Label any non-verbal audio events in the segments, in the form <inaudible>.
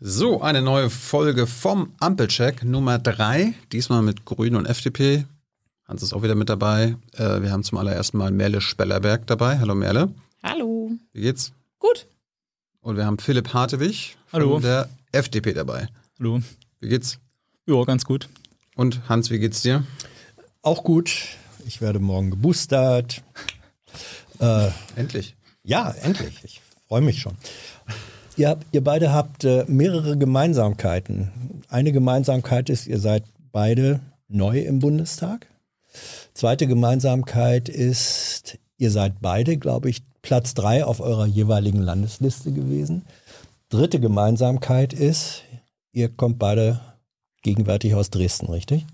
So, eine neue Folge vom Ampelcheck Nummer 3. Diesmal mit Grünen und FDP. Hans ist auch wieder mit dabei. Äh, wir haben zum allerersten Mal Merle Spellerberg dabei. Hallo Merle. Hallo. Wie geht's? Gut. Und wir haben Philipp Hartewig von Hallo. der FDP dabei. Hallo. Wie geht's? Ja, ganz gut. Und Hans, wie geht's dir? Auch gut. Ich werde morgen geboostert. Äh, Endlich. ja, endlich. Ich freue mich schon. Ihr, habt- ihr beide habt äh, mehrere Gemeinsamkeiten. Eine Gemeinsamkeit ist, ihr seid beide neu im Bundestag. Zweite Gemeinsamkeit ist, ihr seid beide, glaube ich, Platz drei auf eurer jeweiligen Landesliste gewesen. Dritte Gemeinsamkeit ist, ihr kommt beide gegenwärtig aus Dresden, richtig?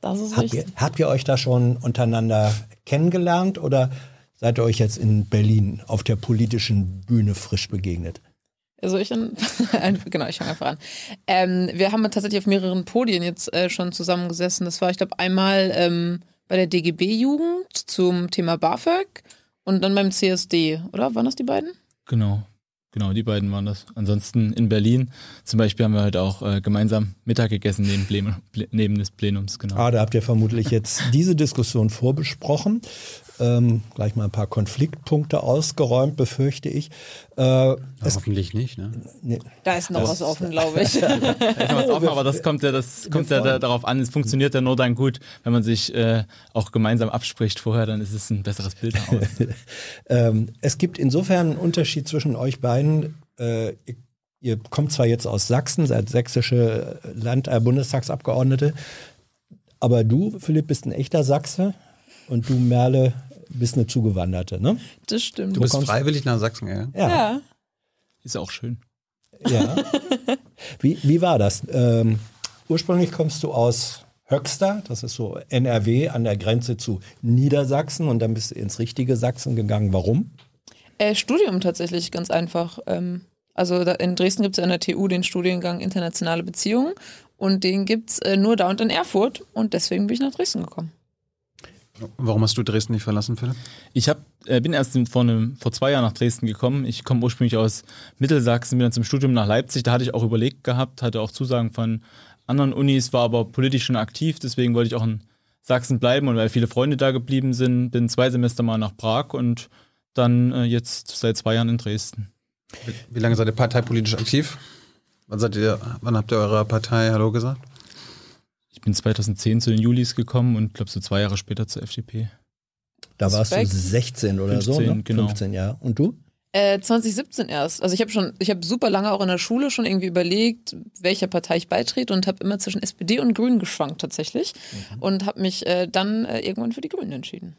Das ist Habt ihr, richtig. habt ihr euch da schon untereinander kennengelernt oder seid ihr euch jetzt in Berlin auf der politischen Bühne frisch begegnet? Also ich dann, <laughs> genau, ich fange einfach an. Ähm, wir haben tatsächlich auf mehreren Podien jetzt äh, schon zusammengesessen. Das war, ich glaube, einmal ähm, bei der DGB-Jugend zum Thema BAföG und dann beim CSD, oder? Waren das die beiden? Genau. Genau, die beiden waren das. Ansonsten in Berlin zum Beispiel haben wir halt auch äh, gemeinsam Mittag gegessen neben, Plenum, Ple- neben des Plenums, genau. Ah, da habt ihr vermutlich jetzt diese Diskussion vorbesprochen. Ähm, gleich mal ein paar Konfliktpunkte ausgeräumt, befürchte ich. Äh, Ja, hoffentlich nicht, ne? nee, Da ist noch was offen, <laughs> glaube ich. Da ist noch was offen, aber das kommt ja, das kommt ja da, darauf an. Es funktioniert ja nur dann gut, wenn man sich äh, auch gemeinsam abspricht vorher, dann ist es ein besseres Bild. <laughs> Ähm, es gibt insofern einen Unterschied zwischen euch beiden. Äh, ihr, ihr kommt zwar jetzt aus Sachsen, seid sächsische Land äh, Bundestagsabgeordnete, aber du, Philipp, bist ein echter Sachse und du, Merle, bist eine Zugewanderte, ne? Das stimmt. Du bist kommst- freiwillig nach Sachsen gegangen. ja. Ist auch schön. ja. <laughs> Wie, wie war das? Ähm, ursprünglich kommst du aus Höxter, das ist so NRW an der Grenze zu Niedersachsen und dann bist du ins richtige Sachsen gegangen. Warum? Äh, Studium tatsächlich, ganz einfach. Ähm, also da, in Dresden gibt es ja an der TU den Studiengang Internationale Beziehungen und den gibt es äh, nur da und in Erfurt und deswegen bin ich nach Dresden gekommen. Warum hast du Dresden nicht verlassen, Philipp? Ich hab, äh, bin erst vor, einem, vor zwei Jahren nach Dresden gekommen. Ich komme ursprünglich aus Mittelsachsen, bin dann zum Studium nach Leipzig. Da hatte ich auch überlegt gehabt, hatte auch Zusagen von anderen Unis, war aber politisch schon aktiv. Deswegen wollte ich auch in Sachsen bleiben und weil viele Freunde da geblieben sind, bin zwei Semester mal nach Prag und dann äh, jetzt seit zwei Jahren in Dresden. Wie lange seid ihr parteipolitisch aktiv? Wann, ihr, wann habt ihr eurer Partei Hallo gesagt? Ich bin 2010 zu den Julis gekommen und glaube so zwei Jahre später zur FDP. Da warst du Respekt. 16 oder so, 15, ne? genau. 15 Jahre. Und du? Äh, 2017 erst. Also ich habe schon, ich habe super lange auch in der Schule schon irgendwie überlegt, welcher Partei ich beitrete und habe immer zwischen SPD und Grünen geschwankt tatsächlich und habe mich äh, dann äh, irgendwann für die Grünen entschieden.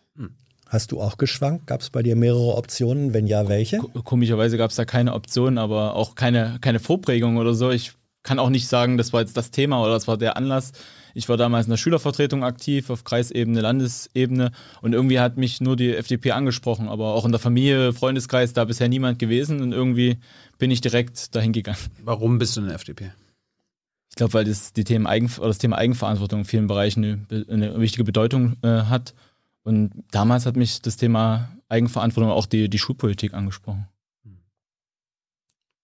Hast du auch geschwankt? Gab es bei dir mehrere Optionen? Wenn ja, welche? Ko- Komischerweise gab es da keine Option, aber auch keine, keine Vorprägung oder so. Ich kann auch nicht sagen, das war jetzt das Thema oder das war der Anlass. Ich war damals in der Schülervertretung aktiv, auf Kreisebene, Landesebene und irgendwie hat mich nur die FDP angesprochen, aber auch in der Familie, Freundeskreis, da bisher niemand gewesen und irgendwie bin ich direkt dahin gegangen. Warum bist du in der FDP? Ich glaube, weil das, die Themen Eigen, oder das Thema Eigenverantwortung in vielen Bereichen eine, eine wichtige Bedeutung äh, hat. Und damals hat mich das Thema Eigenverantwortung auch die, die Schulpolitik angesprochen.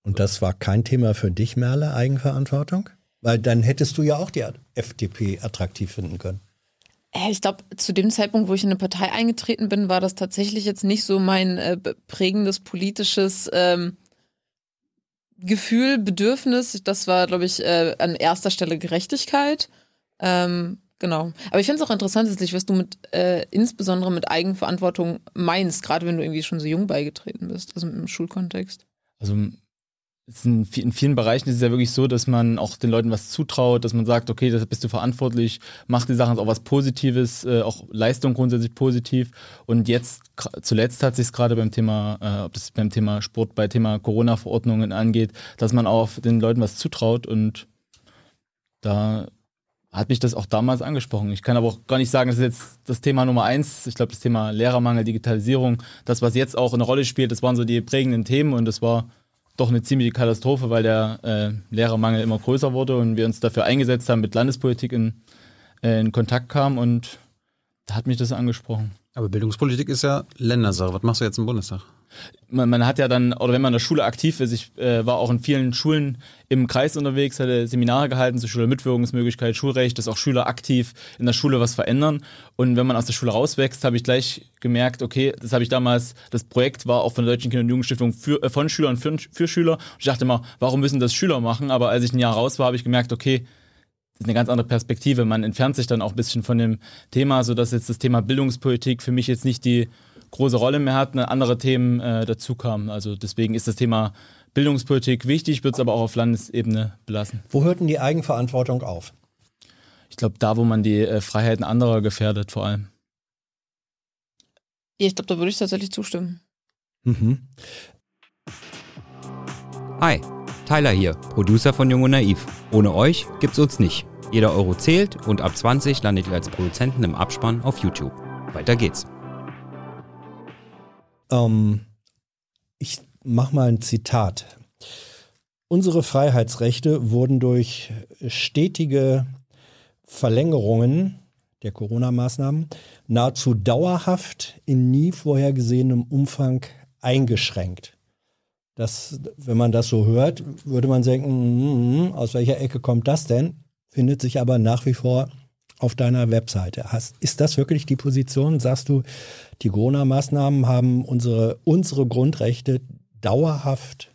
Und das war kein Thema für dich, Merle, Eigenverantwortung? Weil dann hättest du ja auch die FDP attraktiv finden können. Äh, Ich glaube, zu dem Zeitpunkt, wo ich in eine Partei eingetreten bin, war das tatsächlich jetzt nicht so mein äh, prägendes politisches ähm, Gefühl, Bedürfnis. Das war, glaube ich, äh, an erster Stelle Gerechtigkeit. Ähm, genau. Aber ich finde es auch interessant, was du mit äh, insbesondere mit Eigenverantwortung meinst, gerade wenn du irgendwie schon so jung beigetreten bist, also im Schulkontext. Also in, vi- in vielen Bereichen ist es ja wirklich so, dass man auch den Leuten was zutraut, dass man sagt, okay, das bist du verantwortlich, mach die Sachen auch was Positives, äh, auch Leistung grundsätzlich positiv. Und jetzt zuletzt hat sich es gerade beim Thema, äh, ob das beim Thema Sport, bei Thema Corona-Verordnungen angeht, dass man auch den Leuten was zutraut und da hat mich das auch damals angesprochen. Ich kann aber auch gar nicht sagen, das ist jetzt das Thema Nummer eins. Ich glaube, das Thema Lehrermangel, Digitalisierung, das, was jetzt auch eine Rolle spielt, das waren so die prägenden Themen und das war doch eine ziemliche Katastrophe, weil der äh, Lehrermangel immer größer wurde und wir uns dafür eingesetzt haben, mit Landespolitik in, äh, in Kontakt kamen und da hat mich das angesprochen. Aber Bildungspolitik ist ja Ländersache. Was machst du jetzt im Bundestag? Man, man, hat ja dann, oder wenn man in der Schule aktiv ist, ich äh, war auch in vielen Schulen im Kreis unterwegs, hatte Seminare gehalten zur Schülermitwirkungsmöglichkeit, Schulrecht, dass auch Schüler aktiv in der Schule was verändern. Und wenn man aus der Schule rauswächst, habe ich gleich gemerkt, okay, das habe ich damals, das Projekt war auch von der Deutschen Kinder- und Jugendstiftung für, äh, von Schülern für, für Schüler. Und ich dachte immer, warum müssen das Schüler machen? Aber als ich ein Jahr raus war, habe ich gemerkt, okay, das ist eine ganz andere Perspektive. Man entfernt sich dann auch ein bisschen von dem Thema, sodass jetzt das Thema Bildungspolitik für mich jetzt nicht die große Rolle mehr hat, eine andere Themen äh, dazu kamen. Also deswegen ist das Thema Bildungspolitik wichtig, wird es aber auch auf Landesebene belassen. Wo hört denn die Eigenverantwortung auf? Ich glaube, da, wo man die äh, Freiheiten anderer gefährdet, vor allem. Ja, ich glaube, da würde ich tatsächlich zustimmen. Mhm. Hi, Tyler hier, Producer von Jung und Naiv. Ohne euch gibt's uns nicht. Jeder Euro zählt und ab 20 landet ihr als Produzenten im Abspann auf YouTube. Weiter geht's. Ähm, ich mache mal ein Zitat. Unsere Freiheitsrechte wurden durch stetige Verlängerungen der Corona-Maßnahmen nahezu dauerhaft in nie vorhergesehenem Umfang eingeschränkt. Das, wenn man das so hört, würde man denken, mm, aus welcher Ecke kommt das denn? Findet sich aber nach wie vor auf deiner Webseite. Hast, ist das wirklich die Position? Sagst du, die Corona-Maßnahmen haben unsere, unsere Grundrechte dauerhaft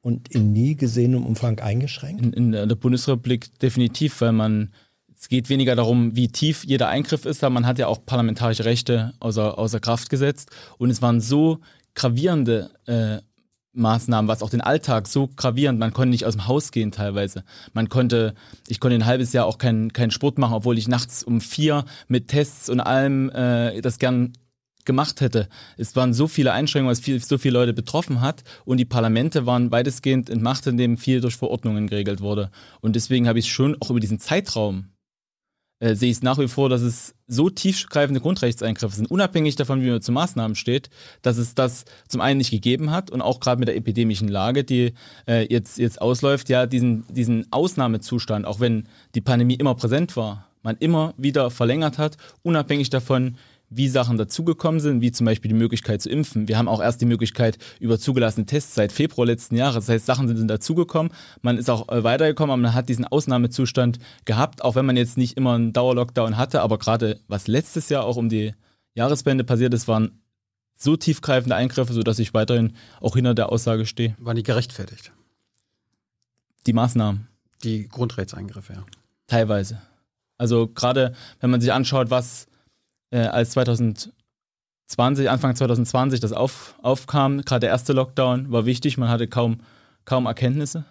und in nie gesehenem Umfang eingeschränkt? In, in der Bundesrepublik definitiv, weil man es geht weniger darum, wie tief jeder Eingriff ist, aber man hat ja auch parlamentarische Rechte außer, außer Kraft gesetzt. Und es waren so gravierende äh, Maßnahmen, was auch den Alltag so gravierend, man konnte nicht aus dem Haus gehen teilweise. Man konnte, ich konnte ein halbes Jahr auch keinen keinen Sport machen, obwohl ich nachts um vier mit Tests und allem äh, das gern gemacht hätte. Es waren so viele Einschränkungen, was viel, so viele Leute betroffen hat und die Parlamente waren weitestgehend entmachtet, indem viel durch Verordnungen geregelt wurde. Und deswegen habe ich schon auch über diesen Zeitraum äh, sehe ich es nach wie vor, dass es so tiefgreifende Grundrechtseingriffe sind, unabhängig davon, wie man zu Maßnahmen steht, dass es das zum einen nicht gegeben hat und auch gerade mit der epidemischen Lage, die äh, jetzt, jetzt ausläuft, ja, diesen, diesen Ausnahmezustand, auch wenn die Pandemie immer präsent war, man immer wieder verlängert hat, unabhängig davon, wie Sachen dazugekommen sind, wie zum Beispiel die Möglichkeit zu impfen. Wir haben auch erst die Möglichkeit über zugelassene Tests seit Februar letzten Jahres. Das heißt, Sachen sind dazugekommen. Man ist auch äh, weitergekommen, aber man hat diesen Ausnahmezustand gehabt, auch wenn man jetzt nicht immer einen Dauerlockdown hatte. Aber gerade was letztes Jahr auch um die Jahreswende passiert ist, waren so tiefgreifende Eingriffe, sodass ich weiterhin auch hinter der Aussage stehe. Waren die gerechtfertigt? Die Maßnahmen. Die Grundrechtseingriffe, ja. Teilweise. Also gerade wenn man sich anschaut, was äh, als 2020, Anfang 2020 das auf, aufkam, gerade der erste Lockdown war wichtig, man hatte kaum, kaum Erkenntnisse.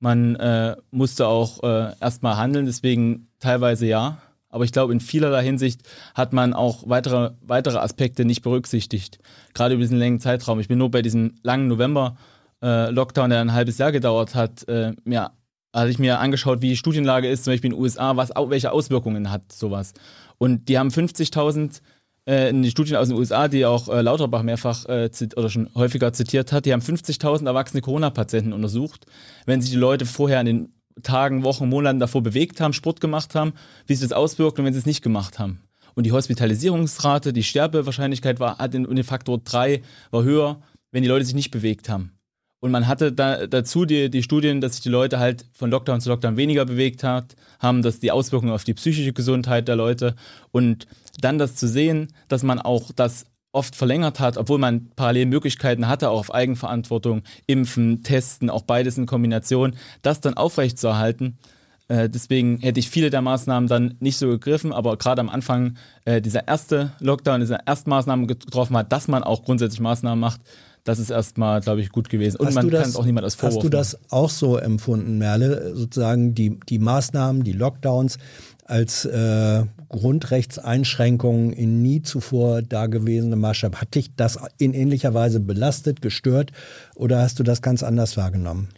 Man äh, musste auch äh, erstmal handeln, deswegen teilweise ja. Aber ich glaube, in vielerlei Hinsicht hat man auch weitere, weitere Aspekte nicht berücksichtigt. Gerade über diesen langen Zeitraum. Ich bin nur bei diesem langen November-Lockdown, äh, der ein halbes Jahr gedauert hat, äh, mir hatte ich mir angeschaut, wie die Studienlage ist, zum Beispiel in den USA, was, welche Auswirkungen hat sowas. Und die haben 50.000 äh, in den Studien aus den USA, die auch äh, Lauterbach mehrfach äh, oder schon häufiger zitiert hat, die haben 50.000 erwachsene Corona-Patienten untersucht. Wenn sich die Leute vorher in den Tagen, Wochen, Monaten davor bewegt haben, Sport gemacht haben, wie sich das auswirkt und wenn sie es nicht gemacht haben. Und die Hospitalisierungsrate, die Sterbewahrscheinlichkeit war, hat den Faktor 3 war höher, wenn die Leute sich nicht bewegt haben. Und man hatte da, dazu die, die Studien, dass sich die Leute halt von Lockdown zu Lockdown weniger bewegt hat, haben, dass die Auswirkungen auf die psychische Gesundheit der Leute und dann das zu sehen, dass man auch das oft verlängert hat, obwohl man parallel Möglichkeiten hatte, auch auf Eigenverantwortung, Impfen, Testen, auch beides in Kombination, das dann aufrechtzuerhalten. Äh, deswegen hätte ich viele der Maßnahmen dann nicht so gegriffen, aber gerade am Anfang äh, dieser erste Lockdown, dieser Erstmaßnahmen getroffen hat, dass man auch grundsätzlich Maßnahmen macht, das ist erstmal, glaube ich, gut gewesen. Und hast man das, kann es auch niemand als Vorwurf Hast du das machen. auch so empfunden, Merle? Sozusagen die, die Maßnahmen, die Lockdowns als äh, Grundrechtseinschränkungen in nie zuvor dagewesenem Maßstab. Hat dich das in ähnlicher Weise belastet, gestört oder hast du das ganz anders wahrgenommen?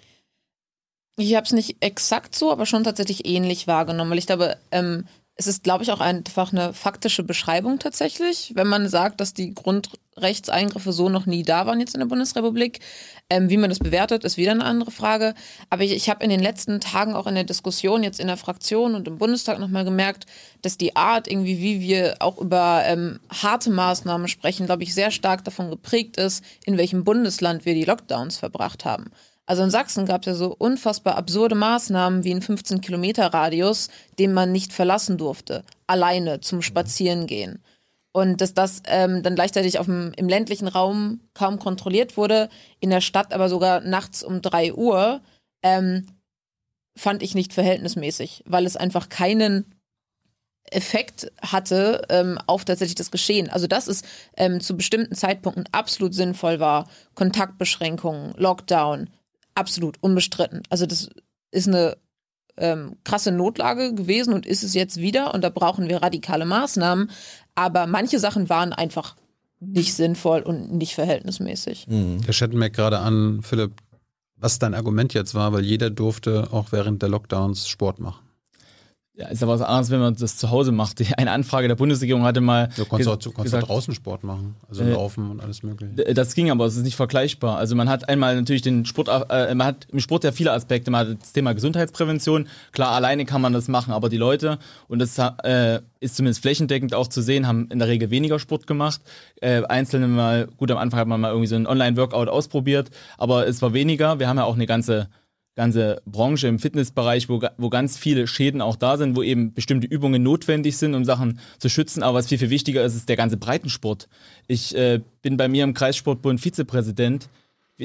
Ich habe es nicht exakt so, aber schon tatsächlich ähnlich wahrgenommen, weil ich glaube, ähm, es ist, glaube ich, auch einfach eine faktische Beschreibung tatsächlich, wenn man sagt, dass die Grundrechtseingriffe so noch nie da waren jetzt in der Bundesrepublik. Ähm, wie man das bewertet, ist wieder eine andere Frage. Aber ich, ich habe in den letzten Tagen auch in der Diskussion jetzt in der Fraktion und im Bundestag nochmal gemerkt, dass die Art irgendwie, wie wir auch über ähm, harte Maßnahmen sprechen, glaube ich, sehr stark davon geprägt ist, in welchem Bundesland wir die Lockdowns verbracht haben. Also in Sachsen gab es ja so unfassbar absurde Maßnahmen wie ein 15-Kilometer-Radius, den man nicht verlassen durfte, alleine zum Spazierengehen. Und dass das ähm, dann gleichzeitig auf dem, im ländlichen Raum kaum kontrolliert wurde, in der Stadt aber sogar nachts um 3 Uhr, ähm, fand ich nicht verhältnismäßig, weil es einfach keinen Effekt hatte ähm, auf tatsächlich das Geschehen. Also dass es ähm, zu bestimmten Zeitpunkten absolut sinnvoll war, Kontaktbeschränkungen, Lockdown, absolut unbestritten. Also das ist eine ähm, krasse Notlage gewesen und ist es jetzt wieder und da brauchen wir radikale Maßnahmen. Aber manche Sachen waren einfach nicht sinnvoll und nicht verhältnismäßig. Mhm. Der Chat merkt gerade an, Philipp, was dein Argument jetzt war, weil jeder durfte auch während der Lockdowns Sport machen. Ja, ist aber was anderes, wenn man das zu Hause macht. <laughs> Eine Anfrage der Bundesregierung hatte mal. Du konntest, auch, du konntest gesagt, draußen Sport machen, also äh, laufen und alles Mögliche. Das ging aber, es ist nicht vergleichbar. Also man hat einmal natürlich den Sport, äh, man hat im Sport ja viele Aspekte. Man hat das Thema Gesundheitsprävention. Klar, alleine kann man das machen, aber die Leute, und das äh, ist zumindest flächendeckend auch zu sehen, haben in der Regel weniger Sport gemacht. Äh, Einzelne mal, gut, am Anfang hat man mal irgendwie so ein Online-Workout ausprobiert, aber es war weniger. Wir haben ja auch eine ganze ganze Branche im Fitnessbereich, wo, wo ganz viele Schäden auch da sind, wo eben bestimmte Übungen notwendig sind, um Sachen zu schützen. Aber was viel, viel wichtiger ist, ist der ganze Breitensport. Ich äh, bin bei mir im Kreissportbund Vizepräsident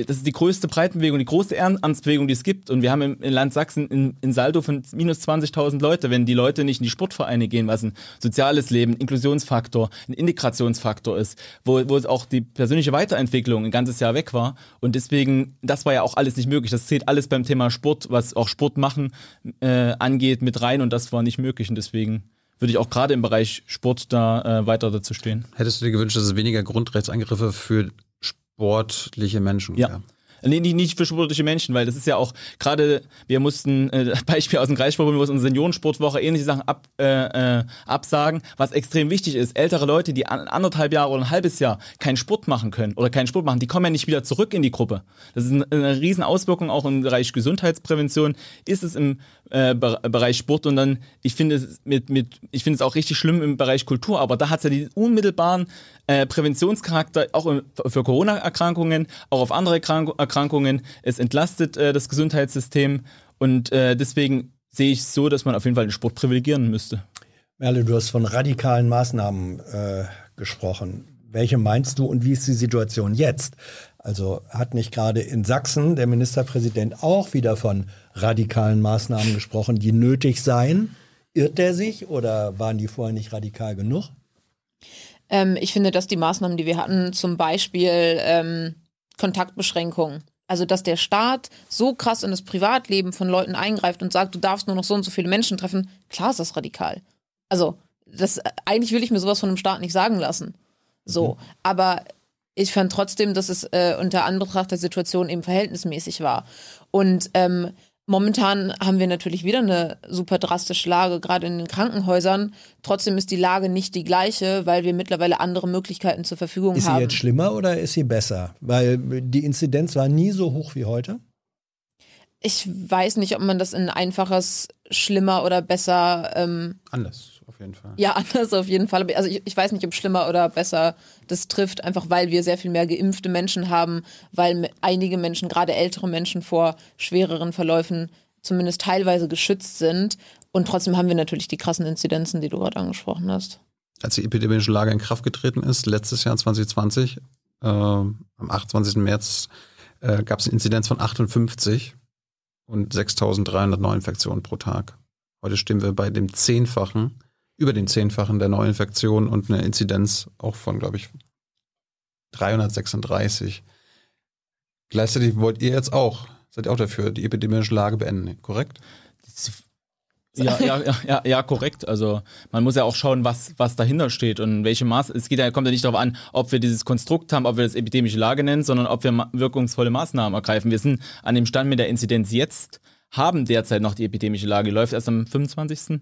das ist die größte Breitenbewegung, die große Ehrenamtsbewegung, die es gibt. Und wir haben im, Land Sachsen in, in Saldo von minus 20.000 Leute, wenn die Leute nicht in die Sportvereine gehen, was ein soziales Leben, ein Inklusionsfaktor, ein Integrationsfaktor ist, wo, wo es auch die persönliche Weiterentwicklung ein ganzes Jahr weg war. Und deswegen, das war ja auch alles nicht möglich. Das zählt alles beim Thema Sport, was auch Sport machen äh, angeht, mit rein. Und das war nicht möglich. Und deswegen würde ich auch gerade im Bereich Sport da äh, weiter dazu stehen. Hättest du dir gewünscht, dass es weniger Grundrechtseingriffe für sportliche Menschen. Ja. Nee, nicht für sportliche Menschen, weil das ist ja auch gerade, wir mussten, äh, <laughs> Beispiel aus dem Kreissport, wir mussten unsere Seniorensportwoche ähnliche Sachen ab, äh, äh, absagen, was extrem wichtig ist. Ältere Leute, die an, anderthalb Jahre oder ein halbes Jahr keinen Sport machen können oder keinen Sport machen, die kommen ja nicht wieder zurück in die Gruppe. Das ist eine, eine riesen Auswirkung auch im Bereich Gesundheitsprävention, ist es im äh, Bereich Sport und dann, ich finde es mit, mit, ich finde es auch richtig schlimm im Bereich Kultur, aber da hat es ja die unmittelbaren äh, Präventionscharakter auch für Corona-Erkrankungen, auch auf andere Erkrank Erkrankungen. Es entlastet äh, das Gesundheitssystem und äh, deswegen sehe ich es so, dass man auf jeden Fall den Sport privilegieren müsste. Merle, du hast von radikalen Maßnahmen äh, gesprochen. Welche meinst du und wie ist die Situation jetzt? Also hat nicht gerade in Sachsen der Ministerpräsident auch wieder von radikalen Maßnahmen gesprochen, die nötig seien? Irrt er sich oder waren die vorher nicht radikal genug? Ähm, ich finde, dass die Maßnahmen, die wir hatten, zum Beispiel ähm, Kontaktbeschränkungen, also dass der Staat so krass in das Privatleben von Leuten eingreift und sagt, du darfst nur noch so und so viele Menschen treffen, klar ist das radikal. Also das eigentlich will ich mir sowas von einem Staat nicht sagen lassen. So, mhm. aber ich fand trotzdem, dass es äh, unter Anbetracht der Situation eben verhältnismäßig war. Und ähm, momentan haben wir natürlich wieder eine super drastische Lage, gerade in den Krankenhäusern. Trotzdem ist die Lage nicht die gleiche, weil wir mittlerweile andere Möglichkeiten zur Verfügung haben. Ist sie jetzt schlimmer oder ist sie besser? Weil die Inzidenz war nie so hoch wie heute. Ich weiß nicht, ob man das in einfaches schlimmer oder besser ähm, anders auf jeden Fall. Ja, <laughs> anders auf jeden Fall. Also ich, ich, weiß nicht, ob schlimmer oder besser das trifft, einfach weil wir sehr viel mehr geimpfte Menschen haben, weil einige Menschen, gerade ältere Menschen, vor schwereren Verläufen zumindest teilweise geschützt sind. Und trotzdem haben wir natürlich die krassen Inzidenzen, die du gerade angesprochen hast. Als die epidemische Lage in Kraft getreten ist, letztes Jahr 2020, äh, am 28. März, äh, gab es eine Inzidenz von 58 und 6.300 Neuinfektionen pro Tag. Heute stehen wir bei dem Zehnfachen über den Zehnfachen der Neuinfektion und eine Inzidenz auch von, glaube ich, 336. Gleichzeitig wollt ihr jetzt auch, seid ihr auch dafür, die epidemische Lage beenden, korrekt? Ja, ja, ja, ja, korrekt. Also man muss ja auch schauen, was, was dahinter steht und welche Maß. Es geht ja, kommt ja nicht darauf an, ob wir dieses Konstrukt haben, ob wir das epidemische Lage nennen, sondern ob wir wirkungsvolle Maßnahmen ergreifen. Wir sind an dem Stand mit der Inzidenz jetzt, haben derzeit noch die epidemische Lage, läuft erst am 25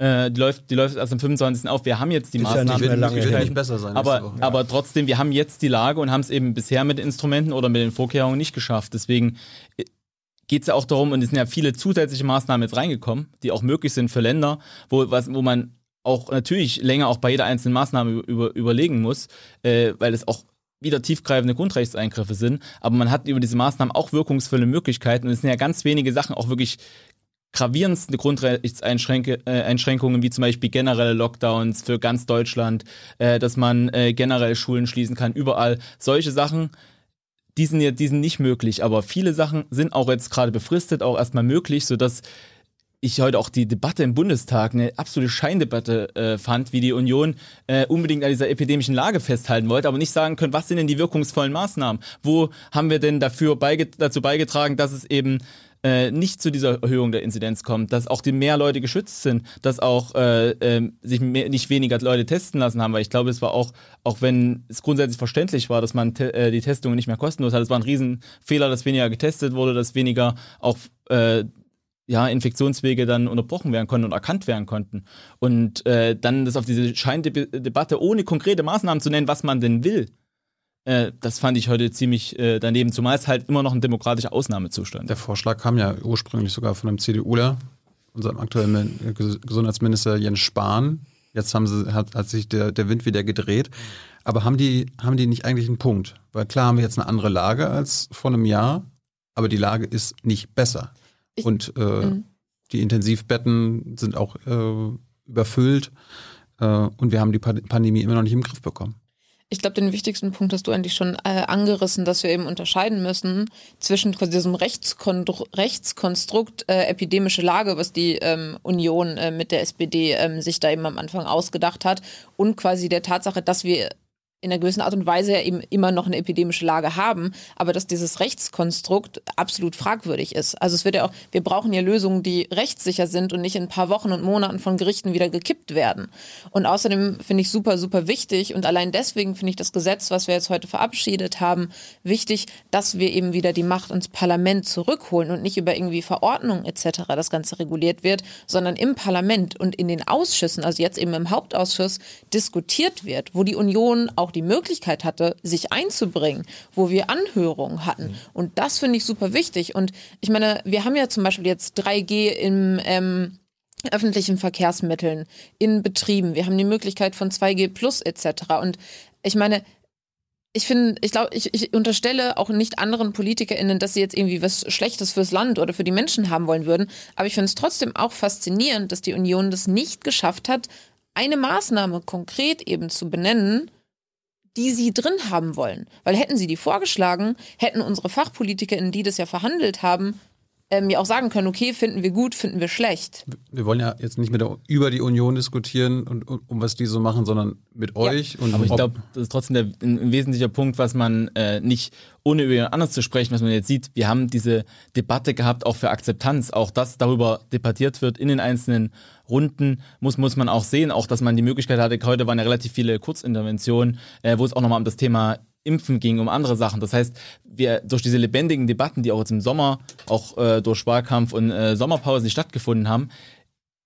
Äh, die, läuft, die läuft erst am 25. auf. Wir haben jetzt die Ist ja Maßnahmen. nicht mehr lange wird nicht besser sein. aber, Woche. aber trotzdem, wir haben jetzt die Lage und haben es eben bisher mit Instrumenten oder mit den Vorkehrungen nicht geschafft. Deswegen geht es ja auch darum, und es sind ja viele zusätzliche Maßnahmen jetzt reingekommen, die auch möglich sind für Länder, wo, was, wo man auch natürlich länger auch bei jeder einzelnen Maßnahme über, überlegen muss, äh, weil es auch wieder tiefgreifende Grundrechtseingriffe sind. Aber man hat über diese Maßnahmen auch wirkungsvolle Möglichkeiten und es sind ja ganz wenige Sachen auch wirklich gravierendste Grundrechtseinschränkungen, äh, wie zum Beispiel generelle Lockdowns für ganz Deutschland, äh, dass man äh, generell Schulen schließen kann, überall. Solche Sachen, die sind, ja, die sind nicht möglich, aber viele Sachen sind auch jetzt gerade befristet, auch erstmal möglich, sodass ich heute auch die Debatte im Bundestag eine absolute Scheindebatte äh, fand, wie die Union äh, unbedingt an dieser epidemischen Lage festhalten wollte, aber nicht sagen können, was sind denn die wirkungsvollen Maßnahmen? Wo haben wir denn dafür beige dazu beigetragen, dass es eben äh, nicht zu dieser Erhöhung der Inzidenz kommt, dass auch die mehr Leute geschützt sind, dass auch äh, äh, sich mehr, nicht weniger Leute testen lassen haben, weil ich glaube, es war auch, auch wenn es grundsätzlich verständlich war, dass man te äh, die Testungen nicht mehr kostenlos hat, es war ein Riesenfehler, dass weniger getestet wurde, dass weniger auch äh, ja, Infektionswege dann unterbrochen werden konnten und erkannt werden konnten. Und äh, dann das auf diese Scheindebatte ohne konkrete Maßnahmen zu nennen, was man denn will, äh, das fand ich heute ziemlich äh, daneben, zumal es halt immer noch ein demokratischer Ausnahmezustand. Der Vorschlag kam ja ursprünglich sogar von einem CDUler, unserem aktuellen Ges- Gesundheitsminister Jens Spahn. Jetzt haben sie, hat, hat sich der, der Wind wieder gedreht. Aber haben die, haben die nicht eigentlich einen Punkt? Weil klar haben wir jetzt eine andere Lage als vor einem Jahr, aber die Lage ist nicht besser. Ich- Und äh, Mhm. die Intensivbetten sind auch äh, überfüllt äh, und wir haben die Pa- Pandemie immer noch nicht im Griff bekommen. Ich glaube, den wichtigsten Punkt hast du eigentlich schon äh, angerissen, dass wir eben unterscheiden müssen zwischen quasi diesem Rechtskondru Rechtskonstrukt äh, epidemische Lage, was die ähm, Union äh, mit der SPD ähm, sich da eben am Anfang ausgedacht hat, und quasi der Tatsache, dass wir in einer gewissen Art und Weise ja eben immer noch eine epidemische Lage haben, aber dass dieses Rechtskonstrukt absolut fragwürdig ist. Also es wird ja auch, wir brauchen ja Lösungen, die rechtssicher sind und nicht in ein paar Wochen und Monaten von Gerichten wieder gekippt werden. Und außerdem finde ich super, super wichtig und allein deswegen finde ich das Gesetz, was wir jetzt heute verabschiedet haben, wichtig, dass wir eben wieder die Macht ins Parlament zurückholen und nicht über irgendwie Verordnungen etc. das Ganze reguliert wird, sondern im Parlament und in den Ausschüssen, also jetzt eben im Hauptausschuss, diskutiert wird, wo die Union auch die Möglichkeit hatte, sich einzubringen, wo wir Anhörungen hatten. Und das finde ich super wichtig. Und ich meine, wir haben ja zum Beispiel jetzt 3G im ähm, öffentlichen Verkehrsmitteln, in Betrieben. Wir haben die Möglichkeit von 2G plus etc. Und ich meine, ich finde, ich glaube, ich, ich unterstelle auch nicht anderen PolitikerInnen, dass sie jetzt irgendwie was Schlechtes fürs Land oder für die Menschen haben wollen würden. Aber ich finde es trotzdem auch faszinierend, dass die Union das nicht geschafft hat, eine Maßnahme konkret eben zu benennen, die sie drin haben wollen. Weil hätten sie die vorgeschlagen, hätten unsere FachpolitikerInnen, die das ja verhandelt haben, ähm, ja auch sagen können, okay, finden wir gut, finden wir schlecht. Wir wollen ja jetzt nicht mit der, über die Union diskutieren und um, um was die so machen, sondern mit euch. Und Aber ich glaube, das ist trotzdem der, ein, ein wesentlicher Punkt, was man äh, nicht, ohne über jemand anderes zu sprechen, was man jetzt sieht, wir haben diese Debatte gehabt, auch für Akzeptanz, auch dass darüber debattiert wird in den einzelnen Runden, muss, muss man auch sehen, auch dass man die Möglichkeit hatte, heute waren ja relativ viele Kurzinterventionen, äh, wo es auch nochmal um das Thema Impfen ging, um andere Sachen. Das heißt, wir durch diese lebendigen Debatten, die auch jetzt im Sommer, auch äh, durch Wahlkampf und äh, Sommerpause nicht stattgefunden haben,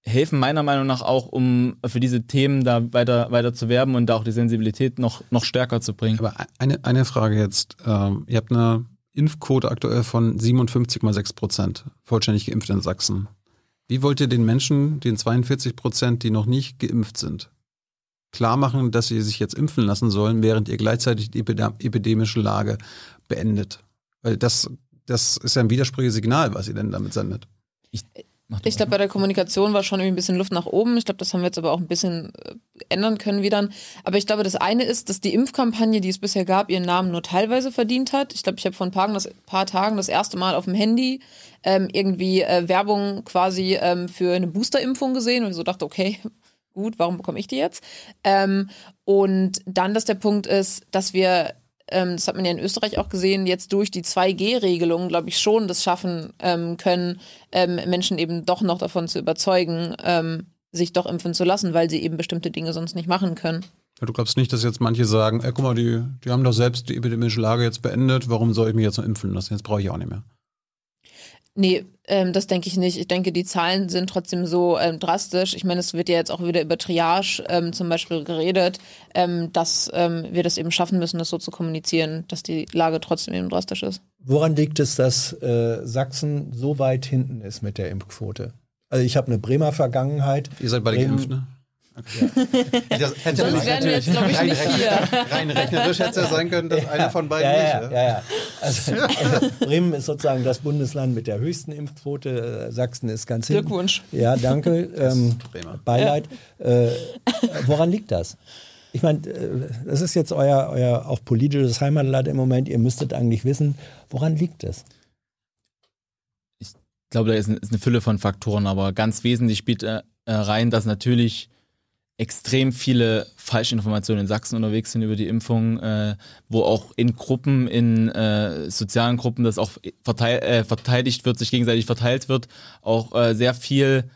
helfen meiner Meinung nach auch, um für diese Themen da weiter, weiter zu werben und da auch die Sensibilität noch, noch stärker zu bringen. Aber eine, eine Frage jetzt. Ähm, ihr habt eine Impfquote aktuell von 57,6 Prozent vollständig geimpft in Sachsen. Wie wollt ihr den Menschen, den 42 Prozent, die noch nicht geimpft sind, klar machen, dass sie sich jetzt impfen lassen sollen, während ihr gleichzeitig die epidem- epidemische Lage beendet? Weil das, das ist ja ein widersprüchliches Signal, was ihr denn damit sendet. Mach du Ich glaube, bei der Kommunikation war schon irgendwie ein bisschen Luft nach oben. Ich glaube, das haben wir jetzt aber auch ein bisschen äh, ändern können wieder. Aber ich glaube, das eine ist, dass die Impfkampagne, die es bisher gab, ihren Namen nur teilweise verdient hat. Ich glaube, ich habe vor ein paar, Tagen das, paar Tagen das erste Mal auf dem Handy ähm, irgendwie äh, Werbung quasi ähm, für eine Boosterimpfung gesehen und ich so dachte, okay, gut, warum bekomme ich die jetzt? Ähm, und dann, dass der Punkt ist, dass wir ähm, das hat man ja in Österreich auch gesehen, jetzt durch die 2G-Regelung, glaube ich, schon das schaffen ähm, können, ähm, Menschen eben doch noch davon zu überzeugen, ähm, sich doch impfen zu lassen, weil sie eben bestimmte Dinge sonst nicht machen können. Du glaubst nicht, dass jetzt manche sagen, ey, guck mal, die, die haben doch selbst die epidemische Lage jetzt beendet, warum soll ich mich jetzt noch impfen lassen? Jetzt brauche ich auch nicht mehr. Nee, ähm, das denke ich nicht. Ich denke, die Zahlen sind trotzdem so ähm, drastisch. Ich meine, es wird ja jetzt auch wieder über Triage ähm, zum Beispiel geredet, ähm, dass ähm, wir das eben schaffen müssen, das so zu kommunizieren, dass die Lage trotzdem eben drastisch ist. Woran liegt es, dass äh, Sachsen so weit hinten ist mit der Impfquote? Also ich habe eine Bremer Vergangenheit. Ihr seid beide Bremen- geimpft, ne? Okay. Das hätte Sonst wären wir jetzt, glaube ich, rein, nicht rein, hier. <laughs> rein rechnerisch hätte es ja sein können, dass einer von beiden ja, nicht. ja, ja, ja. Also, also Bremen ist sozusagen das Bundesland mit der höchsten Impfquote. Sachsen ist ganz hinten. Glückwunsch. Ja, danke. Ähm. Beileid. Äh, woran liegt das? Ich meine, äh, das ist jetzt euer, euer auch politisches Heimatland im Moment. Ihr müsstet eigentlich wissen, woran liegt es? Ich glaube, da ist eine, ist eine Fülle von Faktoren, aber ganz wesentlich spielt äh, äh, rein, dass natürlich extrem viele Falschinformationen in Sachsen unterwegs sind über die Impfung, äh, wo auch in Gruppen, in äh, sozialen Gruppen das auch verteil, äh, verteidigt wird, sich gegenseitig verteilt wird, auch äh, sehr viel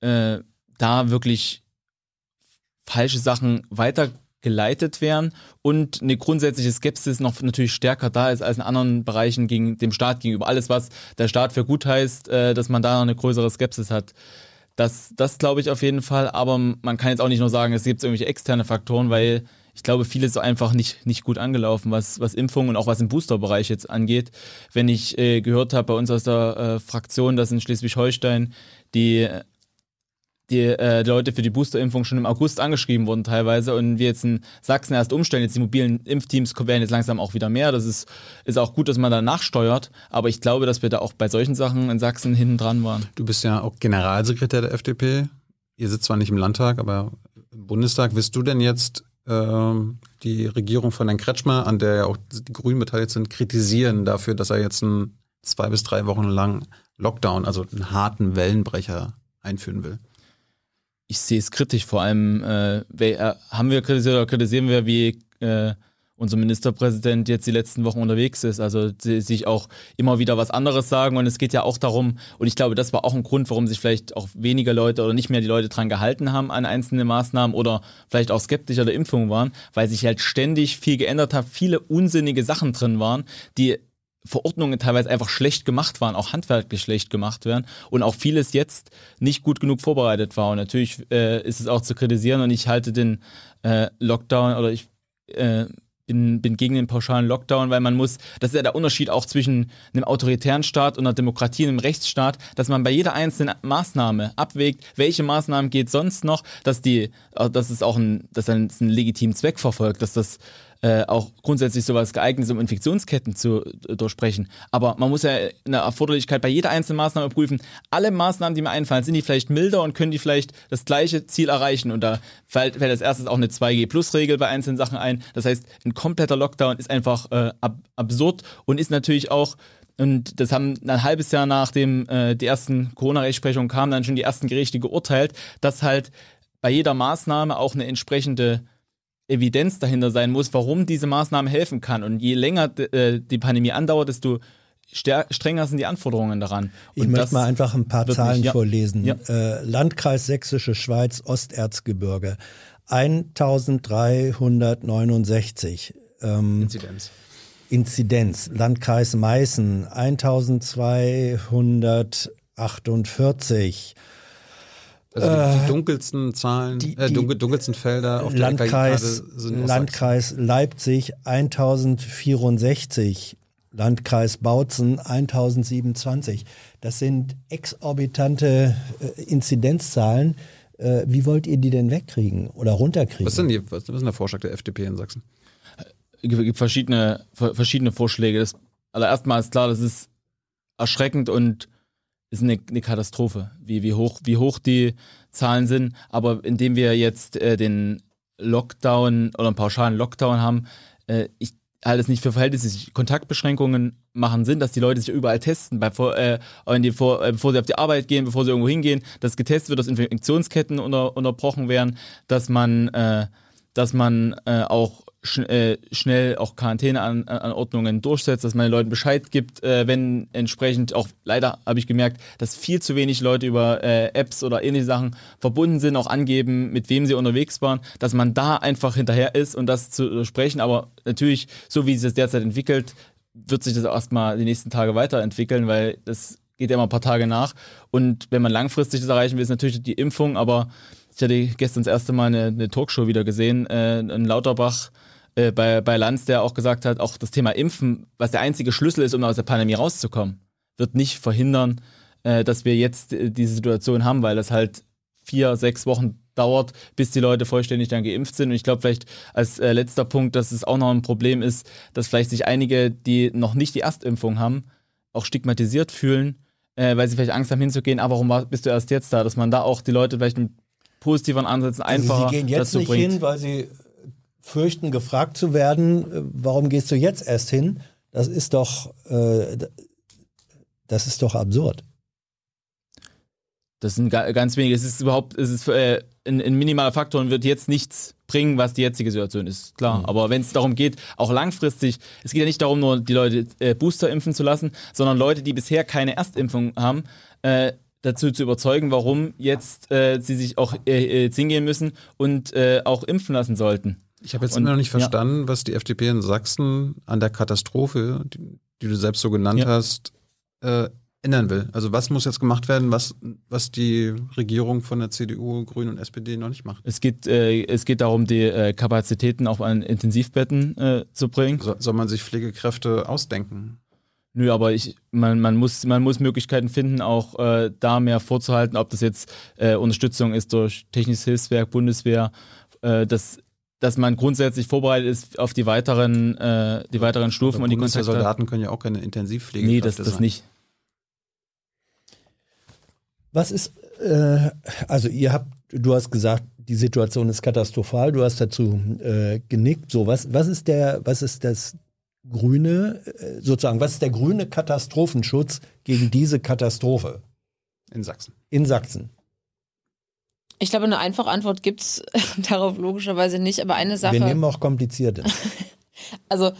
äh, da wirklich falsche Sachen weitergeleitet werden und eine grundsätzliche Skepsis noch natürlich stärker da ist als in anderen Bereichen gegen dem Staat gegenüber. Alles, was der Staat für gut heißt, äh, dass man da noch eine größere Skepsis hat. Das, das glaube ich auf jeden Fall, aber man kann jetzt auch nicht nur sagen, es gibt irgendwelche externe Faktoren, weil ich glaube, vieles ist einfach nicht, nicht gut angelaufen, was, was Impfungen und auch was im Boosterbereich jetzt angeht. Wenn ich äh, gehört habe bei uns aus der äh, Fraktion, dass in Schleswig-Holstein die die äh, Leute für die Boosterimpfung schon im August angeschrieben wurden teilweise und wir jetzt in Sachsen erst umstellen. Jetzt die mobilen Impfteams werden jetzt langsam auch wieder mehr. Das ist, ist auch gut, dass man da nachsteuert. Aber ich glaube, dass wir da auch bei solchen Sachen in Sachsen hinten dran waren. Du bist ja auch Generalsekretär der FDP. Ihr sitzt zwar nicht im Landtag, aber im Bundestag. Wirst du denn jetzt ähm, die Regierung von Herrn Kretschmer, an der ja auch die Grünen beteiligt sind, kritisieren dafür, dass er jetzt einen zwei bis drei Wochen lang Lockdown, also einen harten Wellenbrecher einführen will? Ich sehe es kritisch, vor allem äh, äh, haben wir kritisiert oder kritisieren wir, wie äh, unser Ministerpräsident jetzt die letzten Wochen unterwegs ist. Also sich auch immer wieder was anderes sagen und es geht ja auch darum, und ich glaube, das war auch ein Grund, warum sich vielleicht auch weniger Leute oder nicht mehr die Leute dran gehalten haben an einzelne Maßnahmen oder vielleicht auch skeptischer der Impfung waren, weil sich halt ständig viel geändert hat, viele unsinnige Sachen drin waren, die Verordnungen teilweise einfach schlecht gemacht waren, auch handwerklich schlecht gemacht werden und auch vieles jetzt nicht gut genug vorbereitet war. Und natürlich äh, ist es auch zu kritisieren und ich halte den äh, Lockdown oder ich äh, bin, bin gegen den pauschalen Lockdown, weil man muss, das ist ja der Unterschied auch zwischen einem autoritären Staat und einer Demokratie, einem Rechtsstaat, dass man bei jeder einzelnen Maßnahme abwägt, welche Maßnahmen geht sonst noch, dass die, dass es auch ein, dass ein, einen legitimen Zweck verfolgt, dass das äh, auch grundsätzlich sowas geeignet ist, um Infektionsketten zu äh, durchsprechen. Aber man muss ja eine Erforderlichkeit bei jeder einzelnen Maßnahme prüfen. Alle Maßnahmen, die mir einfallen, sind die vielleicht milder und können die vielleicht das gleiche Ziel erreichen? Und da fällt, fällt als erstes auch eine 2G-Plus-Regel bei einzelnen Sachen ein. Das heißt, ein kompletter Lockdown ist einfach äh, ab absurd und ist natürlich auch und das haben ein halbes Jahr nachdem äh, die ersten Corona-Rechtsprechungen kamen, dann schon die ersten Gerichte geurteilt, dass halt bei jeder Maßnahme auch eine entsprechende Evidenz dahinter sein muss, warum diese Maßnahme helfen kann. Und je länger äh, die Pandemie andauert, desto strenger sind die Anforderungen daran. Ich Und möchte das mal einfach ein paar Zahlen nicht- ja. vorlesen. Ja. Äh, Landkreis Sächsische Schweiz, Osterzgebirge. 1369 ähm, Inzidenz. Inzidenz. Landkreis Meißen 1248. Also die, die dunkelsten Zahlen, die- äh, dunkel, dunkelsten Felder auf der Landkreis, LKI-Karte sind. Landkreis Leipzig 1064, Landkreis Bautzen 1027. Das sind exorbitante äh, Inzidenzzahlen. Äh, wie wollt ihr die denn wegkriegen oder runterkriegen? Was ist denn, die, was, was ist denn der Vorschlag der FDP in Sachsen? Es gibt verschiedene, ver- verschiedene Vorschläge. Das allererst mal ist klar, das ist erschreckend und ist eine, eine Katastrophe, wie, wie, hoch, wie hoch die Zahlen sind. Aber indem wir jetzt äh, den Lockdown oder einen pauschalen Lockdown haben, äh, ich halte es nicht für verhältnismäßig. Kontaktbeschränkungen machen Sinn, dass die Leute sich überall testen, bevor, äh, vor, äh, bevor sie auf die Arbeit gehen, bevor sie irgendwo hingehen, dass getestet wird, dass Infektionsketten unter, unterbrochen werden, dass man, äh, dass man äh, auch schn äh, schnell auch Quarantäneanordnungen durchsetzt, dass man den Leuten Bescheid gibt, äh, wenn entsprechend auch, leider habe ich gemerkt, dass viel zu wenig Leute über äh, Apps oder ähnliche Sachen verbunden sind, auch angeben, mit wem sie unterwegs waren, dass man da einfach hinterher ist und das zu sprechen. Aber natürlich, so wie sich derzeit entwickelt, wird sich das erstmal die nächsten Tage weiterentwickeln, weil das geht ja immer ein paar Tage nach. Und wenn man langfristig das erreichen will, ist natürlich die Impfung, aber ich hatte gestern das erste Mal eine, eine Talkshow wieder gesehen, äh, in Lauterbach äh, bei, bei Lanz, der auch gesagt hat, auch das Thema Impfen, was der einzige Schlüssel ist, um aus der Pandemie rauszukommen, wird nicht verhindern, äh, dass wir jetzt äh, diese Situation haben, weil das halt vier, sechs Wochen dauert, bis die Leute vollständig dann geimpft sind. Und ich glaube vielleicht als äh, letzter Punkt, dass es auch noch ein Problem ist, dass vielleicht sich einige, die noch nicht die Erstimpfung haben, auch stigmatisiert fühlen, äh, weil sie vielleicht Angst haben hinzugehen, aber warum war, bist du erst jetzt da? Dass man da auch die Leute vielleicht mit positiveren Ansätzen einfacher also Sie gehen jetzt nicht bringt. hin, weil Sie fürchten, gefragt zu werden, äh, warum gehst du jetzt erst hin? Das ist doch, äh, das ist doch absurd. Das sind ga- ganz wenige. Es ist überhaupt, es ist äh, ein, ein minimaler Faktor und wird jetzt nichts bringen, was die jetzige Situation ist. Klar. Mhm. Aber wenn es darum geht, auch langfristig, es geht ja nicht darum, nur die Leute äh, Booster impfen zu lassen, sondern Leute, die bisher keine Erstimpfung haben, äh, dazu zu überzeugen, warum jetzt äh, sie sich auch äh, äh, hingehen müssen und äh, auch impfen lassen sollten. Ich habe jetzt Und- immer noch nicht ja. verstanden, was die FDP in Sachsen an der Katastrophe, die, die du selbst so genannt Ja. hast, äh, ändern will. Also was muss jetzt gemacht werden, was, was die Regierung von der CDU, Grünen und SPD noch nicht macht? Es geht, äh, es geht darum, die äh, Kapazitäten auch an Intensivbetten äh, zu bringen. So, soll man sich Pflegekräfte ausdenken? Nö, aber ich, man, man, muss, man muss Möglichkeiten finden, auch äh, da mehr vorzuhalten, ob das jetzt äh, Unterstützung ist durch Technisches Hilfswerk, Bundeswehr, äh, dass, dass man grundsätzlich vorbereitet ist auf die weiteren, äh, die weiteren Stufen und die Kontakte. Soldaten können ja auch keine Intensivpflege Nee, das, das nicht. Was ist, äh, also ihr habt, du hast gesagt, die Situation ist katastrophal, du hast dazu äh, genickt. So, was, was ist der, was ist das grüne, äh, sozusagen, was ist der grüne Katastrophenschutz gegen diese Katastrophe In Sachsen. in Sachsen? Ich glaube, eine einfache Antwort gibt's <laughs> darauf logischerweise nicht, aber eine Sache. Wir nehmen auch komplizierte. <laughs> Also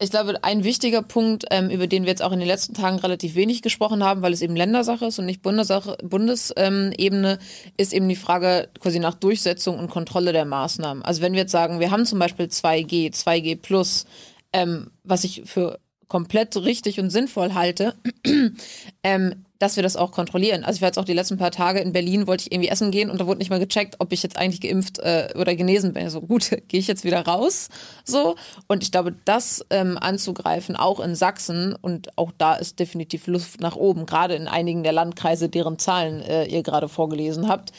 ich glaube, ein wichtiger Punkt, ähm, über den wir jetzt auch in den letzten Tagen relativ wenig gesprochen haben, weil es eben Ländersache ist und nicht Bundessache, Bundesebene, ist eben die Frage quasi nach Durchsetzung und Kontrolle der Maßnahmen. Also wenn wir jetzt sagen, wir haben zum Beispiel 2G, 2G plus, ähm, was ich für komplett richtig und sinnvoll halte, <clears throat> ähm, dass wir das auch kontrollieren. Also ich war jetzt auch die letzten paar Tage in Berlin, wollte ich irgendwie essen gehen und da wurde nicht mal gecheckt, ob ich jetzt eigentlich geimpft äh, oder genesen bin. So gut, <laughs> gehe ich jetzt wieder raus, so. Und ich glaube, das ähm, anzugreifen, auch in Sachsen und auch da ist definitiv Luft nach oben, gerade in einigen der Landkreise, deren Zahlen äh, ihr gerade vorgelesen habt.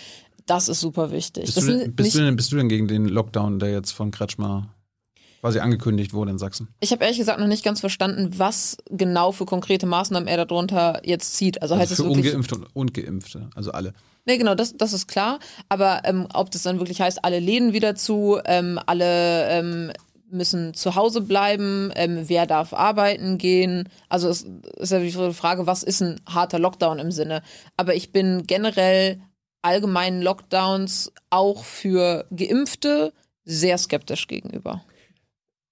Das ist super wichtig. Bist, das du, bist, du denn, bist du denn gegen den Lockdown, der jetzt von Kretschmer quasi angekündigt wurde in Sachsen? Ich habe ehrlich gesagt noch nicht ganz verstanden, was genau für konkrete Maßnahmen er darunter jetzt zieht. Also, heißt Also es für wirklich. Ungeimpfte und Ungeimpfte, also alle. Nee, genau, das, das ist klar. Aber ähm, ob das dann wirklich heißt, alle Läden wieder zu, ähm, alle ähm, müssen zu Hause bleiben, ähm, wer darf arbeiten gehen. Also es ist ja die Frage, was ist ein harter Lockdown im Sinne. Aber ich bin generell allgemeinen Lockdowns auch für Geimpfte sehr skeptisch gegenüber.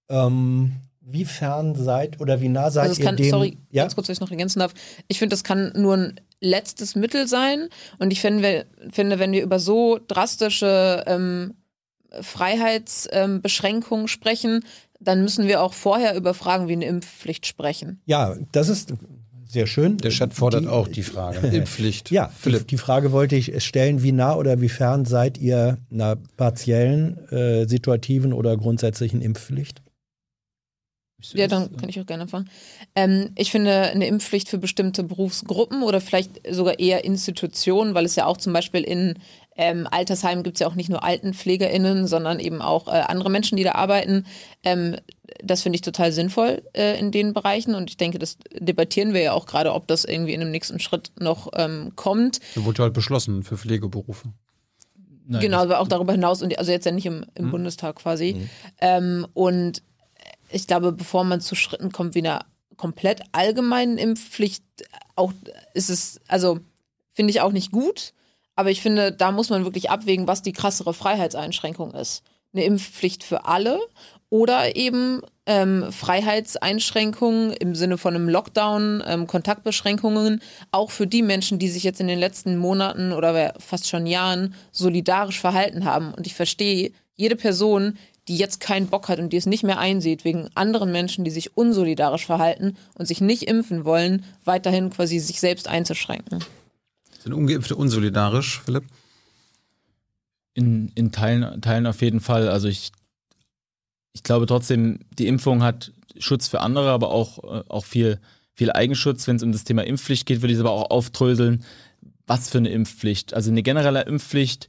Ähm, wie fern seid oder wie nah seid Also es ihr kann, dem? sorry, ja? ganz kurz, wenn ich noch ergänzen darf. Ich finde, das kann nur ein letztes Mittel sein. Und ich finde, finde wenn wir über so drastische ähm, Freiheitsbeschränkungen sprechen, dann müssen wir auch vorher über Fragen wie eine Impfpflicht sprechen. ja, das ist sehr schön. Der Chat fordert Die- auch die Frage. <laughs> Impfpflicht. Ja, die, Philipp. die Frage wollte ich stellen, wie nah oder wie fern seid ihr einer partiellen, äh, situativen oder grundsätzlichen Impfpflicht? Ja, dann kann ich auch gerne anfangen. Ähm, ich finde eine Impfpflicht für bestimmte Berufsgruppen oder vielleicht sogar eher Institutionen, weil es ja auch zum Beispiel in ähm, Altersheimen gibt es ja auch nicht nur AltenpflegerInnen, sondern eben auch äh, andere Menschen, die da arbeiten. Ähm, das finde ich total sinnvoll äh, in den Bereichen und ich denke, das debattieren wir ja auch gerade, ob das irgendwie in dem nächsten Schritt noch ähm, kommt. Der wurde halt beschlossen für Pflegeberufe. Nein, genau, aber auch darüber hinaus und also jetzt ja nicht im, im Bundestag quasi. Ähm, und ich glaube, bevor man zu Schritten kommt wie einer komplett allgemeinen Impfpflicht, auch ist es, also finde ich auch nicht gut. Aber ich finde, da muss man wirklich abwägen, was die krassere Freiheitseinschränkung ist. Eine Impfpflicht für alle oder eben ähm, Freiheitseinschränkungen im Sinne von einem Lockdown, ähm, Kontaktbeschränkungen, auch für die Menschen, die sich jetzt in den letzten Monaten oder fast schon Jahren solidarisch verhalten haben. Und ich verstehe jede Person, die jetzt keinen Bock hat und die es nicht mehr einsieht, wegen anderen Menschen, die sich unsolidarisch verhalten und sich nicht impfen wollen, weiterhin quasi sich selbst einzuschränken. Sind Ungeimpfte unsolidarisch, Philipp? In, in Teilen, Teilen auf jeden Fall. Also ich, ich glaube trotzdem, die Impfung hat Schutz für andere, aber auch, äh, auch viel, viel Eigenschutz. Wenn es um das Thema Impfpflicht geht, würde ich es aber auch aufdröseln. Was für eine Impfpflicht? Also eine generelle Impfpflicht,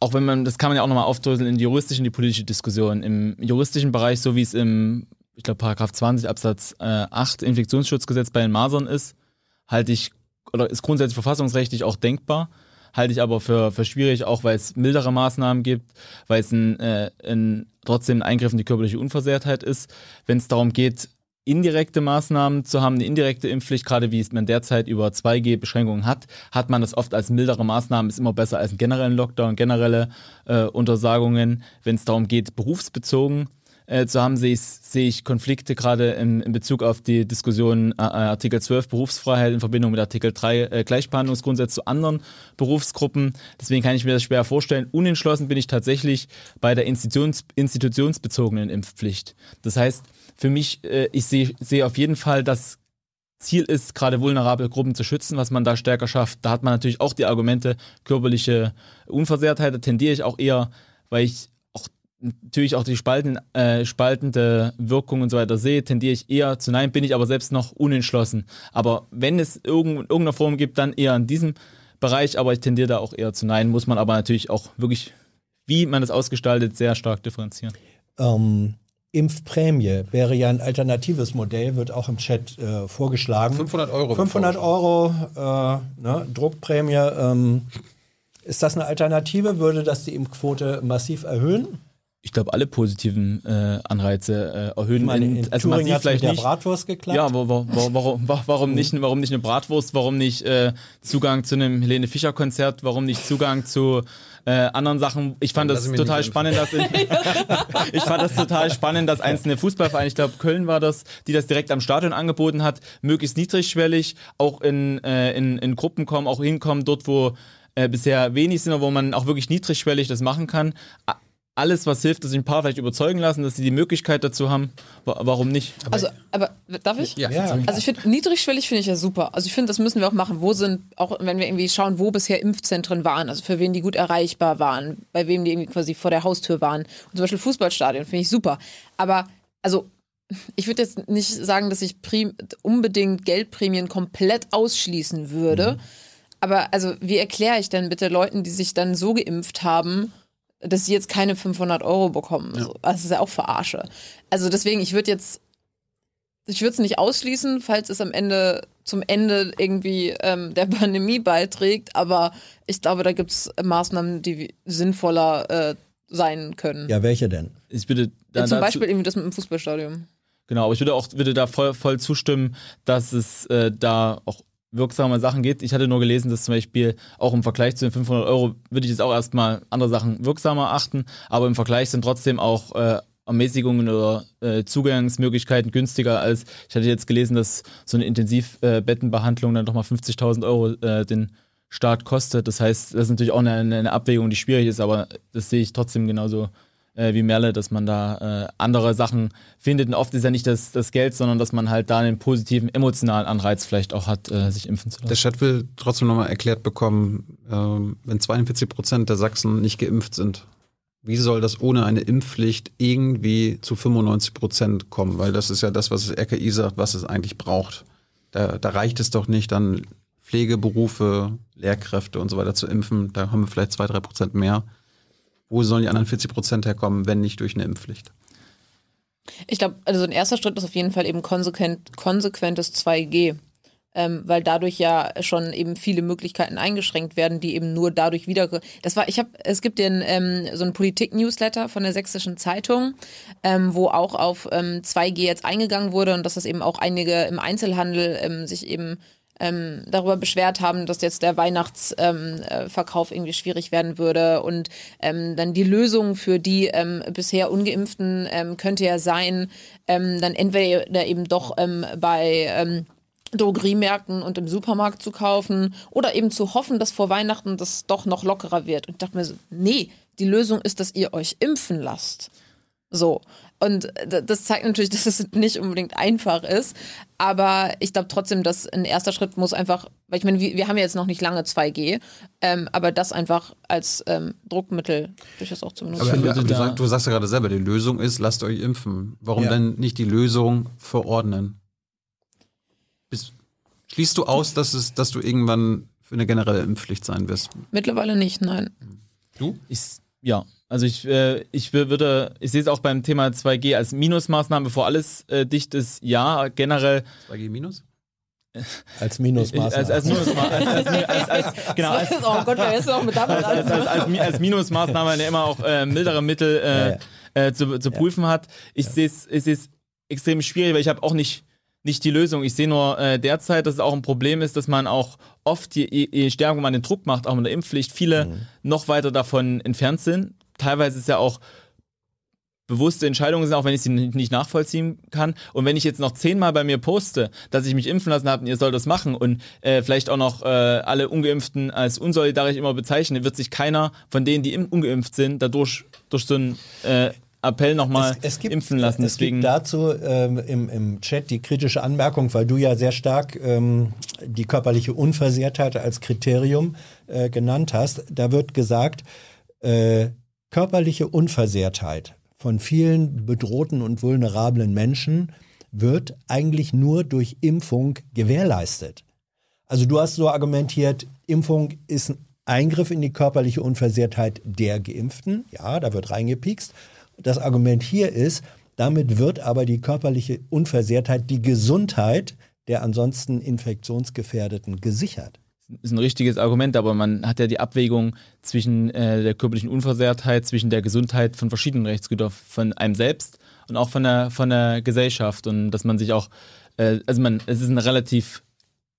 auch wenn man, das kann man ja auch nochmal aufdröseln in die juristische und die politische Diskussion. Im juristischen Bereich, so wie es im, ich glaube, Paragraph 20 Absatz äh, 8 Infektionsschutzgesetz bei den Masern ist, halte ich, oder ist grundsätzlich verfassungsrechtlich auch denkbar halte ich aber für, für schwierig, auch weil es mildere Maßnahmen gibt, weil es ein, äh, ein, trotzdem ein Eingriff in die körperliche Unversehrtheit ist. Wenn es darum geht, indirekte Maßnahmen zu haben, eine indirekte Impfpflicht, gerade wie es man derzeit über 2G-Beschränkungen hat, hat man das oft als mildere Maßnahmen, ist immer besser als einen generellen Lockdown, generelle äh, Untersagungen. Wenn es darum geht, berufsbezogen äh, zu haben, sehe ich, sehe ich Konflikte gerade in, in Bezug auf die Diskussion äh, Artikel 12 Berufsfreiheit in Verbindung mit Artikel 3 äh, Gleichbehandlungsgrundsatz zu anderen Berufsgruppen. Deswegen kann ich mir das schwer vorstellen. Unentschlossen bin ich tatsächlich bei der Institutions, institutionsbezogenen Impfpflicht. Das heißt, für mich, äh, ich sehe seh auf jeden Fall, dass Ziel ist, gerade vulnerable Gruppen zu schützen, was man da stärker schafft. Da hat man natürlich auch die Argumente körperliche Unversehrtheit. Da tendiere ich auch eher, weil ich natürlich auch die Spalten, äh, spaltende Wirkung und so weiter sehe, tendiere ich eher zu nein, bin ich aber selbst noch unentschlossen. Aber wenn es irgend, irgendeine Form gibt, dann eher in diesem Bereich, aber ich tendiere da auch eher zu nein, muss man aber natürlich auch wirklich, wie man das ausgestaltet, sehr stark differenzieren. Ähm, Impfprämie wäre ja ein alternatives Modell, wird auch im Chat äh, vorgeschlagen. 500 Euro. 500 Euro äh, ne, Druckprämie. Ähm, ist das eine Alternative? Würde das die Impfquote massiv erhöhen? ich glaube, alle positiven äh, Anreize äh, erhöhen. Ich meine, in also Thüringen massiv vielleicht mit nicht. der Bratwurst geklappt. Ja, wo, wo, wo, warum, wa- warum, nicht, warum nicht eine Bratwurst? Warum nicht äh, Zugang zu einem Helene Fischer Konzert? Warum nicht Zugang zu äh, anderen Sachen? Ich fand Dann das total spannend, dass in, <laughs> ich fand das total spannend, dass einzelne Fußballvereine, ich glaube Köln war das, die das direkt am Stadion angeboten hat, möglichst niedrigschwellig, auch in, äh, in, in Gruppen kommen, auch hinkommen, dort wo äh, bisher wenig sind, wo man auch wirklich niedrigschwellig das machen kann. Alles, was hilft, dass sich ein paar vielleicht überzeugen lassen, dass sie die Möglichkeit dazu haben, wa- warum nicht? Also, aber darf ich? Ja, Ja. Also ich finde, niedrigschwellig finde ich ja super. Also ich finde, das müssen wir auch machen. Wo sind, auch wenn wir irgendwie schauen, wo bisher Impfzentren waren, also für wen die gut erreichbar waren, bei wem die irgendwie quasi vor der Haustür waren. Und zum Beispiel Fußballstadion finde ich super. Aber, also, ich würde jetzt nicht sagen, dass ich prim unbedingt Geldprämien komplett ausschließen würde. Aber also, wie erkläre ich denn bitte Leuten, die sich dann so geimpft haben, dass sie jetzt keine 500 Euro bekommen? So, das ist ja auch Verarsche. Also deswegen, ich würde jetzt ich würde es nicht ausschließen, falls es am Ende zum Ende irgendwie ähm, der <laughs> Pandemie beiträgt, aber ich glaube, da gibt es Maßnahmen, die sinnvoller äh, sein können. Ja, welche denn? Ich würde da Ja, zum Beispiel irgendwie das mit dem Fußballstadion. Genau, aber ich würde auch würde da voll, voll zustimmen, dass es äh, da auch wirksame Sachen gibt. Ich hatte nur gelesen, dass zum Beispiel auch im Vergleich zu den 500 Euro würde ich jetzt auch erstmal andere Sachen wirksamer achten, aber im Vergleich sind trotzdem auch äh, Ermäßigungen oder äh, Zugangsmöglichkeiten günstiger als, ich hatte jetzt gelesen, dass so eine Intensivbettenbehandlung dann doch mal 50.000 Euro äh, den Staat kostet. Das heißt, das ist natürlich auch eine, eine Abwägung, die schwierig ist, aber das sehe ich trotzdem genauso äh, wie Merle, dass man da äh, andere Sachen findet. Und oft ist ja nicht das, das Geld, sondern dass man halt da einen positiven emotionalen Anreiz vielleicht auch hat, äh, sich impfen zu Der lassen. Chat will trotzdem nochmal erklärt bekommen, ähm, wenn 42 Prozent der Sachsen nicht geimpft sind, wie soll das ohne eine Impfpflicht irgendwie zu 95 Prozent kommen? Weil das ist ja das, was das RKI sagt, was es eigentlich braucht. Da, da reicht es doch nicht, dann Pflegeberufe, Lehrkräfte und so weiter zu impfen. Da haben wir vielleicht zwei, drei Prozent mehr. Wo sollen die anderen 40 Prozent herkommen, wenn nicht durch eine Impfpflicht? Ich glaube, also ein erster Schritt ist auf jeden Fall eben konsequent, konsequentes 2G. Ähm, weil dadurch ja schon eben viele Möglichkeiten eingeschränkt werden, die eben nur dadurch wieder. Das war, ich habe, es gibt den ähm, so einen Politik-Newsletter von der Sächsischen Zeitung, ähm, wo auch auf ähm, 2G jetzt eingegangen wurde und dass das eben auch einige im Einzelhandel ähm, sich eben ähm, darüber beschwert haben, dass jetzt der Weihnachtsverkauf ähm, äh, irgendwie schwierig werden würde. Und ähm, dann die Lösung für die ähm, bisher Ungeimpften ähm, könnte ja sein, ähm, dann entweder eben doch ähm, bei ähm, Drogeriemärkten und im Supermarkt zu kaufen oder eben zu hoffen, dass vor Weihnachten das doch noch lockerer wird. Und ich dachte mir so, nee, die Lösung ist, dass ihr euch impfen lasst. So. Und das zeigt natürlich, <laughs> dass es nicht unbedingt einfach ist. Aber ich glaube trotzdem, dass ein erster Schritt muss einfach, weil ich meine, wir, wir haben ja jetzt noch nicht lange 2G, ähm, aber das einfach als ähm, Druckmittel durchaus auch zu benutzen. Aber finde, ja, du, da- sag, du sagst ja gerade selber, die Lösung ist, lasst euch impfen. Warum Ja. denn nicht die Lösung verordnen? Bis, schließt du aus, dass, es, dass du irgendwann für eine generelle Impfpflicht sein wirst? Mittlerweile nicht, nein. Du? Ich, ja, also ich, äh, ich wür- würde, ich sehe es auch beim Thema 2G als Minusmaßnahme, bevor alles äh, dicht ist. Ja, generell 2G minus? <laughs> Als Minusmaßnahme. als, als, Minusma als, als, als, als, <laughs> genau, als, oh Gott, wer ist noch mit damit als, als, als, Mi- als Minusmaßnahme der immer auch äh, mildere Mittel äh, Ja, Äh, zu, zu prüfen hat. Ich sehe es extrem schwierig, weil ich habe auch nicht nicht die Lösung. Ich sehe nur äh, derzeit, dass es auch ein Problem ist, dass man auch oft, je, je je stärker man den Druck macht, auch mit der Impfpflicht, viele noch weiter davon entfernt sind. Teilweise ist ja auch bewusste Entscheidungen sind, auch wenn ich sie nicht nachvollziehen kann. Und wenn ich jetzt noch zehnmal bei mir poste, dass ich mich impfen lassen habe und ihr sollt das machen und äh, vielleicht auch noch äh, alle Ungeimpften als unsolidarisch immer bezeichnen, wird sich keiner von denen, die im- ungeimpft sind, dadurch durch so einen äh, Appell nochmal impfen lassen. Es Deswegen gibt dazu ähm, im, im Chat die kritische Anmerkung, weil du ja sehr stark ähm, die körperliche Unversehrtheit als Kriterium äh, genannt hast. Da wird gesagt, äh, körperliche Unversehrtheit von vielen bedrohten und vulnerablen Menschen wird eigentlich nur durch Impfung gewährleistet. Also du hast so argumentiert, Impfung ist ein Eingriff in die körperliche Unversehrtheit der Geimpften. Ja, da wird reingepiekst. Das Argument hier ist, damit wird aber die körperliche Unversehrtheit, die Gesundheit der ansonsten Infektionsgefährdeten gesichert. Ist ein richtiges Argument, aber man hat ja die Abwägung zwischen äh, der körperlichen Unversehrtheit, zwischen der Gesundheit von verschiedenen Rechtsgütern, von einem selbst und auch von der, von der Gesellschaft. Und dass man sich auch, äh, also man, es ist ein relativ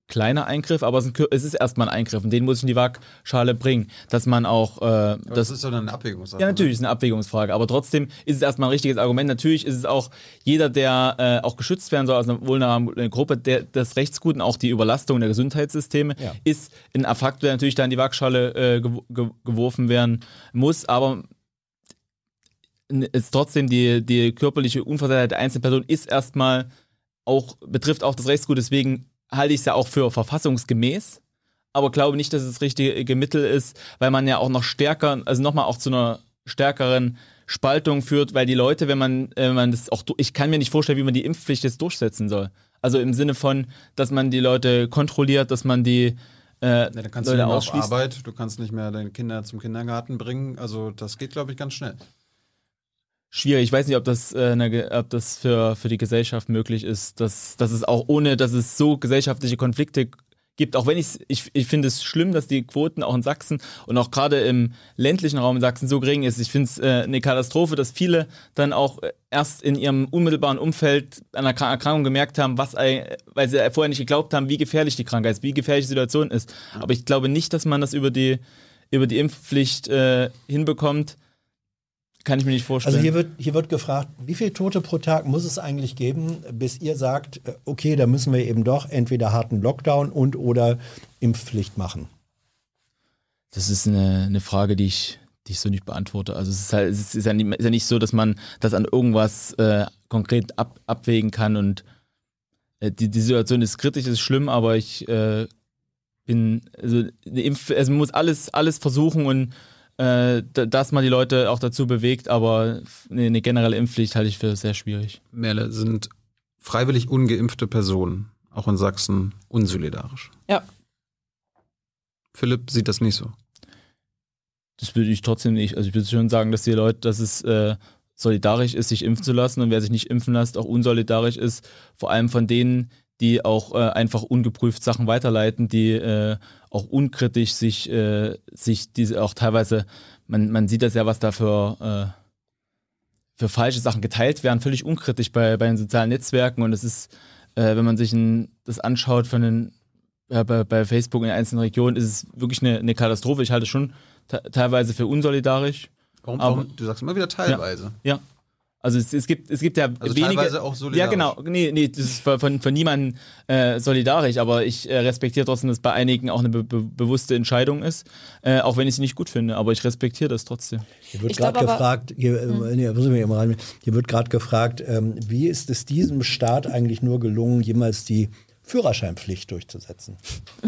kleiner Eingriff, aber es ist, es erstmal ein Eingriff und den muss ich in die Waagschale bringen, dass man auch, äh, Das, das, ist doch eine Abwägungssache. ja, natürlich ist eine Abwägungsfrage, aber trotzdem ist es erstmal ein richtiges Argument. Natürlich ist es auch jeder, der äh, auch geschützt werden soll aus einer vulnerablen Gruppe, der das Rechtsgut und auch die Überlastung der Gesundheitssysteme Ja. ist ein Fakt, der natürlich da in die Waagschale äh, gew gew geworfen werden muss, aber ist trotzdem die, die körperliche Unversehrtheit der einzelnen Person ist erstmal auch, betrifft auch das Rechtsgut, deswegen halte ich es ja auch für verfassungsgemäß aber glaube nicht, dass es das richtige Mittel ist, weil man ja auch noch stärker, also nochmal auch zu einer stärkeren Spaltung führt, weil die Leute, wenn man, wenn man das auch, du- ich kann mir nicht vorstellen, wie man die Impfpflicht jetzt durchsetzen soll. Also im Sinne von, dass man die Leute kontrolliert, dass man die äh, Ja, dann kannst du Leute nicht mehr auf. Arbeit, du kannst nicht mehr deine Kinder zum Kindergarten bringen. Also das geht, glaube ich, ganz schnell. Schwierig. Ich weiß nicht, ob das, äh, Ge- ob das für, für die Gesellschaft möglich ist, dass, dass es auch ohne, dass es so gesellschaftliche Konflikte gibt, auch wenn ich's, ich, ich finde es schlimm, dass die Quoten auch in Sachsen und auch gerade im ländlichen Raum in Sachsen so gering ist. Ich finde es äh, eine Katastrophe, dass viele dann auch erst in ihrem unmittelbaren Umfeld einer Erkrank- Erkrankung gemerkt haben, was, ei- weil sie vorher nicht geglaubt haben, wie gefährlich die Krankheit ist, wie gefährlich die Situation ist. Aber ich glaube nicht, dass man das über die, über die Impfpflicht äh, hinbekommt. Kann ich mir nicht vorstellen. Also hier wird, hier wird gefragt, wie viele Tote pro Tag muss es eigentlich geben, bis ihr sagt, äh, okay, da müssen wir eben doch entweder harten Lockdown und oder Impfpflicht machen. Das ist eine, eine Frage, die ich, die ich so nicht beantworte. Also es ist, halt, es ist, ja, nicht, ist ja nicht so, dass man das an irgendwas äh, konkret ab, abwägen kann und äh, die, die Situation ist kritisch, ist schlimm, aber ich äh, bin, also, Impf also man muss alles, alles versuchen und äh, da- dass man die Leute auch dazu bewegt, aber eine, eine generelle Impfpflicht halte ich für sehr schwierig. Merle, sind freiwillig ungeimpfte Personen, auch in Sachsen, unsolidarisch. Ja. Philipp sieht das nicht so. Das würde ich trotzdem nicht. Also ich würde schon sagen, dass die Leute, dass es äh, solidarisch ist, sich impfen zu lassen und wer sich nicht impfen lässt, auch unsolidarisch ist. Vor allem von denen, die auch äh, einfach ungeprüft Sachen weiterleiten, die äh, auch unkritisch sich, äh, sich diese auch teilweise, man, man sieht das ja, was da für, äh, für falsche Sachen geteilt werden, völlig unkritisch bei, bei den sozialen Netzwerken und es ist, äh, wenn man sich ein, das anschaut von den ja, bei, bei Facebook in einzelnen Regionen ist es wirklich eine, eine Katastrophe. Ich halte es schon te- teilweise für unsolidarisch. Warum, Aber- warum? Du sagst immer wieder teilweise. Ja. Also es, es, gibt, es gibt ja Also wenige. teilweise auch solidarisch. Ja, genau. Nee, nee, das ist von, von, niemandem äh, solidarisch, aber ich äh, respektiere trotzdem, dass bei einigen auch eine be be bewusste Entscheidung ist, äh, auch wenn ich sie nicht gut finde, aber ich respektiere das trotzdem. Hier wird gerade gefragt, hier, äh, nee, eben rein, hier wird gerade gefragt, ähm, wie ist es diesem Staat eigentlich nur gelungen, jemals die Führerscheinpflicht durchzusetzen? <laughs>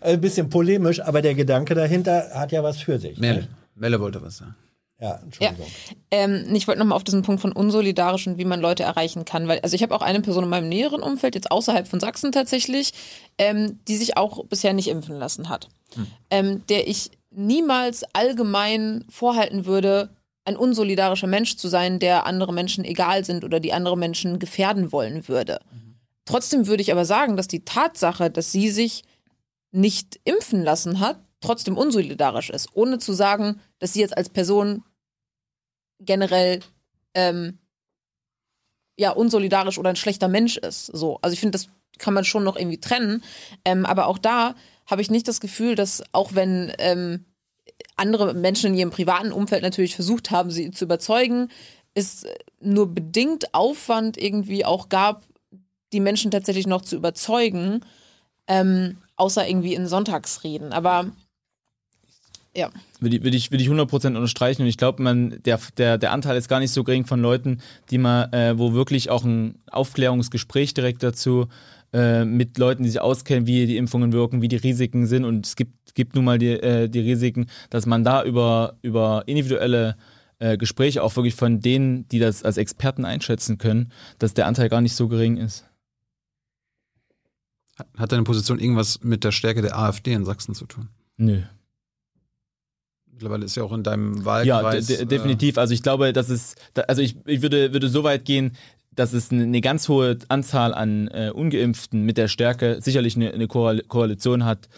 Also Ein bisschen polemisch, aber der Gedanke dahinter hat ja was für sich. Melle. Ne? Melle wollte was sagen. Ja, Entschuldigung. Ähm, ich wollte nochmal auf diesen Punkt von unsolidarisch und wie man Leute erreichen kann, weil also ich habe auch eine Person in meinem näheren Umfeld, jetzt außerhalb von Sachsen tatsächlich, ähm, die sich auch bisher nicht impfen lassen hat, ähm, der ich niemals allgemein vorhalten würde, ein unsolidarischer Mensch zu sein, der andere Menschen egal sind oder die andere Menschen gefährden wollen würde. Trotzdem würde ich aber sagen, dass die Tatsache, dass sie sich nicht impfen lassen hat, trotzdem unsolidarisch ist, ohne zu sagen, dass sie jetzt als Person generell ähm, ja unsolidarisch oder ein schlechter Mensch ist. So, also ich finde, das kann man schon noch irgendwie trennen. Ähm, aber auch da habe ich nicht das Gefühl, dass auch wenn ähm, andere Menschen in ihrem privaten Umfeld natürlich versucht haben, sie zu überzeugen, es nur bedingt Aufwand irgendwie auch gab, die Menschen tatsächlich noch zu überzeugen, ähm, außer irgendwie in Sonntagsreden. Aber ja. Würde, ich- würde ich, würde ich 100% unterstreichen und ich glaube, man, der, der, der Anteil ist gar nicht so gering von Leuten, die mal, äh, wo wirklich auch ein Aufklärungsgespräch direkt dazu äh, mit Leuten, die sich auskennen, wie die Impfungen wirken, wie die Risiken sind und es gibt, gibt nun mal die, äh, die Risiken, dass man da über, über individuelle äh, Gespräche auch wirklich von denen, die das als Experten einschätzen können, dass der Anteil gar nicht so gering ist. Hat- Hat deine Position irgendwas mit der Stärke der AfD in Sachsen zu tun? Nö. Mittlerweile ist ja auch in deinem Ja, Wahlkreis. de de äh, definitiv. Also ich glaube, dass es, also ich, ich würde, würde so weit gehen, dass es eine, ganz hohe Anzahl an äh, Ungeimpften mit der Stärke sicherlich eine, eine Koalition hat,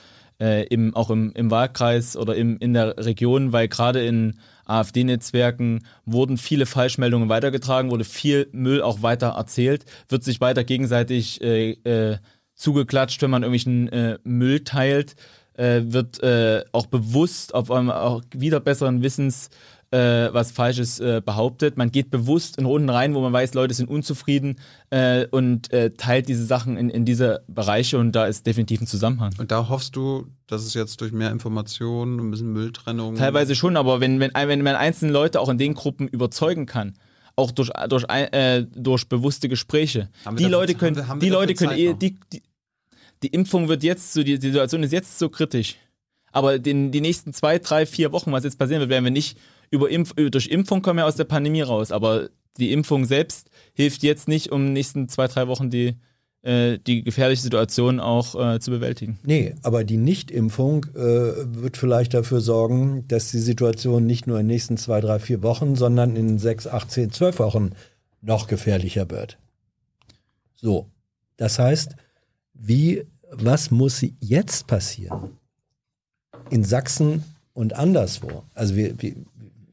äh, im, auch im, im Wahlkreis oder im, in der Region, weil gerade in AfD-Netzwerken wurden viele Falschmeldungen weitergetragen, wurde viel Müll auch weiter erzählt, wird sich weiter gegenseitig äh, äh, zugeklatscht, wenn man irgendwelchen äh, Müll teilt, äh, wird äh, auch bewusst auf einmal auch wieder besseren Wissens äh, was Falsches äh, behauptet. Man geht bewusst in Runden rein, wo man weiß, Leute sind unzufrieden äh, und äh, teilt diese Sachen in, in diese Bereiche und da ist definitiv ein Zusammenhang. Und da hoffst du, dass es jetzt durch mehr Informationen, ein bisschen Mülltrennung. Teilweise schon, aber wenn, wenn, wenn man einzelne Leute auch in den Gruppen überzeugen kann, auch durch, durch, ein- äh, durch bewusste Gespräche, die Leute können, die Leute können Zeit eh, noch? die, die, die Impfung wird jetzt so, die Situation ist jetzt so kritisch. Aber den, die nächsten zwei, drei, vier Wochen, was jetzt passieren wird, werden wir nicht über Impf, durch Impfung kommen wir aus der Pandemie raus. Aber die Impfung selbst hilft jetzt nicht, um in den nächsten zwei, drei Wochen die, äh, die gefährliche Situation auch äh, zu bewältigen. Nee, aber die Nichtimpfung äh, wird vielleicht dafür sorgen, dass die Situation nicht nur in den nächsten zwei, drei, vier Wochen, sondern in sechs, acht, zehn, zwölf Wochen noch gefährlicher wird. So, das heißt, wie, was muss jetzt passieren in Sachsen und anderswo? Also wir, wir,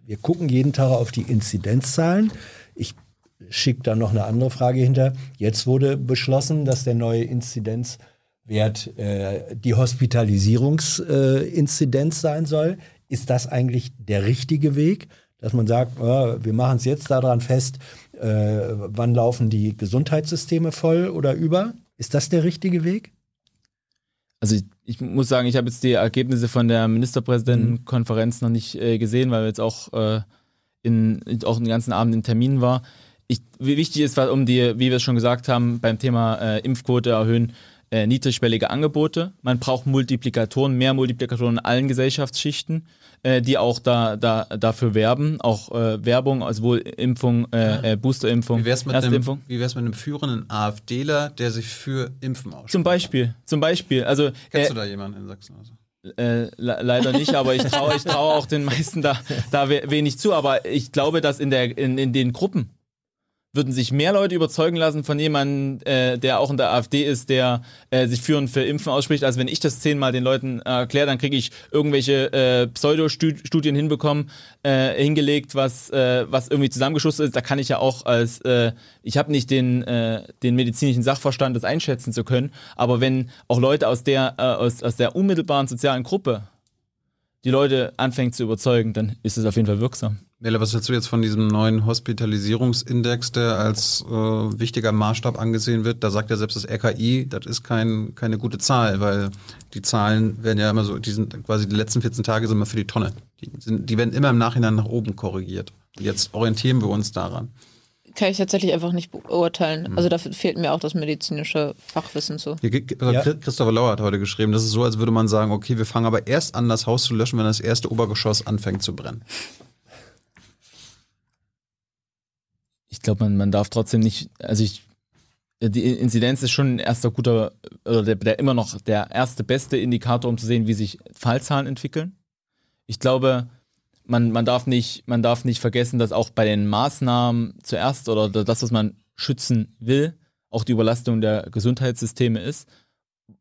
wir gucken jeden Tag auf die Inzidenzzahlen. Ich schicke da noch eine andere Frage hinter. Jetzt wurde beschlossen, dass der neue Inzidenzwert äh, die Hospitalisierungsinzidenz äh, sein soll. Ist das eigentlich der richtige Weg, dass man sagt, äh, wir machen es jetzt daran fest, äh, wann laufen die Gesundheitssysteme voll oder über? Ist das der richtige Weg? Also ich, ich muss sagen, ich habe jetzt die Ergebnisse von der Ministerpräsidentenkonferenz noch nicht äh, gesehen, weil wir jetzt auch, äh, in, auch den ganzen Abend in Terminen war. Ich, wie wichtig ist, um die, wie wir es schon gesagt haben, beim Thema äh, Impfquote erhöhen, äh, niedrigschwellige Angebote. Man braucht Multiplikatoren, mehr Multiplikatoren in allen Gesellschaftsschichten, äh, die auch da, da, dafür werben. Auch äh, Werbung, also wohl Impfung, äh, äh, Boosterimpfung, Wie wär's mit einem, Erstimpfung. wie wär's mit einem führenden AfDler, der sich für Impfen ausspricht? Zum Beispiel, zum Beispiel. Also, Kennst äh, du da jemanden in Sachsen? Also? Äh, le leider nicht, aber ich traue ich trau auch den meisten da, da we wenig zu. Aber ich glaube, dass in, der, in, in den Gruppen würden sich mehr Leute überzeugen lassen von jemandem, äh, der auch in der AfD ist, der äh, sich führend für Impfen ausspricht, als wenn ich das zehnmal den Leuten äh, erkläre, dann kriege ich irgendwelche äh, Pseudostudien hinbekommen, äh, hingelegt, was, äh, was irgendwie zusammengeschustert ist. Da kann ich ja auch als, äh, ich habe nicht den, den medizinischen Sachverstand, das einschätzen zu können, aber wenn auch Leute aus der, aus, aus der unmittelbaren sozialen Gruppe die Leute anfängt zu überzeugen, dann ist es auf jeden Fall wirksam. Melle, was hältst du jetzt von diesem neuen Hospitalisierungsindex, der als äh, wichtiger Maßstab angesehen wird? Da sagt ja selbst das RKI, das ist kein, keine gute Zahl, weil die Zahlen werden ja immer so, die sind quasi die letzten 14 Tage sind immer für die Tonne. Die, sind, die werden immer im Nachhinein nach oben korrigiert. Jetzt orientieren wir uns daran. Kann ich tatsächlich einfach nicht beurteilen. Also da fehlt mir auch das medizinische Fachwissen zu. Hier, ja. Christopher Lauer hat heute geschrieben, das ist so, als würde man sagen, okay, wir fangen aber erst an, das Haus zu löschen, wenn das erste Obergeschoss anfängt zu brennen. Ich glaube, man, man darf trotzdem nicht, also ich, die Inzidenz ist schon ein erster guter, oder der, der, immer noch der erste beste Indikator, um zu sehen, wie sich Fallzahlen entwickeln. Ich glaube, man, man, darf nicht, man darf nicht vergessen, dass auch bei den Maßnahmen zuerst oder das, was man schützen will, auch die Überlastung der Gesundheitssysteme ist,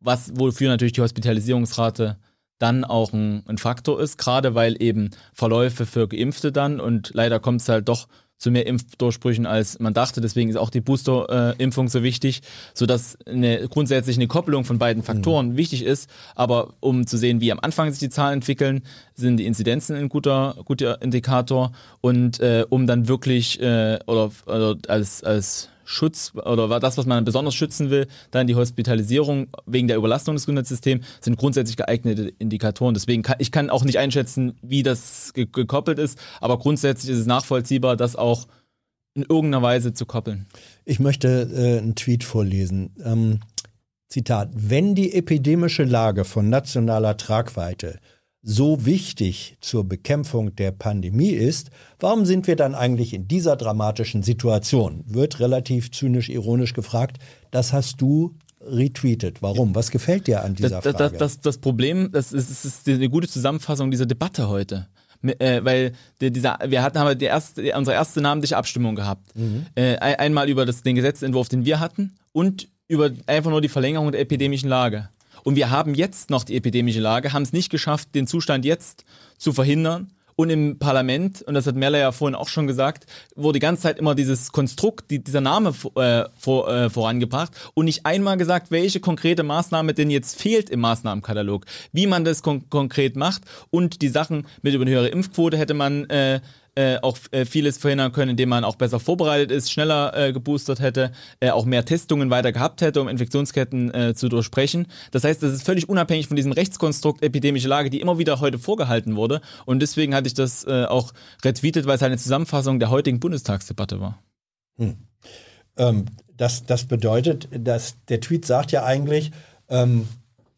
was wofür natürlich die Hospitalisierungsrate dann auch ein, ein Faktor ist, gerade weil eben Verläufe für Geimpfte dann und leider kommt es halt doch zu mehr Impfdurchbrüchen, als man dachte. Deswegen ist auch die Booster-Impfung so wichtig, sodass eine, grundsätzlich eine Kopplung von beiden Faktoren mhm. wichtig ist. Aber um zu sehen, wie am Anfang sich die Zahlen entwickeln, sind die Inzidenzen ein guter, guter Indikator. Und äh, um dann wirklich äh, oder, oder als, als Schutz oder das, was man besonders schützen will, dann die Hospitalisierung wegen der Überlastung des Gesundheitssystems sind grundsätzlich geeignete Indikatoren. Deswegen kann ich kann auch nicht einschätzen, wie das ge gekoppelt ist, aber grundsätzlich ist es nachvollziehbar, das auch in irgendeiner Weise zu koppeln. Ich möchte äh, einen Tweet vorlesen. Ähm, Zitat: Wenn die epidemische Lage von nationaler Tragweite so wichtig zur Bekämpfung der Pandemie ist, warum sind wir dann eigentlich in dieser dramatischen Situation? Wird relativ zynisch ironisch gefragt. Das hast du retweetet. Warum? Was gefällt dir an dieser das, Frage? Das, das, das Problem, das ist, das ist eine gute Zusammenfassung dieser Debatte heute. Äh, weil die, dieser, wir hatten aber die erste, unsere erste namentliche Abstimmung gehabt. Mhm. Äh, einmal über das, den Gesetzentwurf, den wir hatten und über einfach nur die Verlängerung der epidemischen Lage. Und wir haben jetzt noch die epidemische Lage, haben es nicht geschafft, den Zustand jetzt zu verhindern. Und im Parlament, und das hat Merle ja vorhin auch schon gesagt, wurde die ganze Zeit immer dieses Konstrukt, die, dieser Name äh, vor, äh, vorangebracht und nicht einmal gesagt, welche konkrete Maßnahme denn jetzt fehlt im Maßnahmenkatalog, wie man das kon konkret macht und die Sachen mit über eine höhere Impfquote hätte man äh, äh, auch äh, vieles verhindern können, indem man auch besser vorbereitet ist, schneller äh, geboostert hätte, äh, auch mehr Testungen weiter gehabt hätte, um Infektionsketten äh, zu durchsprechen. Das heißt, das ist völlig unabhängig von diesem Rechtskonstrukt epidemische Lage, die immer wieder heute vorgehalten wurde. Und deswegen hatte ich das äh, auch retweetet, weil es eine Zusammenfassung der heutigen Bundestagsdebatte war. Hm. Ähm, das, das bedeutet, dass der Tweet sagt ja eigentlich, ähm,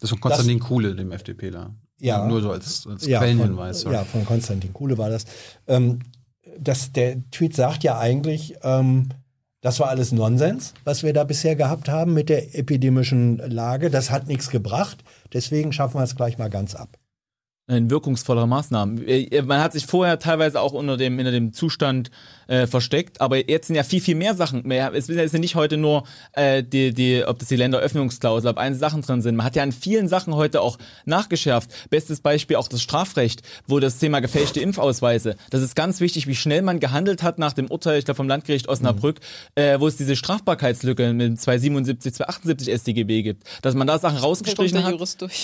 das ist von Konstantin Kuhle, dem FDPler. Ja. Nur so als, als ja, Quellenhinweis. Von, ja, von Konstantin Kuhle war das. Ähm, das. Der Tweet sagt ja eigentlich, ähm, das war alles Nonsens, was wir da bisher gehabt haben mit der epidemischen Lage. Das hat nichts gebracht. Deswegen schaffen wir es gleich mal ganz ab ein wirkungsvollere Maßnahmen. Äh, man hat sich vorher teilweise auch unter dem, unter dem Zustand äh, versteckt, aber jetzt sind ja viel, viel mehr Sachen. Mehr. Es ist ja nicht heute nur, äh, die, die, ob das die Länderöffnungsklausel, ob einzelne Sachen drin sind. Man hat ja an vielen Sachen heute auch nachgeschärft. Bestes Beispiel auch das Strafrecht, wo das Thema gefälschte Impfausweise, das ist ganz wichtig, wie schnell man gehandelt hat nach dem Urteil, ich glaube vom Landgericht Osnabrück, mhm. äh, wo es diese Strafbarkeitslücke mit 277, 278 StGB gibt, dass man da Sachen rausgestrichen hat.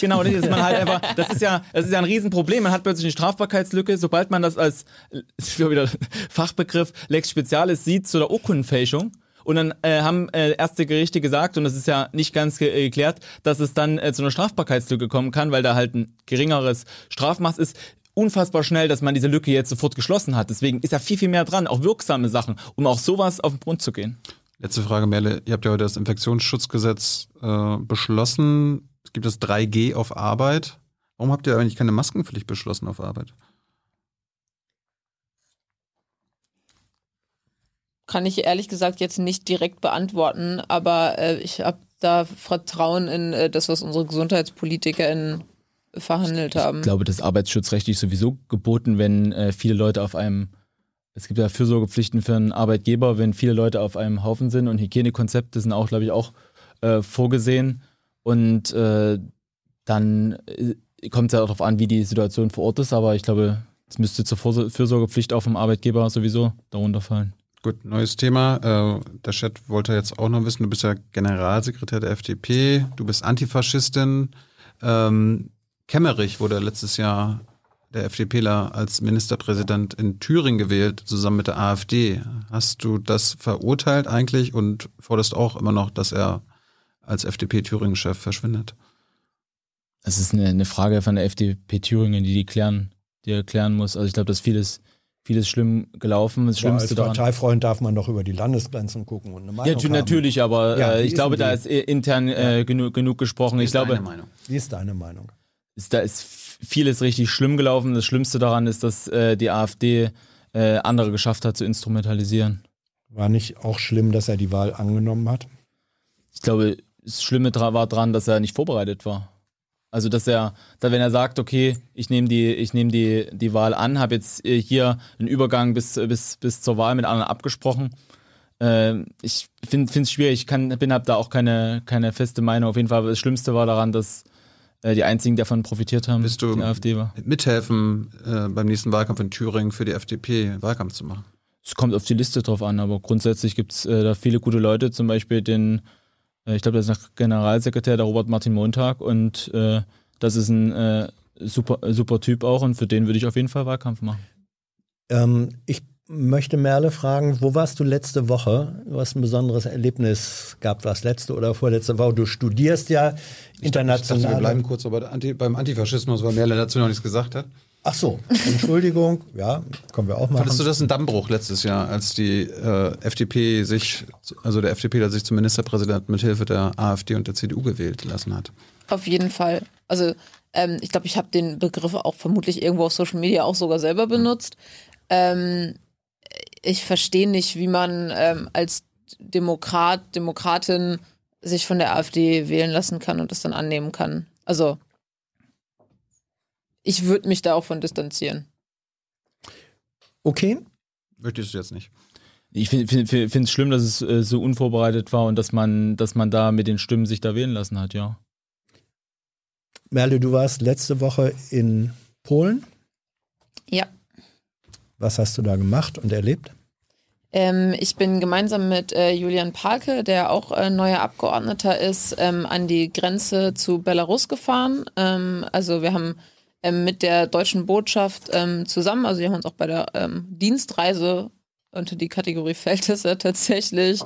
Genau, das ist man halt einfach, <laughs> das ist ja, das ist ja ein Riesenproblem. Man hat plötzlich eine Strafbarkeitslücke, sobald man das als, <laughs> ist wieder Fachbegriff, Lex Spezialis sieht zu der Urkundenfälschung. Und dann äh, haben äh, erste Gerichte gesagt, und das ist ja nicht ganz ge äh, geklärt, dass es dann äh, zu einer Strafbarkeitslücke kommen kann, weil da halt ein geringeres Strafmaß ist. Unfassbar schnell, dass man diese Lücke jetzt sofort geschlossen hat. Deswegen ist ja viel, viel mehr dran, auch wirksame Sachen, um auch sowas auf den Grund zu gehen. Letzte Frage, Merle. Ihr habt ja heute das Infektionsschutzgesetz äh, beschlossen. Es gibt das 3G auf Arbeit. Warum habt ihr eigentlich keine Maskenpflicht beschlossen auf Arbeit? Kann ich ehrlich gesagt jetzt nicht direkt beantworten, aber äh, ich habe da Vertrauen in äh, das, was unsere GesundheitspolitikerInnen verhandelt haben. Ich glaube, das Arbeitsschutzrecht ist sowieso geboten, wenn äh, viele Leute auf einem, es gibt ja Fürsorgepflichten für einen Arbeitgeber, wenn viele Leute auf einem Haufen sind und Hygienekonzepte sind auch, glaube ich, auch äh, vorgesehen. Und äh, dann äh, kommt es ja darauf an, wie die Situation vor Ort ist, aber ich glaube, es müsste zur Fürsorgepflicht auch vom Arbeitgeber sowieso darunter fallen. Gut, neues Thema. Äh, der Chat wollte jetzt auch noch wissen, du bist ja Generalsekretär der FDP, du bist Antifaschistin. Ähm, Kemmerich wurde letztes Jahr der FDPler als Ministerpräsident in Thüringen gewählt, zusammen mit der AfD. Hast du das verurteilt eigentlich und forderst auch immer noch, dass er als FDP-Thüringen-Chef verschwindet? Es ist eine, eine Frage von der FDP Thüringen, die die klären, die erklären muss. Also ich glaube, dass vieles, vieles schlimm gelaufen. Das Schlimmste als daran. Parteifreund darf man doch über die Landesgrenzen gucken und eine Meinung Ja, tu- haben. natürlich, aber Ja, äh, wie ich ist glaube, da ist äh, intern äh, genug, genug gesprochen. Ich Ist deine glaube, Meinung. Wie ist deine Meinung? ist, da ist vieles richtig schlimm gelaufen. Das Schlimmste daran ist, dass äh, die AfD äh, andere geschafft hat zu instrumentalisieren. War nicht auch schlimm, dass er die Wahl angenommen hat? Ich glaube, das Schlimme war dran, dass er nicht vorbereitet war. Also dass er, da wenn er sagt, okay, ich nehme die, ich nehme die, die Wahl an, habe jetzt äh, hier einen Übergang bis, bis, bis zur Wahl mit anderen abgesprochen. Äh, ich finde es schwierig, ich kann, bin habe da auch keine, keine feste Meinung. Auf jeden Fall, das Schlimmste war daran, dass äh, die einzigen, die davon profitiert haben, Bist du die AfD war. mithelfen, äh, beim nächsten Wahlkampf in Thüringen für die FDP Wahlkampf zu machen? Es kommt auf die Liste drauf an, aber grundsätzlich gibt es äh, da viele gute Leute, zum Beispiel den, äh, ich glaube, das ist noch Generalsekretär, der Robert Martin Montag und äh, das ist ein äh, super, äh, super Typ auch und für den würde ich auf jeden Fall Wahlkampf machen. Ähm, ich möchte Merle fragen, wo warst du letzte Woche? Du hast ein besonderes Erlebnis gehabt, was letzte oder vorletzte Woche. Du studierst ja Ich dachte, international. wir bleiben kurz aber Anti, beim Antifaschismus, weil Merle dazu noch nichts gesagt hat. Ach so, Entschuldigung. Ja, können wir auch machen. Fandest du das ein Dammbruch letztes Jahr, als die äh, FDP sich, also der FDPler sich zum Ministerpräsident mit Hilfe der AfD und der CDU gewählt lassen hat? Auf jeden Fall. Also ähm, ich glaube, ich habe den Begriff auch vermutlich irgendwo auf Social Media auch sogar selber benutzt. Ähm, ich verstehe nicht, wie man ähm, als Demokrat, Demokratin sich von der AfD wählen lassen kann und das dann annehmen kann. Also ich würde mich da auch von distanzieren. Okay. Möchtest du jetzt nicht? Ich finde find, es schlimm, dass es äh, so unvorbereitet war und dass man, dass man da mit den Stimmen sich da wählen lassen hat, ja. Merle, du warst letzte Woche in Polen. Ja. Was hast du da gemacht und erlebt? Ähm, ich bin gemeinsam mit äh, Julian Palke, der auch äh, neuer Abgeordneter ist, ähm, an die Grenze zu Belarus gefahren. Ähm, also wir haben ähm, mit der deutschen Botschaft ähm, zusammen, also wir haben uns auch bei der ähm, Dienstreise unter die Kategorie fällt es ja tatsächlich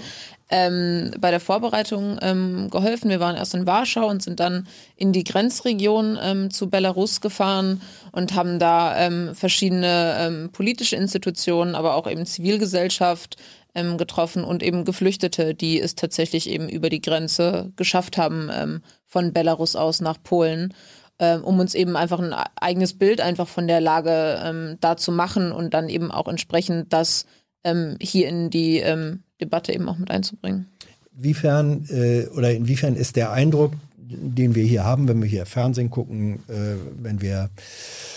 ähm, bei der Vorbereitung ähm, geholfen. Wir waren erst in Warschau und sind dann in die Grenzregion ähm, zu Belarus gefahren und haben da ähm, verschiedene ähm, politische Institutionen, aber auch eben Zivilgesellschaft ähm, getroffen und eben Geflüchtete, die es tatsächlich eben über die Grenze geschafft haben von Belarus aus nach Polen ähm, um uns eben einfach ein eigenes Bild einfach von der Lage ähm, da zu machen und dann eben auch entsprechend das ähm, hier in die ähm, Debatte eben auch mit einzubringen. Wiefern äh, oder inwiefern ist der Eindruck, den wir hier haben, wenn wir hier Fernsehen gucken, äh, wenn wir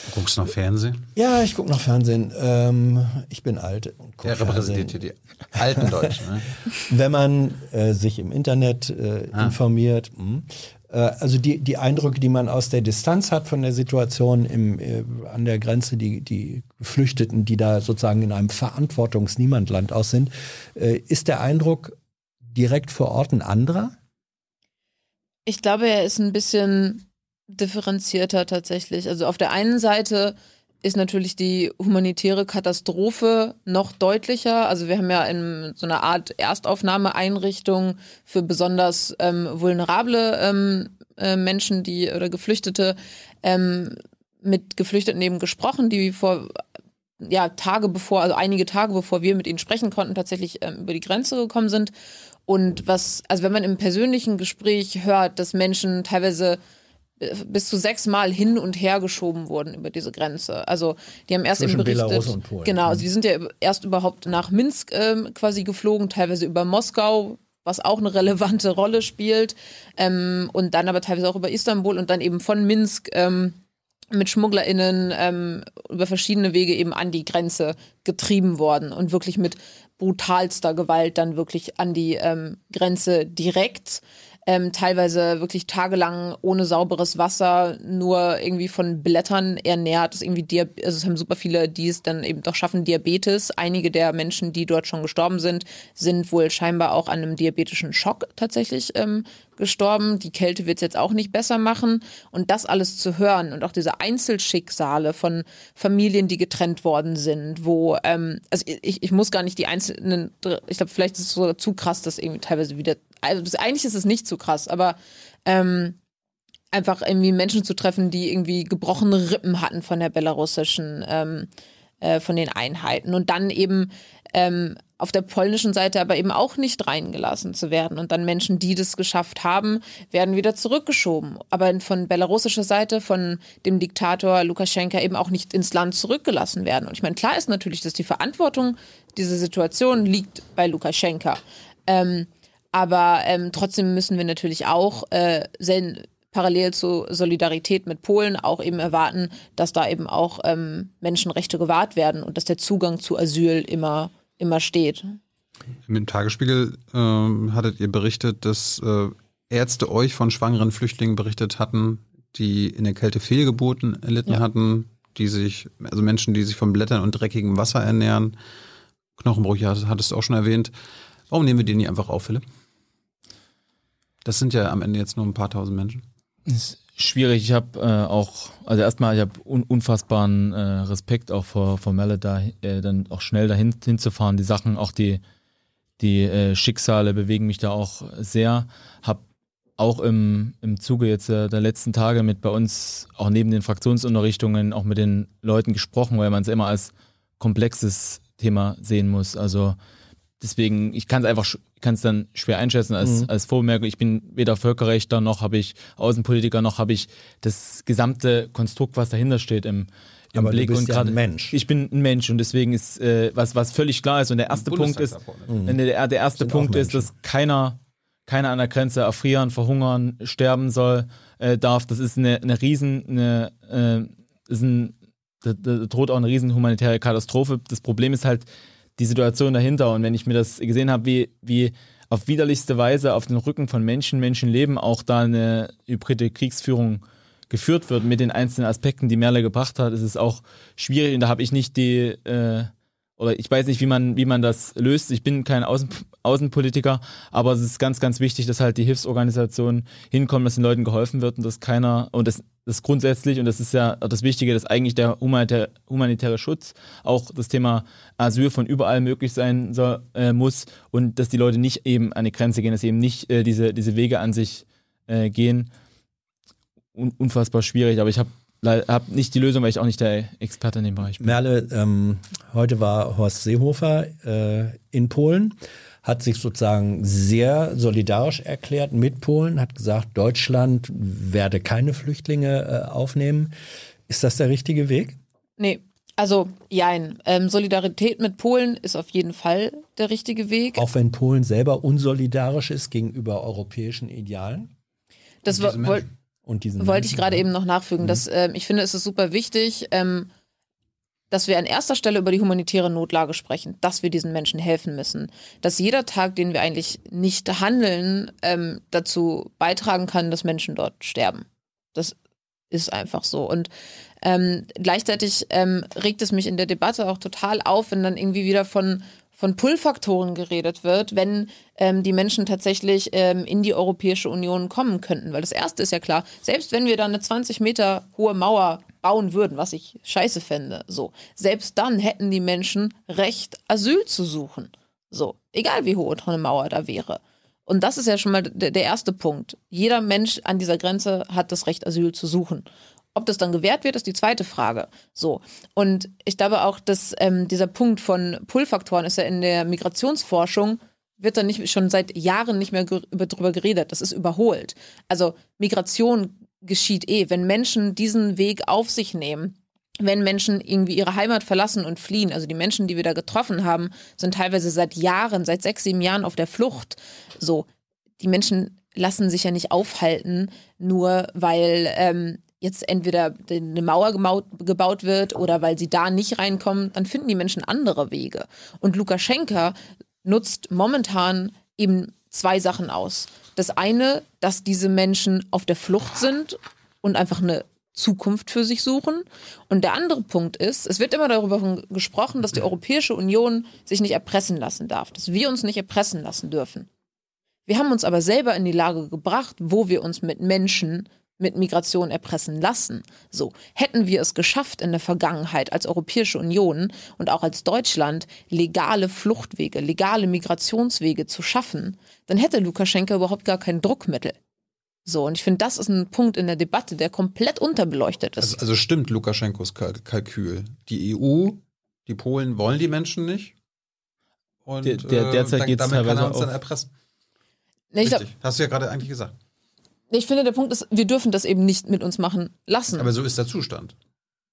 Du guckst noch Fernsehen? ja, ich gucke noch Fernsehen. Ähm, ich bin alt. und Der repräsentiert hier die alten Deutschen. Ne? Wenn man äh, sich im Internet äh, Ah. informiert, mh. Äh, also die, die Eindrücke, die man aus der Distanz hat von der Situation im, äh, an der Grenze, die, die Geflüchteten, die da sozusagen in einem Verantwortungsniemandland aus sind, äh, ist der Eindruck direkt vor Ort ein anderer? Ich glaube, er ist ein bisschen differenzierter tatsächlich. Also auf der einen Seite ist natürlich die humanitäre Katastrophe noch deutlicher. Also wir haben ja in so einer Art Erstaufnahmeeinrichtung für besonders ähm, vulnerable ähm, äh, Menschen, die oder Geflüchtete ähm, mit Geflüchteten eben gesprochen, die vor ja Tage bevor, also einige Tage bevor wir mit ihnen sprechen konnten, tatsächlich ähm, über die Grenze gekommen sind. Und was, also wenn man im persönlichen Gespräch hört, dass Menschen teilweise bis zu sechs Mal hin und her geschoben wurden über diese Grenze. Also die haben erst Zwischen eben berichtet, Belarus und Polen. genau, also die sind ja erst überhaupt nach Minsk ähm, quasi geflogen, teilweise über Moskau, was auch eine relevante <laughs> Rolle spielt, ähm, und dann aber teilweise auch über Istanbul und dann eben von Minsk ähm, mit SchmugglerInnen ähm, über verschiedene Wege eben an die Grenze getrieben worden und wirklich mit brutalster Gewalt dann wirklich an die ähm, Grenze direkt. Ähm, teilweise wirklich tagelang ohne sauberes Wasser, nur irgendwie von Blättern ernährt. Das irgendwie Diab also es haben super viele, die es dann eben doch schaffen, Diabetes. Einige der Menschen, die dort schon gestorben sind, sind wohl scheinbar auch an einem diabetischen Schock tatsächlich ähm, gestorben. Die Kälte wird es jetzt auch nicht besser machen. Und das alles zu hören und auch diese Einzelschicksale von Familien, die getrennt worden sind, wo, ähm, also ich, ich muss gar nicht die einzelnen, ich glaube, vielleicht ist es sogar zu krass, dass irgendwie teilweise wieder, also eigentlich ist es nicht zu krass, aber ähm, einfach irgendwie Menschen zu treffen, die irgendwie gebrochene Rippen hatten von der belarussischen, ähm, äh, von den Einheiten und dann eben ähm, auf der polnischen Seite aber eben auch nicht reingelassen zu werden. Und dann Menschen, die das geschafft haben, werden wieder zurückgeschoben. Aber von belarussischer Seite, von dem Diktator Lukaschenka eben auch nicht ins Land zurückgelassen werden. Und ich meine, klar ist natürlich, dass die Verantwortung dieser Situation liegt bei Lukaschenka. Ähm, aber ähm, trotzdem müssen wir natürlich auch äh, parallel zu Solidarität mit Polen auch eben erwarten, dass da eben auch ähm, Menschenrechte gewahrt werden und dass der Zugang zu Asyl immer immer steht. Im Tagesspiegel äh, hattet ihr berichtet, dass äh, Ärzte euch von schwangeren Flüchtlingen berichtet hatten, die in der Kälte Fehlgeburten erlitten ja. hatten, die sich, also Menschen, die sich von Blättern und dreckigem Wasser ernähren. Knochenbruch, ja, das hattest du auch schon erwähnt. Warum nehmen wir die nie einfach auf, Philipp? Das sind ja am Ende jetzt nur ein paar tausend Menschen. Ist schwierig. Ich habe äh, auch, also erstmal, ich habe un unfassbaren äh, Respekt auch vor, vor Melle, da äh, dann auch schnell dahin hinzufahren. Die Sachen, auch die, die äh, Schicksale bewegen mich da auch sehr. Hab auch im, im Zuge jetzt äh, der letzten Tage mit bei uns, auch neben den Fraktionsunterrichtungen, auch mit den Leuten gesprochen, weil man es immer als komplexes Thema sehen muss. Also deswegen, ich kann es einfach, kann es dann schwer einschätzen als, mhm. als Vorbemerkung. Ich bin weder Völkerrechter noch habe ich Außenpolitiker noch habe ich das gesamte Konstrukt, was dahinter steht im, im Aber Blick. Du bist und ja gerade ein Mensch. ich bin ein Mensch und deswegen ist äh, was was völlig klar ist und der erste Punkt ist, mhm. der, der erste Sind Punkt ist, dass keiner keiner an der Grenze erfrieren, verhungern, sterben soll, äh, darf. Das ist eine, eine riesen, eine, äh, ist ein, da, da droht auch eine riesen humanitäre Katastrophe. Das Problem ist halt, die Situation dahinter. Und wenn ich mir das gesehen habe, wie, wie auf widerlichste Weise auf den Rücken von Menschen, Menschenleben auch da eine hybride Kriegsführung geführt wird mit den einzelnen Aspekten, die Merle gebracht hat, ist es auch schwierig. Und da habe ich nicht die, äh, oder ich weiß nicht, wie man, wie man das löst. Ich bin kein Außen, Außenpolitiker, aber es ist ganz, ganz wichtig, dass halt die Hilfsorganisationen hinkommen, dass den Leuten geholfen wird und dass keiner, und das das grundsätzlich, und das ist ja das Wichtige, dass eigentlich der humanitäre, humanitäre Schutz, auch das Thema Asyl von überall möglich sein soll, äh, muss und dass die Leute nicht eben an die Grenze gehen, dass eben nicht äh, diese, diese Wege an sich äh, gehen. Un unfassbar schwierig, aber ich habe hab nicht die Lösung, weil ich auch nicht der Experte in dem Bereich bin. Merle, ähm, heute war Horst Seehofer äh, in Polen hat sich sozusagen sehr solidarisch erklärt mit Polen, hat gesagt, Deutschland werde keine Flüchtlinge äh, aufnehmen. Ist das der richtige Weg? Nee. Also, jein. Ähm, Solidarität mit Polen ist auf jeden Fall der richtige Weg. Auch wenn Polen selber unsolidarisch ist gegenüber europäischen Idealen? Das wollte wollt ich gerade eben noch nachfügen. Mhm. Dass, äh, ich finde, es ist super wichtig, ähm, dass wir an erster Stelle über die humanitäre Notlage sprechen, dass wir diesen Menschen helfen müssen, dass jeder Tag, den wir eigentlich nicht handeln, ähm, dazu beitragen kann, dass Menschen dort sterben. Das ist einfach so. Und ähm, gleichzeitig ähm, regt es mich in der Debatte auch total auf, wenn dann irgendwie wieder von von Pull-Faktoren geredet wird, wenn ähm, die Menschen tatsächlich ähm, in die Europäische Union kommen könnten. Weil das Erste ist ja klar, selbst wenn wir da eine 20 Meter hohe Mauer bauen würden, was ich scheiße fände, so, selbst dann hätten die Menschen Recht, Asyl zu suchen. So, egal wie hoch eine Mauer da wäre. Und das ist ja schon mal der erste Punkt. Jeder Mensch an dieser Grenze hat das Recht, Asyl zu suchen. Ob das dann gewährt wird, ist die zweite Frage. So. Und ich glaube auch, dass ähm, dieser Punkt von Pull-Faktoren ist ja in der Migrationsforschung wird dann nicht schon seit Jahren nicht mehr darüber geredet. Das ist überholt. Also Migration geschieht eh, wenn Menschen diesen Weg auf sich nehmen. Wenn Menschen irgendwie ihre Heimat verlassen und fliehen, also die Menschen, die wir da getroffen haben, sind teilweise seit Jahren, seit sechs, sieben Jahren auf der Flucht. So, die Menschen lassen sich ja nicht aufhalten, nur weil ähm, jetzt entweder eine Mauer gebaut wird oder weil sie da nicht reinkommen, dann finden die Menschen andere Wege. Und Lukaschenka nutzt momentan eben zwei Sachen aus. Das eine, dass diese Menschen auf der Flucht sind und einfach eine Zukunft für sich suchen. Und der andere Punkt ist, es wird immer darüber gesprochen, dass die Europäische Union sich nicht erpressen lassen darf, dass wir uns nicht erpressen lassen dürfen. Wir haben uns aber selber in die Lage gebracht, wo wir uns mit Menschen mit Migration erpressen lassen. So, hätten wir es geschafft in der Vergangenheit als Europäische Union und auch als Deutschland legale Fluchtwege, legale Migrationswege zu schaffen, dann hätte Lukaschenka überhaupt gar kein Druckmittel. So, und ich finde, das ist ein Punkt in der Debatte, der komplett unterbeleuchtet ist. Also, also stimmt Lukaschenkos Kalk Kalkül. Die EU, die Polen wollen die Menschen nicht. Und Der- der- derzeit äh, geht's damit kann er teilweise uns dann auch. erpressen. Nee, ich, glaub, Richtig. Hast du ja gerade eigentlich gesagt. Ich finde, der Punkt ist, wir dürfen das eben nicht mit uns machen lassen. Aber so ist der Zustand.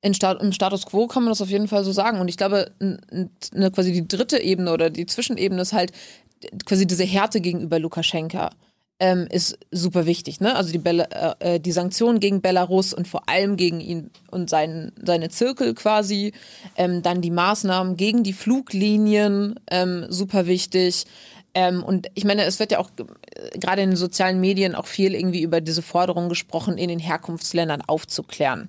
in Stat im Status quo kann man das auf jeden Fall so sagen. Und ich glaube, n- n- ne, quasi die dritte Ebene oder die Zwischenebene ist halt quasi diese Härte gegenüber Lukaschenka. Ähm, ist super wichtig, ne? Also die, äh, äh, die Sanktionen gegen Belarus und vor allem gegen ihn und sein, seine Zirkel quasi. Ähm, dann die Maßnahmen gegen die Fluglinien, ähm, super wichtig. Ähm, und ich meine, es wird ja auch äh, gerade in den sozialen Medien auch viel irgendwie über diese Forderung gesprochen, in den Herkunftsländern aufzuklären.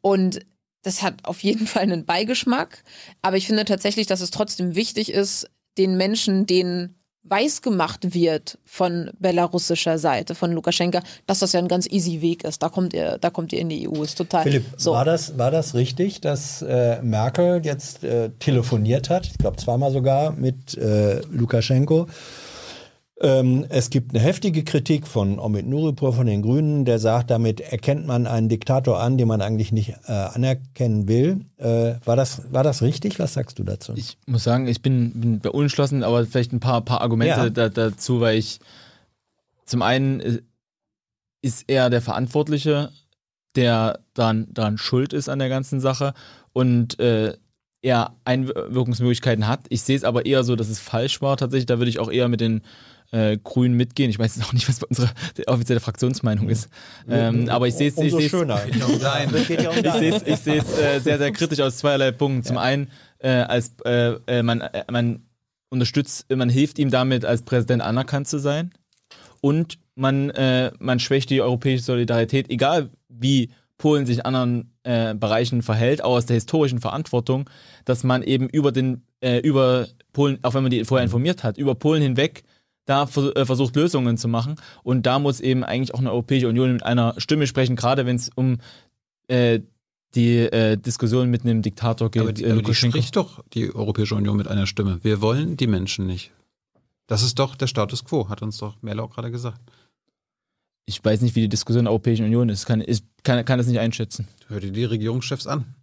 Und das hat auf jeden <laughs> Fall einen Beigeschmack. Aber ich finde tatsächlich, dass es trotzdem wichtig ist, den Menschen, denen weiß gemacht wird von belarussischer Seite, von Lukaschenka, dass das ja ein ganz easy Weg ist. Da kommt ihr, da kommt ihr in die EU. Ist total Philipp, so. war, das, war das richtig, dass äh, Merkel jetzt äh, telefoniert hat, ich glaube zweimal sogar, mit äh, Lukaschenko? Ähm, es gibt eine heftige Kritik von Omid Nuripur von den Grünen, der sagt, damit erkennt man einen Diktator an, den man eigentlich nicht äh, anerkennen will. Äh, war, das, war das richtig? Was sagst du dazu? Ich muss sagen, ich bin, bin unentschlossen, aber vielleicht ein paar, paar Argumente Ja. da, dazu, weil ich zum einen äh, ist er der Verantwortliche, der daran, daran schuld ist an der ganzen Sache und äh, er Einwirkungsmöglichkeiten hat. Ich sehe es aber eher so, dass es falsch war tatsächlich. Da würde ich auch eher mit den äh, Grünen mitgehen. Ich weiß <laughs> jetzt auch nicht, was unsere offizielle Fraktionsmeinung ist. Ähm, aber ich sehe es ich Umso es- schöner. <laughs> Ich sehe es ich äh, sehr, sehr kritisch aus zweierlei Punkten. Zum einen, äh, als äh, äh, man, äh, man unterstützt, man hilft ihm damit, als Präsident anerkannt zu sein. Und man, man schwächt die europäische Solidarität, egal wie Polen sich in anderen äh, Bereichen verhält, auch aus der historischen Verantwortung, dass man eben über den, äh, über Polen, auch wenn man die vorher informiert hat, über Polen hinweg da äh, versucht Lösungen zu machen. Und da muss eben eigentlich auch eine Europäische Union mit einer Stimme sprechen, gerade wenn es um äh, die äh, Diskussion mit einem Diktator geht. Aber die, äh, aber die spricht doch die Europäische Union mit einer Stimme. Wir wollen die Menschen nicht. Das ist doch der Status quo, hat uns doch Merlau gerade gesagt. ich weiß nicht, wie die Diskussion in der Europäischen Union ist. Kann, ich kann, kann das nicht einschätzen. Hör dir die Regierungschefs an.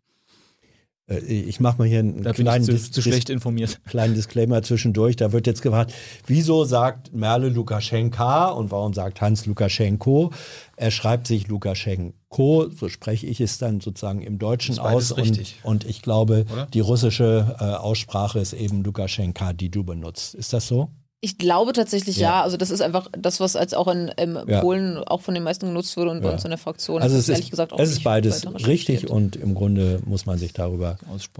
Äh, Ich mache mal hier einen Da kleinen, zu, zu schlecht informiert. kleinen Disclaimer zwischendurch. Da wird jetzt gefragt, wieso sagt Merle Lukaschenka und warum sagt Hans Lukaschenko? Er schreibt sich Lukaschenko, so spreche ich es dann sozusagen im Deutschen aus. Und, und ich glaube, Oder? die russische äh, Aussprache ist eben Lukaschenka, die du benutzt. Ist das so? Ich glaube tatsächlich ja. Ja. Also das ist einfach das, was als auch in Ja. Polen auch von den meisten genutzt wurde und bei Ja. uns in der Fraktion. Also Das es ist, ehrlich gesagt auch es ist beides richtig und im Grunde muss man sich darüber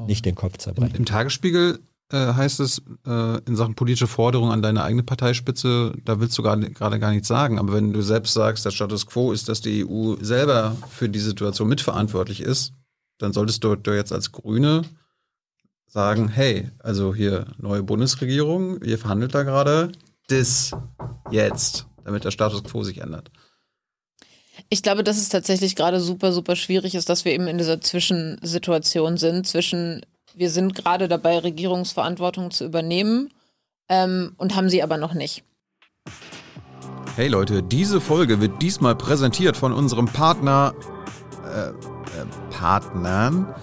nicht den Kopf Im, zerbrechen. Im Tagesspiegel äh, heißt es äh, in Sachen politische Forderungen an deine eigene Parteispitze, da willst du gerade gerade gar nichts sagen. Aber wenn du selbst sagst, der Status quo ist, dass die EU selber für die Situation mitverantwortlich ist, dann solltest du, du jetzt als Grüne sagen, hey, also hier neue Bundesregierung, ihr verhandelt da gerade, das jetzt, damit der Status quo sich ändert. Ich glaube, dass es tatsächlich gerade super, super schwierig ist, dass wir eben in dieser Zwischensituation sind, zwischen wir sind gerade dabei, Regierungsverantwortung zu übernehmen ähm, und haben sie aber noch nicht. Hey Leute, diese Folge wird diesmal präsentiert von unserem Partner, äh, äh, Partnern,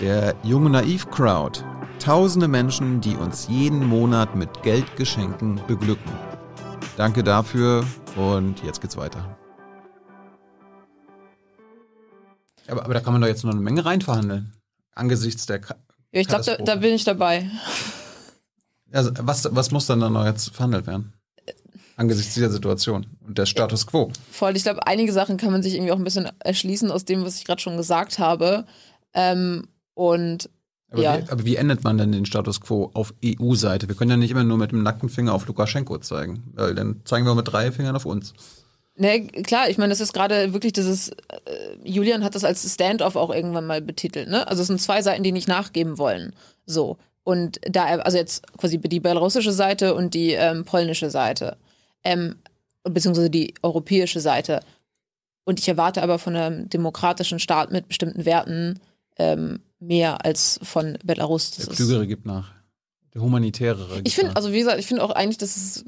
der Junge Naiv Crowd. Tausende Menschen, die uns jeden Monat mit Geldgeschenken beglücken. Danke dafür und jetzt geht's weiter. Aber, aber da kann man doch jetzt noch eine Menge reinverhandeln. Angesichts der. Ka- Ja, ich glaube, da, da bin ich dabei. Also, was, was muss dann da noch jetzt verhandelt werden? Angesichts dieser Situation und der Status quo. Voll. Ich glaube, einige Sachen kann man sich irgendwie auch ein bisschen erschließen aus dem, was ich gerade schon gesagt habe. Ähm, und Aber, Ja. wie, aber wie endet man denn den Status quo auf EU-Seite? Wir können ja nicht immer nur mit dem nackten Finger auf Lukaschenko zeigen, weil dann zeigen wir mit drei Fingern auf uns. Ne, klar, ich meine, das ist gerade wirklich dieses, äh, Julian hat das als Standoff auch irgendwann mal betitelt, ne? Also es sind zwei Seiten, die nicht nachgeben wollen. So. Und da, also jetzt quasi die belarussische Seite und die ähm, polnische Seite. ähm, beziehungsweise die europäische Seite. Und ich erwarte aber von einem demokratischen Staat mit bestimmten Werten ähm, mehr als von Belarus. Das der Klügere gibt nach. Der Humanitärere. Ich finde, also wie gesagt, ich finde auch eigentlich, dass es,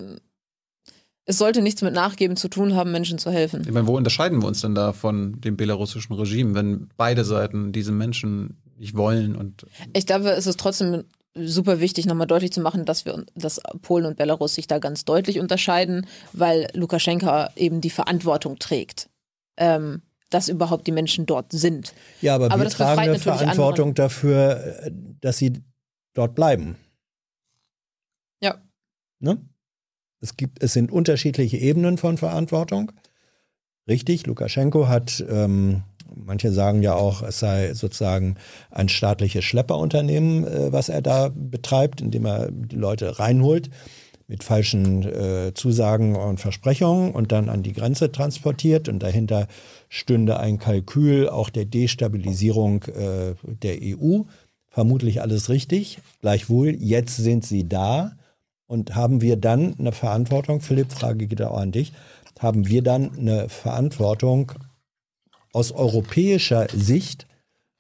es sollte nichts mit Nachgeben zu tun haben, Menschen zu helfen. Ich meine, wo unterscheiden wir uns denn da von dem belarussischen Regime, wenn beide Seiten diese Menschen nicht wollen und. Ich glaube, es ist trotzdem super wichtig, nochmal deutlich zu machen, dass wir, dass Polen und Belarus sich da ganz deutlich unterscheiden, weil Lukaschenka eben die Verantwortung trägt. Ähm, dass überhaupt die Menschen dort sind. Ja, aber, aber wir tragen eine Verantwortung andere. dafür, äh, dass sie dort bleiben. Ja. Ne? Es gibt, es sind unterschiedliche Ebenen von Verantwortung. Richtig, Lukaschenko hat ähm, Manche sagen ja auch, es sei sozusagen ein staatliches Schlepperunternehmen, äh, was er da betreibt, indem er die Leute reinholt mit falschen äh, Zusagen und Versprechungen und dann an die Grenze transportiert. Und dahinter stünde ein Kalkül auch der Destabilisierung äh, der EU. Vermutlich alles richtig. Gleichwohl, jetzt sind sie da. Und haben wir dann eine Verantwortung, Philipp, Frage geht auch an dich, haben wir dann eine Verantwortung aus europäischer Sicht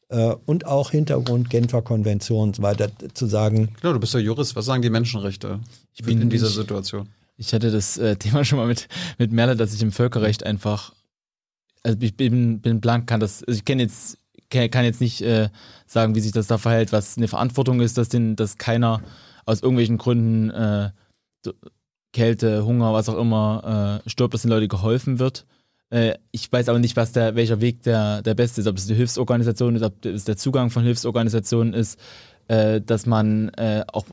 äh, und auch Hintergrund Genfer Konvention und so weiter zu sagen. Genau, du bist ja Jurist. Was sagen die Menschenrechte ich bin in dieser Situation? Ich hatte das äh, <laughs> Thema schon mal mit, mit Merle, dass ich im Völkerrecht einfach, also ich bin, bin blank, kann das, also ich kenne jetzt, kann jetzt nicht äh, sagen, wie sich das da verhält, was eine Verantwortung ist, dass, den, dass keiner aus irgendwelchen Gründen äh, Kälte, Hunger, was auch immer äh, stirbt, dass den Leuten geholfen wird. Äh, ich weiß aber nicht, was der, welcher Weg der, der beste ist, ob es die Hilfsorganisation ist, ob es der Zugang von Hilfsorganisationen ist, äh, dass man äh, auch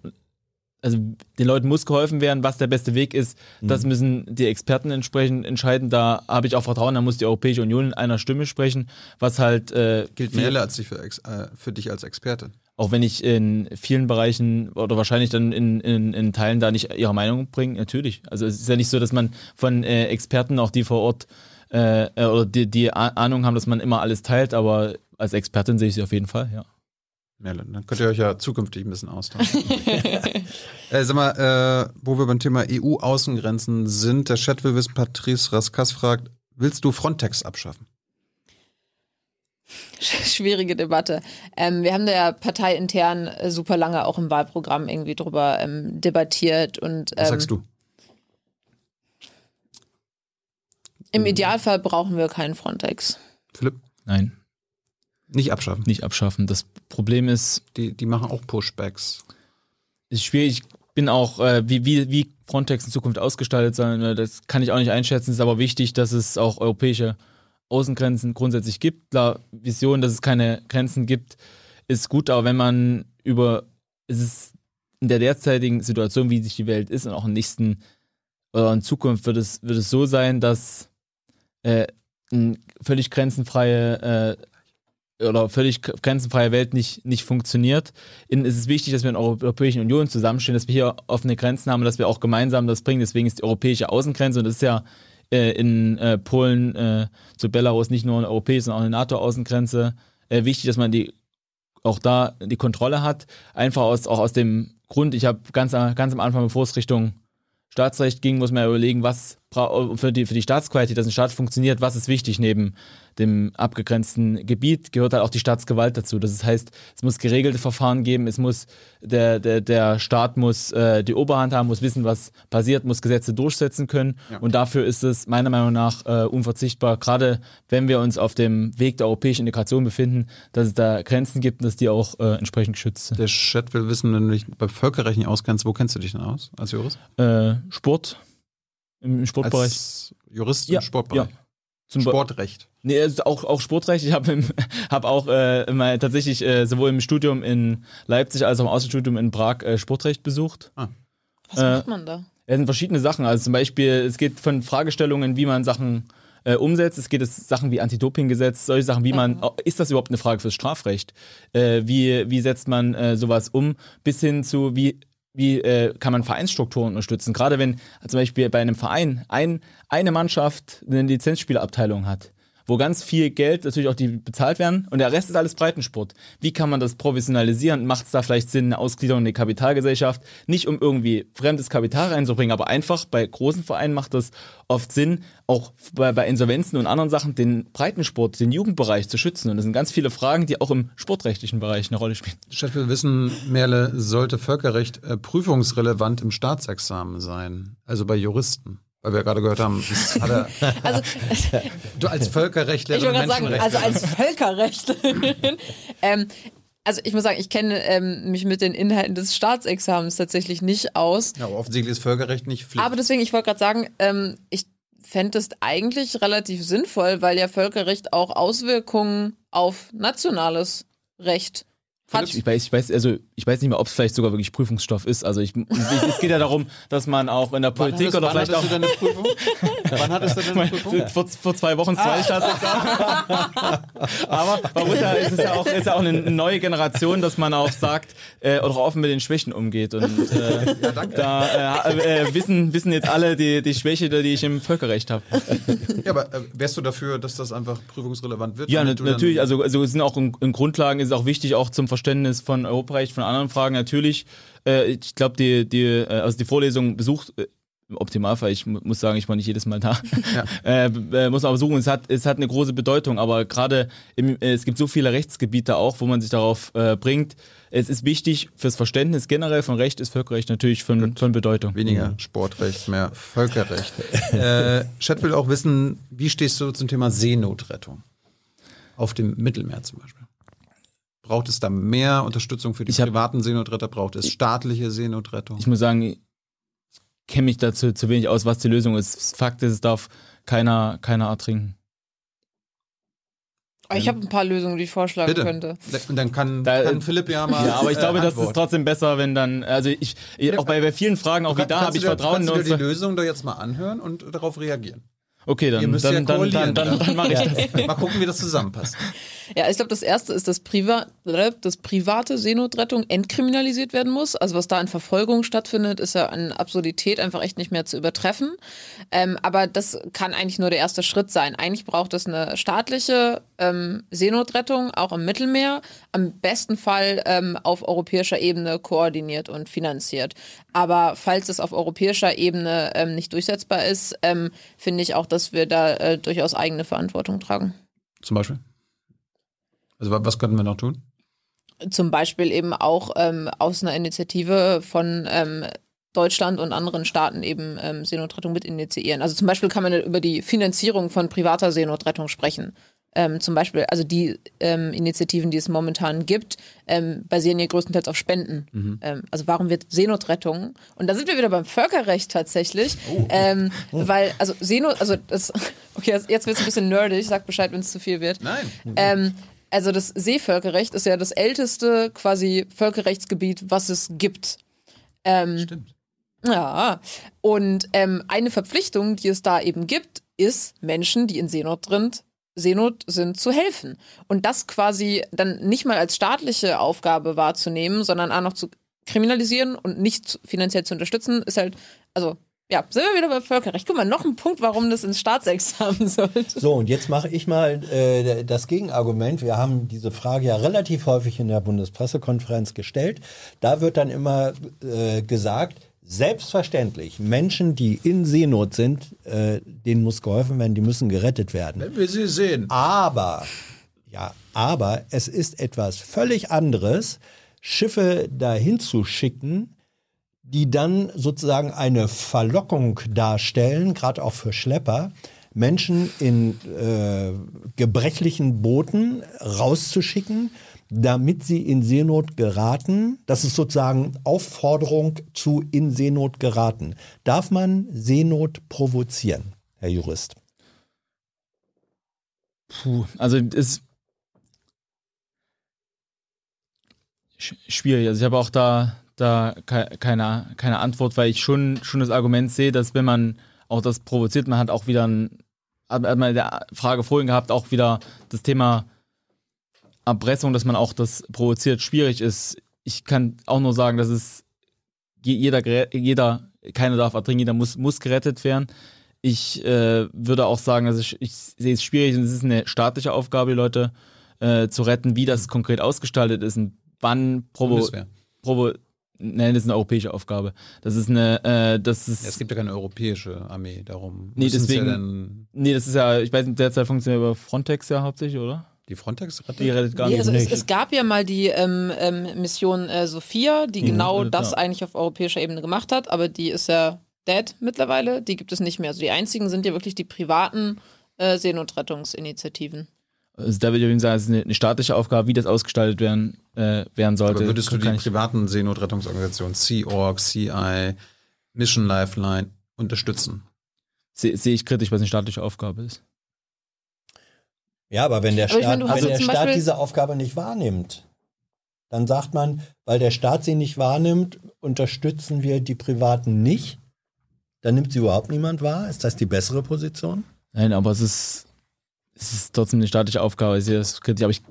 also den Leuten muss geholfen werden, was der beste Weg ist. Mhm. Das müssen die Experten entsprechend entscheiden. Da habe ich auch Vertrauen, da muss die Europäische Union in einer Stimme sprechen, was halt äh, gilt mehr als für, für dich als Experte. Auch wenn ich in vielen Bereichen oder wahrscheinlich dann in, in, in Teilen da nicht ihre Meinung bringe, natürlich. Also es ist ja nicht so, dass man von äh, Experten, auch die vor Ort äh, äh, oder die, die Ahnung haben, dass man immer alles teilt, aber als Expertin sehe ich sie auf jeden Fall, ja. Merlin, dann könnt ihr euch ja zukünftig ein bisschen austauschen. <laughs> <laughs> äh, sag mal, äh, wo wir beim Thema EU-Außengrenzen sind, der Chat will wissen, Patrice Raskas fragt, willst du Frontex abschaffen? <laughs> Schwierige Debatte. Ähm, wir haben da ja parteiintern äh, super lange auch im Wahlprogramm irgendwie drüber ähm, debattiert und. Ähm, Was sagst du? Im mhm. Idealfall brauchen wir keinen Frontex. Philipp? Nein. Nicht abschaffen. Nicht abschaffen. Das Problem ist. Die, die machen auch Pushbacks. Ist schwierig. Ich bin auch, äh, wie, wie, wie Frontex in Zukunft ausgestaltet sein, das kann ich auch nicht einschätzen. Es ist aber wichtig, dass es auch europäische Außengrenzen grundsätzlich gibt. Klar, Vision, dass es keine Grenzen gibt, ist gut, aber wenn man über, es ist in der derzeitigen Situation, wie sich die Welt ist und auch in nächsten oder in Zukunft wird es, wird es so sein, dass äh, eine völlig grenzenfreie äh, oder völlig grenzenfreie Welt nicht, nicht funktioniert. In, es ist wichtig, dass wir in der Europäischen Union zusammenstehen, dass wir hier offene Grenzen haben und dass wir auch gemeinsam das bringen. Deswegen ist die europäische Außengrenze, und das ist ja äh, in äh, Polen äh, zu Belarus nicht nur eine europäische, sondern auch eine NATO-Außengrenze, äh, wichtig, dass man die auch da die Kontrolle hat. Einfach aus, auch aus dem Grund, ich habe ganz, ganz am Anfang, bevor es Richtung Staatsrecht ging, muss man ja überlegen, was für die, für die Staatsqualität, dass ein Staat funktioniert, was ist wichtig neben dem abgegrenzten Gebiet, gehört halt auch die Staatsgewalt dazu. Das heißt, es muss geregelte Verfahren geben, es muss, der, der, der Staat muss äh, die Oberhand haben, muss wissen, was passiert, muss Gesetze durchsetzen können. Ja. Und dafür ist es meiner Meinung nach äh, unverzichtbar, gerade wenn wir uns auf dem Weg der europäischen Integration befinden, dass es da Grenzen gibt und dass die auch äh, entsprechend geschützt sind. Der Chat will wissen, wenn du dich bei Völkerrecht nicht auskennst, wo kennst du dich denn aus als Jurist? Äh, Sport im Sportbereich. Als Jurist ja, im Sportbereich. Ja. Zum Sportrecht. Nee, auch, auch Sportrecht. Ich habe <laughs> hab auch äh, mal tatsächlich äh, sowohl im Studium in Leipzig als auch im Außenstudium in Prag äh, Sportrecht besucht. Ah. Was äh, macht man da? Es sind verschiedene Sachen. Also zum Beispiel, es geht von Fragestellungen, wie man Sachen äh, umsetzt. Es geht es Sachen wie Anti-Doping-Gesetz, solche Sachen, wie man, mhm. ist das überhaupt eine Frage fürs Strafrecht? Äh, wie, wie setzt man äh, sowas um? Bis hin zu, wie wie äh, kann man Vereinsstrukturen unterstützen? Gerade wenn zum Beispiel bei einem Verein ein, eine Mannschaft eine Lizenzspielerabteilung hat, wo ganz viel Geld natürlich auch die bezahlt werden und der Rest ist alles Breitensport. Wie kann man das professionalisieren? Macht es da vielleicht Sinn, eine Ausgliederung in die Kapitalgesellschaft? Nicht um irgendwie fremdes Kapital reinzubringen, aber einfach bei großen Vereinen macht das oft Sinn, auch bei, bei Insolvenzen und anderen Sachen den Breitensport, den Jugendbereich zu schützen. Und das sind ganz viele Fragen, die auch im sportrechtlichen Bereich eine Rolle spielen. Statt wir wissen, Merle, sollte Völkerrecht äh, prüfungsrelevant im Staatsexamen sein, also bei Juristen. Weil wir gerade gehört haben, hat er, <laughs> Also, <laughs> du als Völkerrechtler ich sagen, also als Völkerrechtlerin. ähm, also ich muss sagen, ich kenne ähm, mich mit den Inhalten des Staatsexamens tatsächlich nicht aus. ja, aber offensichtlich ist Völkerrecht nicht Pflicht. Aber deswegen, ich wollte gerade sagen, ähm, ich fände es eigentlich relativ sinnvoll, weil ja Völkerrecht auch Auswirkungen auf nationales Recht hat. Ich weiß, ich weiß, also ich weiß nicht mehr, ob es vielleicht sogar wirklich Prüfungsstoff ist. Also ich, es geht ja darum, dass man auch in der Politik wann oder vielleicht wann auch hattest du deine Prüfung? <laughs> wann hattest du deine Prüfung? vor, vor zwei Wochen zwei Staatsexamen. <laughs> Aber man muss ja, es ist ja auch, ist ja auch eine neue Generation, dass man auch sagt äh, oder auch offen mit den Schwächen umgeht. Und äh, da äh, äh, wissen, wissen jetzt alle die, die Schwäche, die ich im Völkerrecht habe. Ja, aber äh, wärst du dafür, dass das einfach prüfungsrelevant wird? Ja, natürlich. Also, also es sind auch in, in Grundlagen ist es auch wichtig, auch zum Verständnis von Europarecht, von anderen Fragen. Natürlich, äh, ich glaube, die, die, äh, also die Vorlesung besucht. Äh, im Optimalfall, ich mu- muss sagen, ich war nicht jedes Mal da. <laughs> äh, äh, muss man aber suchen. Es hat, es hat eine große Bedeutung, aber gerade äh, es gibt so viele Rechtsgebiete auch, wo man sich darauf äh, bringt. Es ist wichtig fürs Verständnis generell von Recht ist Völkerrecht natürlich von, von Bedeutung. Weniger Sportrecht, mehr Völkerrecht. <laughs> äh, Chat will auch wissen, wie stehst du zum Thema Seenotrettung? Auf dem Mittelmeer zum Beispiel. Braucht es da mehr Unterstützung für die Ich hab- privaten Seenotretter? Braucht es staatliche Seenotrettung? Ich muss sagen, ich kenne mich dazu zu wenig aus, was die Lösung ist. Fakt ist, es darf keiner, keiner ertrinken. Ich habe ein paar Lösungen, die ich vorschlagen Bitte. könnte. Und dann kann, Da- kann Philipp ja mal. <laughs> Ja, aber ich äh, glaube, das ist trotzdem besser, wenn dann, also ich, ich auch bei, bei vielen Fragen, auch wie da habe ich Vertrauen Kannst du dir die Lösung doch jetzt mal anhören und darauf reagieren? Okay, dann, müsst ja dann, dann, dann, dann, dann mache ich das. <laughs> Mal gucken, wie das zusammenpasst. Ja, ich glaube, das erste ist, dass, Priva dass private Seenotrettung entkriminalisiert werden muss. Also was da in Verfolgung stattfindet, ist ja an Absurdität einfach echt nicht mehr zu übertreffen. Ähm, aber das kann eigentlich nur der erste Schritt sein. Eigentlich braucht es eine staatliche ähm, Seenotrettung, auch im Mittelmeer, am besten Fall ähm, auf europäischer Ebene koordiniert und finanziert. Aber falls es auf europäischer Ebene ähm, nicht durchsetzbar ist, ähm, finde ich auch, dass wir da äh, durchaus eigene Verantwortung tragen. Zum Beispiel. Also wa- was könnten wir noch tun? zum Beispiel eben auch ähm, aus einer Initiative von ähm, Deutschland und anderen Staaten eben ähm, Seenotrettung mit initiieren. Also zum Beispiel kann man über die Finanzierung von privater Seenotrettung sprechen. Ähm, zum Beispiel, also die ähm, Initiativen, die es momentan gibt, ähm, basieren ja größtenteils auf Spenden. Ähm, also warum wird Seenotrettung? Und da sind wir wieder beim Völkerrecht tatsächlich, ähm, weil also Seenot, also das, <laughs> okay, jetzt- wird es ein bisschen nerdig. Sag Bescheid, wenn es zu viel wird. Nein. Ähm, also das Seevölkerrecht ist ja das älteste quasi Völkerrechtsgebiet, was es gibt. Stimmt. ja. Und eine Verpflichtung, die es da eben gibt, ist Menschen, die in Seenot sind, Seenot sind, zu helfen. Und das quasi dann nicht mal als staatliche Aufgabe wahrzunehmen, sondern auch noch zu kriminalisieren und nicht finanziell zu unterstützen, ist halt, also ja, sind wir wieder beim Völkerrecht. Guck mal, noch ein Punkt, warum das ins Staatsexamen <laughs> sollte. So, und jetzt mache ich mal äh, das Gegenargument. Wir haben diese Frage ja relativ häufig in der Bundespressekonferenz gestellt. Da wird dann immer äh, gesagt, selbstverständlich, Menschen, die in Seenot sind, äh, denen muss geholfen werden, die müssen gerettet werden. Wenn wir sie sehen. Aber, ja, aber es ist etwas völlig anderes, Schiffe dahin zu schicken, die dann sozusagen eine Verlockung darstellen, gerade auch für Schlepper, Menschen in äh, gebrechlichen Booten rauszuschicken, damit sie in Seenot geraten. Das ist sozusagen Aufforderung zu in Seenot geraten. Darf man Seenot provozieren, Herr Jurist? Puh, also ist sch- schwierig. Also ich habe auch da, da ke- keine, keine Antwort, weil ich schon, schon das Argument sehe, dass wenn man auch das provoziert, man hat auch wieder ein, hat man in der Frage vorhin gehabt, auch wieder das Thema Erpressung, dass man auch das provoziert, schwierig ist. Ich kann auch nur sagen, dass es je- jeder, jeder keiner darf ertrinken, jeder muss, muss gerettet werden. ich äh, würde auch sagen, also ich, ich sehe es schwierig und es ist eine staatliche Aufgabe, die Leute äh, zu retten, wie das konkret ausgestaltet ist und wann provo, Bundeswehr. provo Nein, das ist eine europäische Aufgabe. Das ist eine, äh, das ist. Es gibt ja keine europäische Armee, darum. Nee, deswegen- Ja nee, das ist ja, ich weiß nicht, derzeit funktioniert über Frontex ja hauptsächlich, oder? Die Frontex rettet? Die rettet gar Nee, nicht. also es, nicht. es gab ja mal die ähm, ähm, Mission äh, Sophia, die Mhm, genau ja. das eigentlich auf europäischer Ebene gemacht hat, aber die ist ja dead mittlerweile. Die gibt es nicht mehr. Also die einzigen sind ja wirklich die privaten äh, Seenotrettungsinitiativen. Also da würde ich übrigens sagen, es ist eine, eine staatliche Aufgabe, wie das ausgestaltet werden, äh, werden sollte. Aber würdest du die privaten Seenotrettungsorganisationen, Sea Org, CI, Mission Lifeline unterstützen? sehe sehe ich kritisch, was eine staatliche Aufgabe ist. Ja, aber wenn der Aber Staat, meine, wenn der Staat Beispiel- diese Aufgabe nicht wahrnimmt, dann sagt man, weil der Staat sie nicht wahrnimmt, unterstützen wir die Privaten nicht. Dann nimmt sie überhaupt niemand wahr. Ist das die bessere Position? Nein, aber es ist, es ist trotzdem eine staatliche Aufgabe. Ich sehe das kritisch, aber ich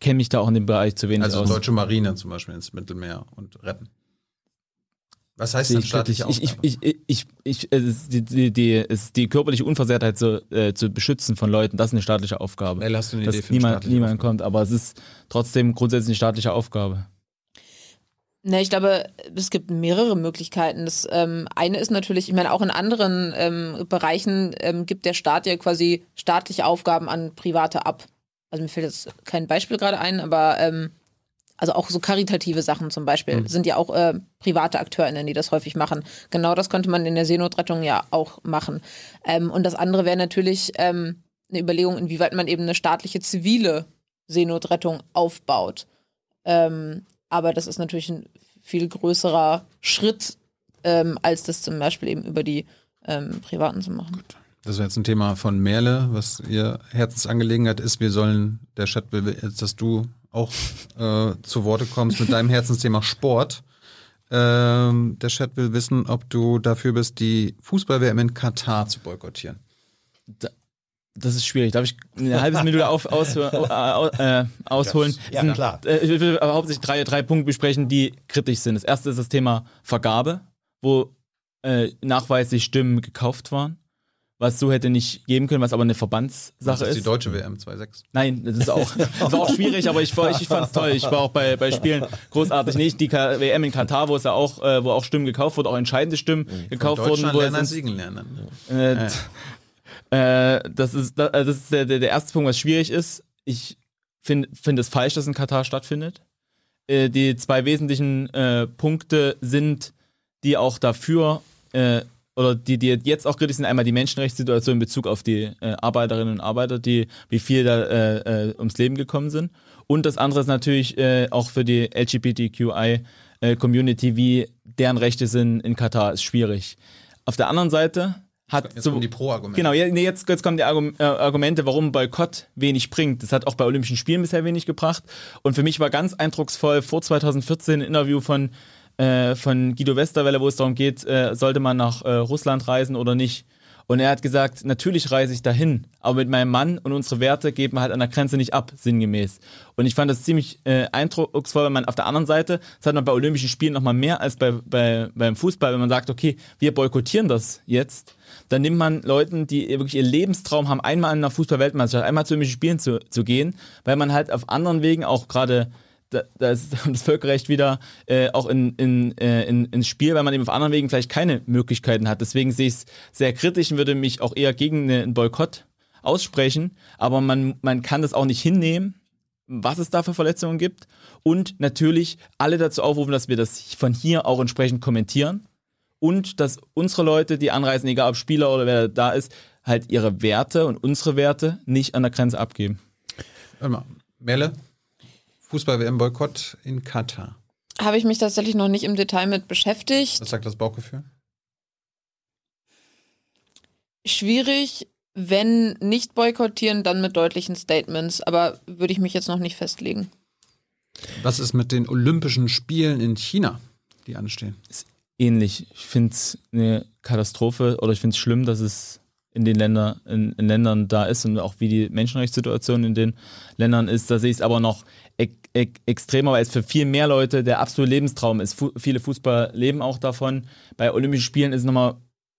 kenne mich da auch in dem Bereich zu wenig Also aus. deutsche Marine zum Beispiel ins Mittelmeer und retten. Was heißt denn staatliche Ich, ich, Aufgabe? ich, ich, ich, ich, es ist die, die, die, es die körperliche Unversehrtheit zu, äh, zu beschützen von Leuten, das ist eine staatliche Aufgabe. Mel, hast du eine Idee Dass für eine niemand, staatliche niemand Aufgabe? kommt, aber es ist trotzdem grundsätzlich eine staatliche Aufgabe. Ne, ich glaube, es gibt mehrere Möglichkeiten. Das ähm, eine ist natürlich, ich meine, auch in anderen ähm, Bereichen ähm, gibt der Staat ja quasi staatliche Aufgaben an Private ab. Also mir fällt jetzt kein Beispiel gerade ein, aber ähm, also auch so karitative Sachen zum Beispiel sind ja auch äh, private AkteurInnen, die das häufig machen. Genau das könnte man in der Seenotrettung ja auch machen. Ähm, und das andere wäre natürlich ähm, eine Überlegung, inwieweit man eben eine staatliche zivile Seenotrettung aufbaut. Ähm, aber das ist natürlich ein viel größerer Schritt, ähm, als das zum Beispiel eben über die ähm, Privaten zu machen. Das wäre jetzt ein Thema von Merle, was ihr Herzensangelegenheit ist. Wir sollen, der jetzt, dass du auch äh, zu Worte kommst mit deinem Herzensthema Sport. Ähm, der Chat will wissen, ob du dafür bist, die Fußball-WM in Katar zu boykottieren. Das ist schwierig. Darf ich eine halbe Minute auf, aus, äh, äh, ausholen? Ja, sind- klar. Äh, ich will aber hauptsächlich drei, drei Punkte besprechen, die kritisch sind. Das erste ist das Thema Vergabe, wo äh, nachweislich Stimmen gekauft waren, was so hätte nicht geben können, was aber eine Das Verbandssache ist ist. die deutsche WM 2.6. Nein, das ist auch, <laughs> das war auch schwierig, aber ich, ich fand es toll. Ich war auch bei, bei Spielen großartig. Nicht die K WM in Katar, wo es ja auch, äh, wo auch Stimmen gekauft wurden, auch entscheidende Stimmen gekauft wurden. Deutschland Wo lernen ins- Siegen lernen. äh, äh, das ist, das, das ist der, der, der erste Punkt, was schwierig ist. Ich finde find es falsch, dass in Katar stattfindet. Äh, die zwei wesentlichen äh, Punkte sind, die auch dafür äh, oder die, die jetzt auch kritisch sind, einmal die Menschenrechtssituation in Bezug auf die äh, Arbeiterinnen und Arbeiter, die wie viel da äh, äh, ums Leben gekommen sind. Und das andere ist natürlich äh, auch für die LGBTQI-Community, wie deren Rechte sind in Katar, ist schwierig. Auf der anderen Seite hat Jetzt so, kommen die Pro-Argumente. Genau, jetzt, jetzt kommen die äh, Argumente, warum Boykott wenig bringt. Das hat auch bei Olympischen Spielen bisher wenig gebracht. Und für mich war ganz eindrucksvoll vor 2014 ein Interview von, äh, von Guido Westerwelle, wo es darum geht, äh, sollte man nach äh, Russland reisen oder nicht. Und er hat gesagt, natürlich reise ich dahin, aber mit meinem Mann und unsere Werte geben wir halt an der Grenze nicht ab, sinngemäß. Und ich fand das ziemlich äh, eindrucksvoll, wenn man auf der anderen Seite, das hat man bei Olympischen Spielen nochmal mehr als bei, bei, beim Fußball, wenn man sagt, okay, wir boykottieren das jetzt, dann nimmt man Leuten, die wirklich ihr Lebenstraum haben, einmal in einer Fußball-Weltmeisterschaft, einmal zu Olympischen Spielen zu, zu gehen, weil man halt auf anderen Wegen auch gerade da, ist <laughs> das Völkerrecht wieder äh, auch in, in, äh, in, ins Spiel, weil man eben auf anderen Wegen vielleicht keine Möglichkeiten hat. Deswegen sehe ich es sehr kritisch und würde mich auch eher gegen eine- einen Boykott aussprechen. Aber man, man kann das auch nicht hinnehmen, was es da für Verletzungen gibt. Und natürlich alle dazu aufrufen, dass wir das von hier auch entsprechend kommentieren. Und dass unsere Leute, die anreisen, egal ob Spieler oder wer da ist, halt ihre Werte und unsere Werte nicht an der Grenze abgeben. Merle, Fußball-WM-Boykott in Katar. Habe ich mich tatsächlich noch nicht im Detail mit beschäftigt. Was sagt das Bauchgefühl? Schwierig, wenn nicht boykottieren, dann mit deutlichen Statements. Aber würde ich mich jetzt noch nicht festlegen. Was ist mit den Olympischen Spielen in China, die anstehen? ähnlich. Ich finde es eine Katastrophe oder ich finde es schlimm, dass es in den Länder, in, in Ländern da ist und auch wie die Menschenrechtssituation in den Ländern ist. Da sehe ich es aber noch extremer, weil es für viel mehr Leute der absolute Lebenstraum ist. Fu viele Fußballer leben auch davon. Bei Olympischen Spielen ist es nochmal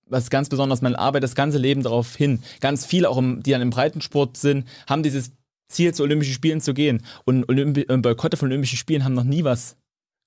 was ganz besonders, man arbeitet das ganze Leben darauf hin. Ganz viele, auch im, die dann im Breitensport sind, haben dieses Ziel, zu Olympischen Spielen zu gehen. Und Olympi äh, Boykotte von Olympischen Spielen haben noch nie was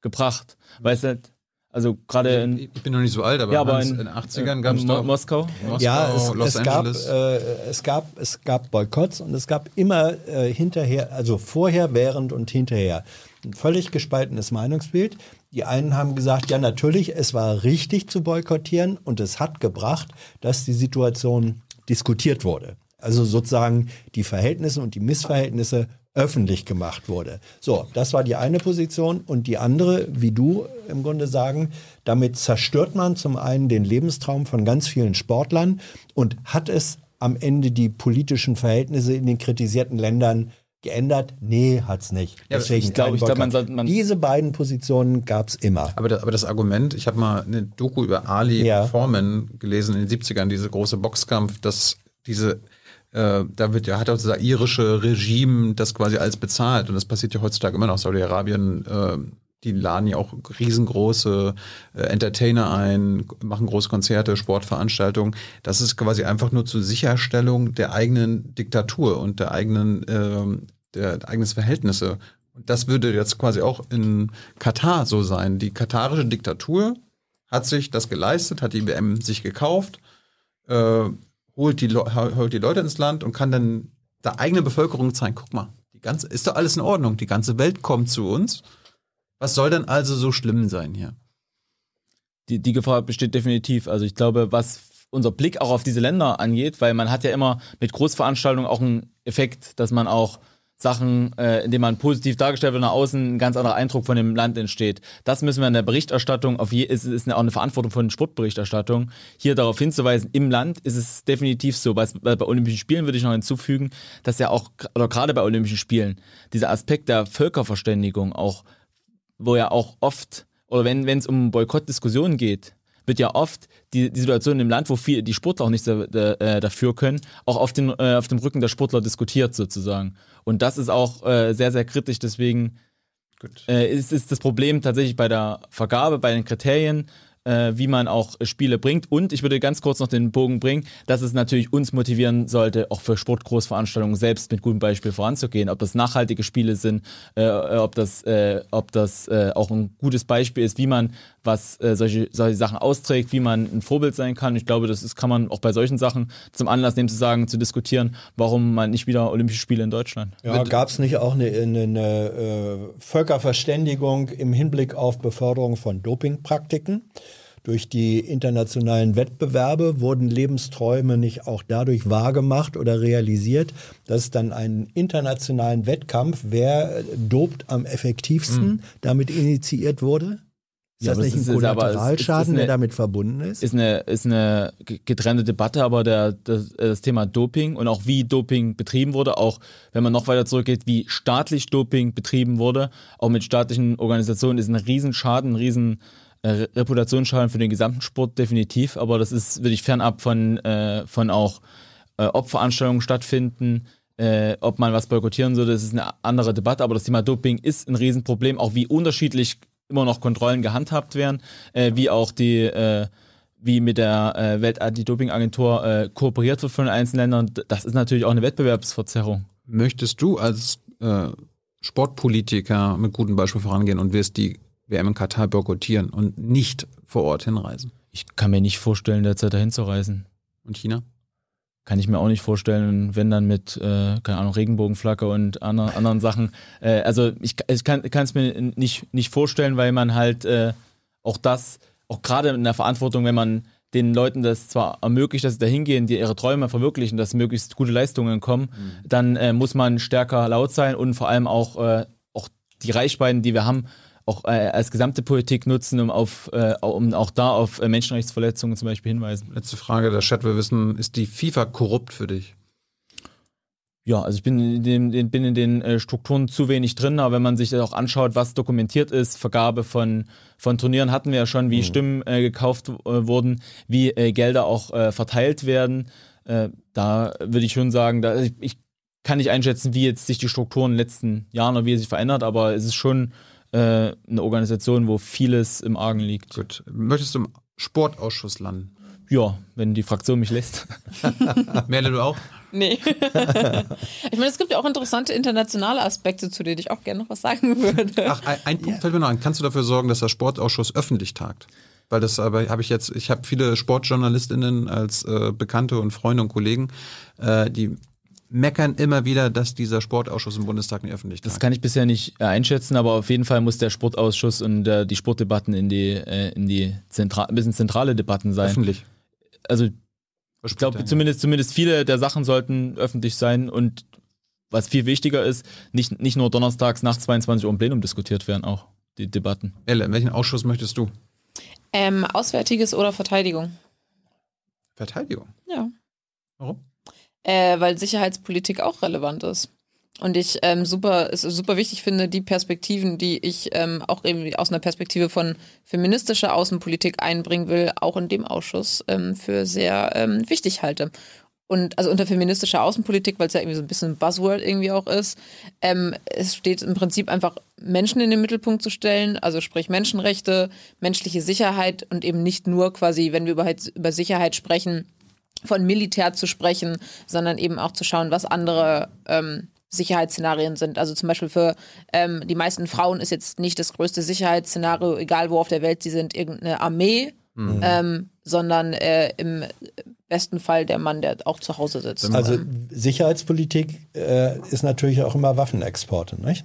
gebracht. Weil es halt, also gerade in. Ich bin noch nicht so alt, aber, Ja, aber in- den 80ern gab es Mo doch Moskau. Moskau, Ja, es, Los es, gab, äh, es, gab, es gab Boykotts und es gab immer äh, hinterher, also vorher, während und hinterher, ein völlig gespaltenes Meinungsbild. Die einen haben gesagt, ja natürlich, es war richtig zu boykottieren und es hat gebracht, dass die Situation diskutiert wurde. Also sozusagen die Verhältnisse und die Missverhältnisse öffentlich gemacht wurde. So, das war die eine Position und die andere, wie du im Grunde sagen, damit zerstört man zum einen den Lebenstraum von ganz vielen Sportlern und hat es am Ende die politischen Verhältnisse in den kritisierten Ländern geändert? Nee, hat's nicht. Ja, Deswegen ich glaub- kein ich glaub, man man- Diese beiden Positionen gab's immer. Aber das, aber das Argument, ich habe mal eine Doku über Ali Ja. Foreman gelesen in den 70ern, diese große Boxkampf, dass diese, äh, da wird ja, hat auch das irische Regime das quasi alles bezahlt und das passiert ja heutzutage immer noch. Saudi-Arabien, äh, die laden ja auch riesengroße äh, Entertainer ein, machen große Konzerte, Sportveranstaltungen. Das ist quasi einfach nur zur Sicherstellung der eigenen Diktatur und der eigenen, ähm, der, eigenen Verhältnisse. Und das würde jetzt quasi auch in Katar so sein. Die katarische Diktatur hat sich das geleistet, hat die WM sich gekauft, äh, holt, die holt die Leute ins Land und kann dann der eigenen Bevölkerung zeigen, guck mal, die ganze, ist doch alles in Ordnung, die ganze Welt kommt zu uns. Was soll denn also so schlimm sein hier? die, die Gefahr besteht definitiv. Also ich glaube, was unser Blick auch auf diese Länder angeht, weil man hat ja immer mit Großveranstaltungen auch einen Effekt, dass man auch Sachen, äh, indem man positiv dargestellt wird nach außen, ein ganz anderer Eindruck von dem Land entsteht. Das müssen wir in der Berichterstattung, auf je, ist, ist auch eine Verantwortung von Sportberichterstattung, hier darauf hinzuweisen, im Land ist es definitiv so. Bei, bei Olympischen Spielen würde ich noch hinzufügen, dass ja auch, oder gerade bei Olympischen Spielen, dieser Aspekt der Völkerverständigung auch, wo ja auch oft oder wenn es um Boykottdiskussionen geht, wird ja oft die, die Situation im Land, wo viel, die Sportler auch nicht da, äh, dafür können, auch auf, den, äh, auf dem Rücken der Sportler diskutiert sozusagen. Und das ist auch äh, sehr, sehr kritisch. Deswegen äh, ist, ist das Problem tatsächlich bei der Vergabe, bei den Kriterien, äh, wie man auch Spiele bringt. Und ich würde ganz kurz noch den Bogen bringen, dass es natürlich uns motivieren sollte, auch für Sportgroßveranstaltungen selbst mit gutem Beispiel voranzugehen. Ob das nachhaltige Spiele sind, äh, ob das, äh, ob das äh, auch ein gutes Beispiel ist, wie man was äh, solche, solche Sachen austrägt, wie man ein Vorbild sein kann. Ich glaube, das ist, kann man auch bei solchen Sachen zum Anlass nehmen, zu sagen, zu diskutieren, warum man nicht wieder Olympische Spiele in Deutschland. Ja, gab es nicht auch eine, eine, eine äh, Völkerverständigung im Hinblick auf Beförderung von Dopingpraktiken? Durch die internationalen Wettbewerbe wurden Lebensträume nicht auch dadurch wahrgemacht oder realisiert, dass dann einen internationalen Wettkampf, wer äh, dopt am effektivsten, damit initiiert wurde? Ist Ja, das nicht ein Kollateralschaden, der damit verbunden ist? ist eine, ist eine ge- getrennte Debatte, aber der, das, äh, das Thema Doping und auch wie Doping betrieben wurde, auch wenn man noch weiter zurückgeht, wie staatlich Doping betrieben wurde, auch mit staatlichen Organisationen, ist ein Riesenschaden, ein riesen Reputationsschaden für den gesamten Sport definitiv, aber das ist wirklich fernab von, äh, von auch äh, ob Veranstaltungen stattfinden, äh, ob man was boykottieren sollte, das ist eine andere Debatte, aber das Thema Doping ist ein Riesenproblem, auch wie unterschiedlich immer noch Kontrollen gehandhabt werden, äh, wie auch die, äh, wie mit der äh, Welt-Anti-Doping-Agentur äh, kooperiert wird von den einzelnen Ländern. Das ist natürlich auch eine Wettbewerbsverzerrung. Möchtest du als äh, Sportpolitiker mit gutem Beispiel vorangehen und wirst die WM in Katar boykottieren und nicht vor Ort hinreisen? Ich kann mir nicht vorstellen, derzeit dahin zu reisen. Und China? Kann ich mir auch nicht vorstellen, wenn dann mit, äh, keine Ahnung, Regenbogenflagge und ander, anderen Sachen. Äh, also ich, ich kann es mir nicht, nicht vorstellen, weil man halt äh, auch das, auch gerade in der Verantwortung, wenn man den Leuten das zwar ermöglicht, dass sie da hingehen, die ihre Träume verwirklichen, dass möglichst gute Leistungen kommen, dann äh, muss man stärker laut sein und vor allem auch, äh, auch die Reichweiten, die wir haben, auch äh, als gesamte Politik nutzen, um, auf, äh, um auch da auf äh, Menschenrechtsverletzungen zum Beispiel hinweisen. Letzte Frage, der Chat will wissen, ist die FIFA korrupt für dich? Ja, also ich bin in den, bin in den äh, Strukturen zu wenig drin, aber wenn man sich auch anschaut, was dokumentiert ist, Vergabe von, von Turnieren hatten wir ja schon, wie Stimmen äh, gekauft äh, wurden, wie Gelder auch verteilt werden. Da würde ich schon sagen, da, ich, ich kann nicht einschätzen, wie jetzt sich die Strukturen in den letzten Jahren oder wie es sich verändert, aber es ist schon äh, eine Organisation, wo vieles im Argen liegt. Gut. Möchtest du im Sportausschuss landen? Ja, wenn die Fraktion mich lässt. <laughs> Merle, du auch? Nee. <laughs> ich meine, es gibt ja auch interessante internationale Aspekte, zu denen ich auch gerne noch was sagen würde. Ach, ein, ein Punkt fällt mir noch ein. Kannst du dafür sorgen, dass der Sportausschuss öffentlich tagt? Weil das aber habe ich jetzt, ich habe viele SportjournalistInnen als äh, Bekannte und Freunde und Kollegen, äh, die meckern immer wieder, dass dieser Sportausschuss im Bundestag nicht öffentlich tagt. Das kann ich bisher nicht äh, einschätzen, aber auf jeden Fall muss der Sportausschuss und äh, die Sportdebatten in die, äh, in die Zentra ein bisschen zentrale Debatten sein. öffentlich. Also ich glaube, zumindest, zumindest viele der Sachen sollten öffentlich sein und was viel wichtiger ist, nicht, nicht nur donnerstags nach 22 Uhr im Plenum diskutiert werden, auch die Debatten. Elle, in welchen Ausschuss möchtest du? Ähm, Auswärtiges oder Verteidigung? Verteidigung. Ja. Warum? Äh, weil Sicherheitspolitik auch relevant ist. Und ich ähm, super, es super wichtig finde, die Perspektiven, die ich ähm, auch irgendwie aus einer Perspektive von feministischer Außenpolitik einbringen will, auch in dem Ausschuss ähm, für sehr ähm, wichtig halte. Und also unter feministischer Außenpolitik, weil es ja irgendwie so ein bisschen ein Buzzword irgendwie auch ist, ähm, es steht im Prinzip einfach Menschen in den Mittelpunkt zu stellen, also sprich Menschenrechte, menschliche Sicherheit und eben nicht nur quasi, wenn wir über, über Sicherheit sprechen, von Militär zu sprechen, sondern eben auch zu schauen, was andere ähm, Sicherheitsszenarien sind. Also zum Beispiel für ähm, die meisten Frauen ist jetzt nicht das größte Sicherheitsszenario, egal wo auf der Welt sie sind, irgendeine Armee, ähm, sondern äh, im besten Fall der Mann, der auch zu Hause sitzt. Also Sicherheitspolitik äh, ist natürlich auch immer Waffenexporte, nicht?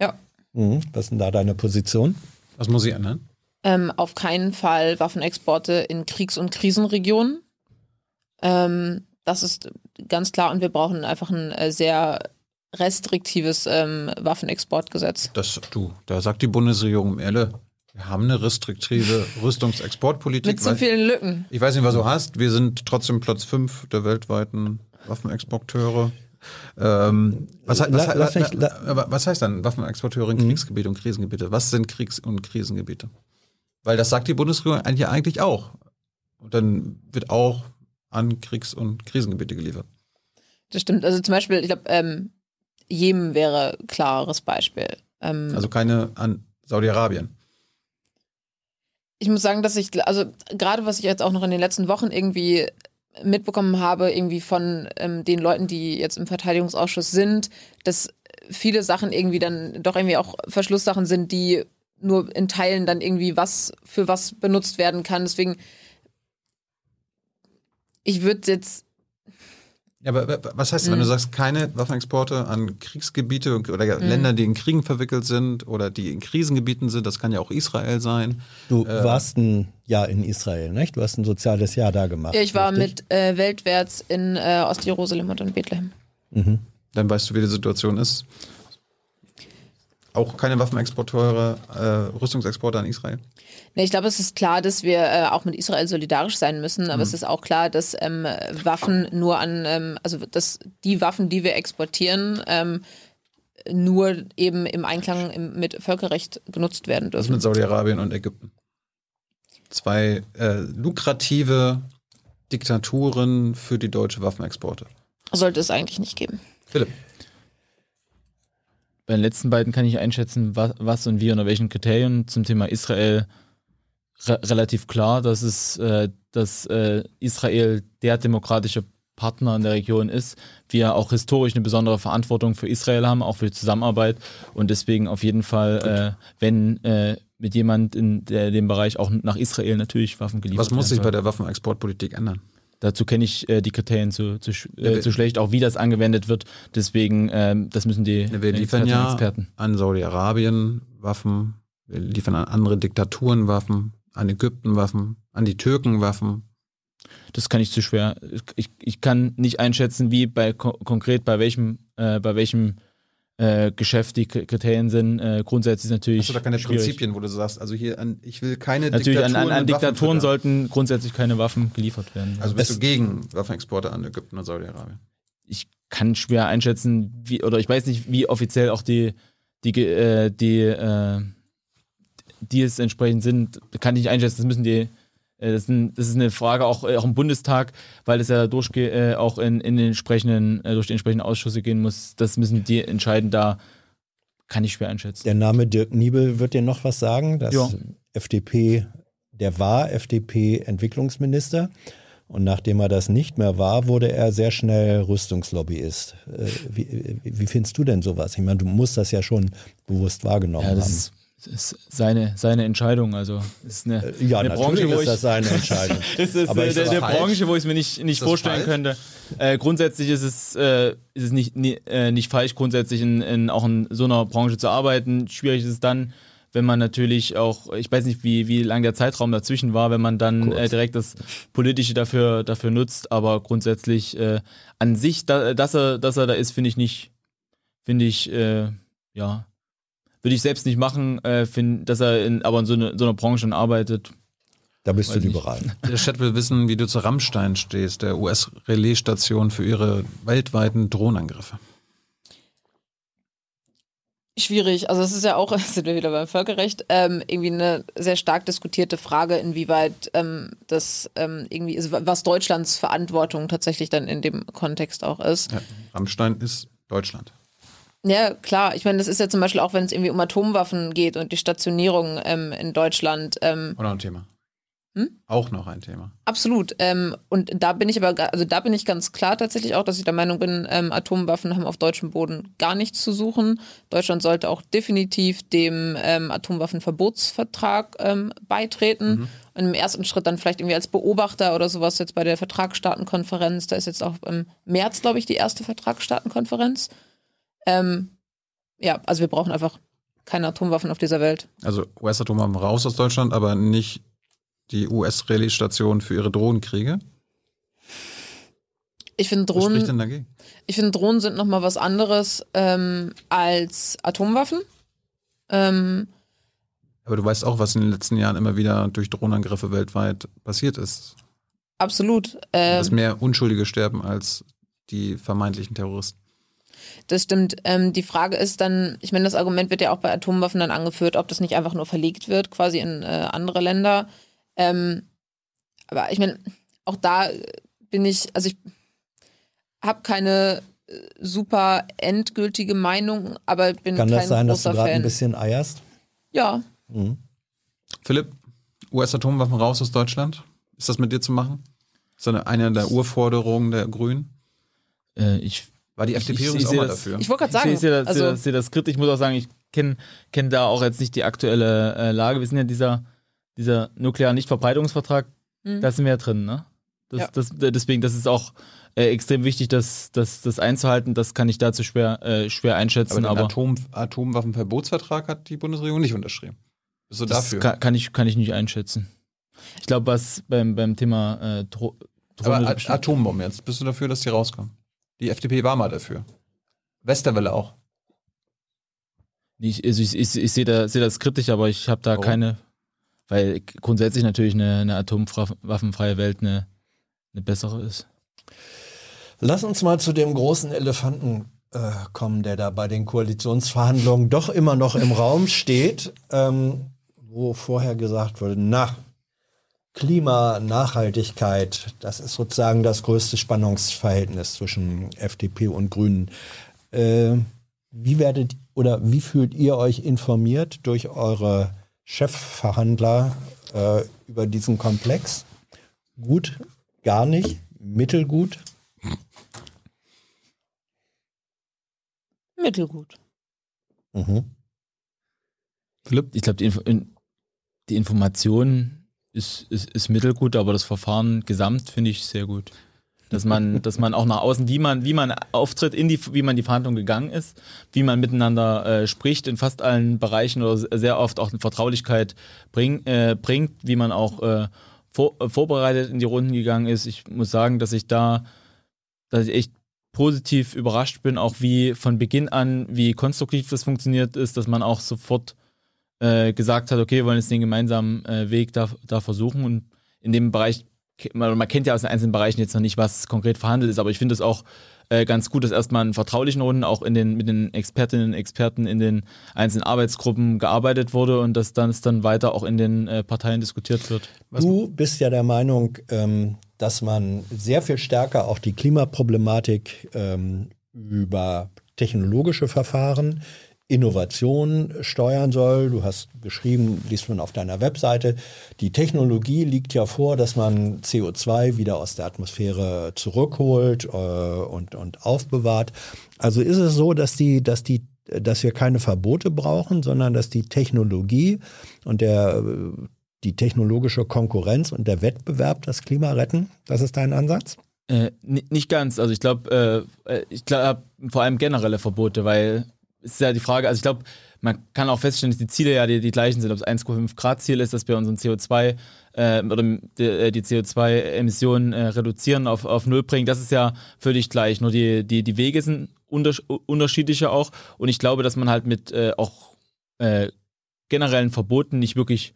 Ja. Mhm. Was ist denn da deine Position? Was muss ich ändern? Ähm, auf keinen Fall Waffenexporte in Kriegs- und Krisenregionen. Ähm, das ist ganz klar und wir brauchen einfach ein äh, sehr restriktives ähm, Waffenexportgesetz. Das, du, da sagt die Bundesregierung, Elle, wir haben eine restriktive Rüstungsexportpolitik. Mit zu vielen Lücken. Ich weiß nicht, was du hast. Wir sind trotzdem Platz 5 der weltweiten Waffenexporteure. Ähm, was, was, aber was heißt dann Waffenexporteure in Mhm. Kriegsgebiete und Krisengebiete? Was sind Kriegs- und Krisengebiete? Weil das sagt die Bundesregierung eigentlich, eigentlich auch. Und dann wird auch an Kriegs- und Krisengebiete geliefert. Das stimmt. Also zum Beispiel, ich glaube, ähm, Jemen wäre klares Beispiel. Ähm, Also keine an Saudi-Arabien. ich muss sagen, dass ich, also gerade was ich jetzt auch noch in den letzten Wochen irgendwie mitbekommen habe, irgendwie von ähm, den Leuten, die jetzt im Verteidigungsausschuss sind, dass viele Sachen irgendwie dann doch irgendwie auch Verschlusssachen sind, die nur in Teilen dann irgendwie was für was benutzt werden kann. Deswegen, ich würde jetzt Ja, aber wa- was heißt, das, wenn Mhm. du sagst, keine Waffenexporte an Kriegsgebiete oder Mhm. Länder, die in Kriegen verwickelt sind oder die in Krisengebieten sind, das kann ja auch Israel sein. Du Äh. warst ein Jahr in Israel, nicht? Du hast ein soziales Jahr da gemacht. Ja, ich war richtig? mit äh, Weltwärts in äh, Ostjerusalem und in Bethlehem. Mhm. Dann weißt du, wie die Situation ist. Auch keine Waffenexporteure, äh, Rüstungsexporte an Israel. Nee, ich glaube, es ist klar, dass wir äh, auch mit Israel solidarisch sein müssen, aber es ist auch klar, dass ähm, Waffen nur an, ähm, also dass die Waffen, die wir exportieren, ähm, nur eben im Einklang im, mit Völkerrecht genutzt werden Das dürfen. mit Saudi-Arabien und Ägypten. Zwei äh, lukrative Diktaturen für die deutsche Waffenexporte. Sollte es eigentlich nicht geben. Philipp. Bei den letzten beiden kann ich einschätzen, was, was und wie unter welchen Kriterien zum Thema Israel re relativ klar, dass es, äh, dass äh, Israel der demokratische Partner in der Region ist. Wir auch historisch eine besondere Verantwortung für Israel haben, auch für die Zusammenarbeit und deswegen auf jeden Fall, äh, wenn äh, mit jemand in der, dem Bereich auch nach Israel natürlich Waffen geliefert Was muss werden sich bei der Waffenexportpolitik ändern? Dazu kenne ich äh, die Kriterien zu, zu, Ja, äh, zu schlecht, auch wie das angewendet wird. Deswegen, ähm, das müssen die Wir liefern ja Experten. an Saudi-Arabien Waffen, wir liefern an andere Diktaturen Waffen, an Ägypten Waffen, an die Türken Waffen. Das kann ich zu schwer. Ich, ich kann nicht einschätzen, wie bei ko konkret bei welchem, äh, bei welchem äh, Geschäft die Kriterien sind. Äh, grundsätzlich natürlich. Hast du da keine schwierig. Prinzipien, wo du sagst, also hier, an, ich will keine Natürlich, an, an, Diktaturen an mit Waffen Diktaturen füttern. sollten grundsätzlich keine Waffen geliefert werden. Also bist Es- du gegen Waffenexporte an Ägypten und Saudi-Arabien? ich kann schwer einschätzen, wie, oder ich weiß nicht, wie offiziell auch die, die, äh, die, äh, die es entsprechend sind, kann ich nicht einschätzen. Das müssen die, das, sind, das ist eine Frage auch, äh, auch im Bundestag, weil es ja durchge äh, auch in, in den entsprechenden, äh, durch die entsprechenden Ausschüsse gehen muss. Das müssen die entscheiden, da kann ich schwer einschätzen. Der Name Dirk Niebel wird dir noch was sagen? Das Ja. FDP der war FDP-Entwicklungsminister. Und nachdem er das nicht mehr war, wurde er sehr schnell Rüstungslobbyist. Äh, wie, wie findest du denn sowas? Ich meine, du musst das ja schon bewusst wahrgenommen Ja, haben. ist, ist seine, seine Entscheidung. Also es ist eine, ja, eine Branche, wo ist ich, das seine Entscheidung. <laughs> Ist Aber äh, ist der falsch? Branche, wo ich es mir nicht, nicht vorstellen falsch? könnte. Äh, grundsätzlich ist es, äh, ist es nicht, nie, äh, nicht falsch, grundsätzlich in, in auch in so einer Branche zu arbeiten. Schwierig ist es dann, wenn man natürlich auch, ich weiß nicht, wie, wie lang der Zeitraum dazwischen war, wenn man dann äh, direkt das Politische dafür, dafür nutzt, aber grundsätzlich äh, an sich, da, dass, er, dass er da ist, finde ich nicht, finde ich, äh, ja, würde ich selbst nicht machen, äh, find, dass er in, aber in so, eine, so einer Branche schon arbeitet. Da bist du Weiß nicht. liberal. <laughs> Der Chat will wissen, wie du zu Rammstein stehst, der US-Relaisstation für ihre weltweiten Drohnenangriffe. Schwierig. Also es ist ja auch, <laughs> sind wir wieder beim Völkerrecht, ähm, irgendwie eine sehr stark diskutierte Frage, inwieweit ähm, das ähm, irgendwie ist, was Deutschlands Verantwortung tatsächlich dann in dem Kontext auch ist. Ja, Rammstein ist Deutschland. Ja, klar. Ich meine, das ist ja zum Beispiel auch, wenn es irgendwie um Atomwaffen geht und die Stationierung ähm, in Deutschland. Ähm, Auch noch ein Thema. Hm? Auch noch ein Thema. absolut. Ähm, und da bin ich aber, also da bin ich ganz klar tatsächlich auch, dass ich der Meinung bin, ähm, Atomwaffen haben auf deutschem Boden gar nichts zu suchen. Deutschland sollte auch definitiv dem ähm, Atomwaffenverbotsvertrag ähm, beitreten. Und im ersten Schritt dann vielleicht irgendwie als Beobachter oder sowas jetzt bei der Vertragsstaatenkonferenz. Da ist jetzt auch im März, glaube ich, die erste Vertragsstaatenkonferenz. Ähm, ja, also wir brauchen einfach keine Atomwaffen auf dieser Welt. Also US-Atomwaffen raus aus Deutschland, aber nicht die US-Relaisstation für ihre Drohnenkriege. Ich finde Was spricht Drohnen, denn dagegen? ich finde Drohnen sind noch mal was anderes ähm, als Atomwaffen. Ähm, Aber du weißt auch, was in den letzten Jahren immer wieder durch Drohnenangriffe weltweit passiert ist. absolut. Dass Ähm, mehr Unschuldige sterben als die vermeintlichen Terroristen. Das stimmt. Ähm, die Frage ist dann, ich meine, das Argument wird ja auch bei Atomwaffen dann angeführt, ob das nicht einfach nur verlegt wird, quasi in äh, andere Länder. Ähm, aber ich meine, auch da bin ich, also ich habe keine äh, super endgültige Meinung, aber bin Kann kein das sein, dass du großer gerade ein bisschen eierst? Ja, Mhm. Philipp, US-Atomwaffen raus aus Deutschland? Ist das mit dir zu machen? Ist das eine, eine der Urforderungen der Grünen? Äh, ich War die Ich- FDP ich- übrigens ich auch mal das- dafür? ich wollte gerade Ich sagen, sehe, das, also, sehe, das, das kritisch. Ich muss auch sagen, ich kenne kenn da auch jetzt nicht die aktuelle äh, Lage. Wir sind ja dieser, dieser nuklearen Nichtverbreitungsvertrag, Hm. da sind wir ja drin, ne? Das, Ja. das, deswegen, das ist auch äh, extrem wichtig, das, das, das einzuhalten. Das kann ich dazu schwer, äh, schwer aber einschätzen. den Aber, Atom, Atomwaffenverbotsvertrag hat die Bundesregierung nicht unterschrieben. Bist du das dafür? kann, kann, ich, kann ich nicht einschätzen. Ich glaube, was beim, beim Thema äh, Dro aber Drohne- Atombomben jetzt, bist du dafür, dass die rauskommen? Die FDP war mal dafür. Westerwelle auch. Ich, also ich, ich, ich sehe da, sehe das kritisch, aber ich habe da Warum? keine, weil grundsätzlich natürlich eine, eine atomwaffenfreie Welt eine, eine bessere ist. Lass uns mal zu dem großen Elefanten äh, kommen, der da bei den Koalitionsverhandlungen doch immer noch im Raum steht, ähm, wo vorher gesagt wurde, na, Klima, Nachhaltigkeit, das ist sozusagen das größte Spannungsverhältnis zwischen FDP und Grünen. Äh, wie werdet oder wie fühlt ihr euch informiert durch eure Chefverhandler äh, über diesen Komplex? Gut, gar nicht, mittelgut? mittelgut. Mhm. Philipp? Ich glaube, die, Info in, die Information ist, ist, ist mittelgut, aber das Verfahren gesamt finde ich sehr gut. Dass man, <laughs> dass man auch nach außen, wie man, wie man auftritt, in die, wie man die Verhandlung gegangen ist, wie man miteinander äh, spricht in fast allen Bereichen oder sehr oft auch eine Vertraulichkeit bring, äh, bringt, wie man auch äh, vor, äh, vorbereitet in die Runden gegangen ist. Ich muss sagen, dass ich da, dass ich echt positiv überrascht bin, auch wie von Beginn an, wie konstruktiv das funktioniert ist, dass man auch sofort äh, gesagt hat, okay, wir wollen jetzt den gemeinsamen äh, Weg da, da versuchen und in dem Bereich, man, man kennt ja aus den einzelnen Bereichen jetzt noch nicht, was konkret verhandelt ist, aber ich finde es auch äh, ganz gut, dass erstmal in vertraulichen Runden auch in den, mit den Expertinnen und Experten in den einzelnen Arbeitsgruppen gearbeitet wurde und dass dann es dann weiter auch in den äh, Parteien diskutiert wird. Du bist ja der Meinung, ähm, dass man sehr viel stärker auch die Klimaproblematik ähm, über technologische Verfahren Innovation steuern soll. Du hast geschrieben, liest man auf deiner Webseite, die Technologie liegt ja vor, dass man CO2 wieder aus der Atmosphäre zurückholt äh, und, und aufbewahrt. Also ist es so, dass die, dass die dass wir keine Verbote brauchen, sondern dass die Technologie und der, die technologische Konkurrenz und der Wettbewerb das Klima retten? Das ist dein Ansatz? Äh, nicht ganz. Also ich glaube, äh, äh ich glaube vor allem generelle Verbote, weil ist ja die Frage, also ich glaube, man kann auch feststellen, dass die Ziele ja die, die gleichen sind. Ob es 1,5 Grad Ziel ist, dass wir unseren CO2 äh, oder die, die CO2-Emissionen äh, reduzieren, auf, auf Null bringen, das ist ja völlig gleich. Nur die, die, die Wege sind unterschiedlicher auch. Und ich glaube, dass man halt mit äh, auch äh, generellen Verboten nicht wirklich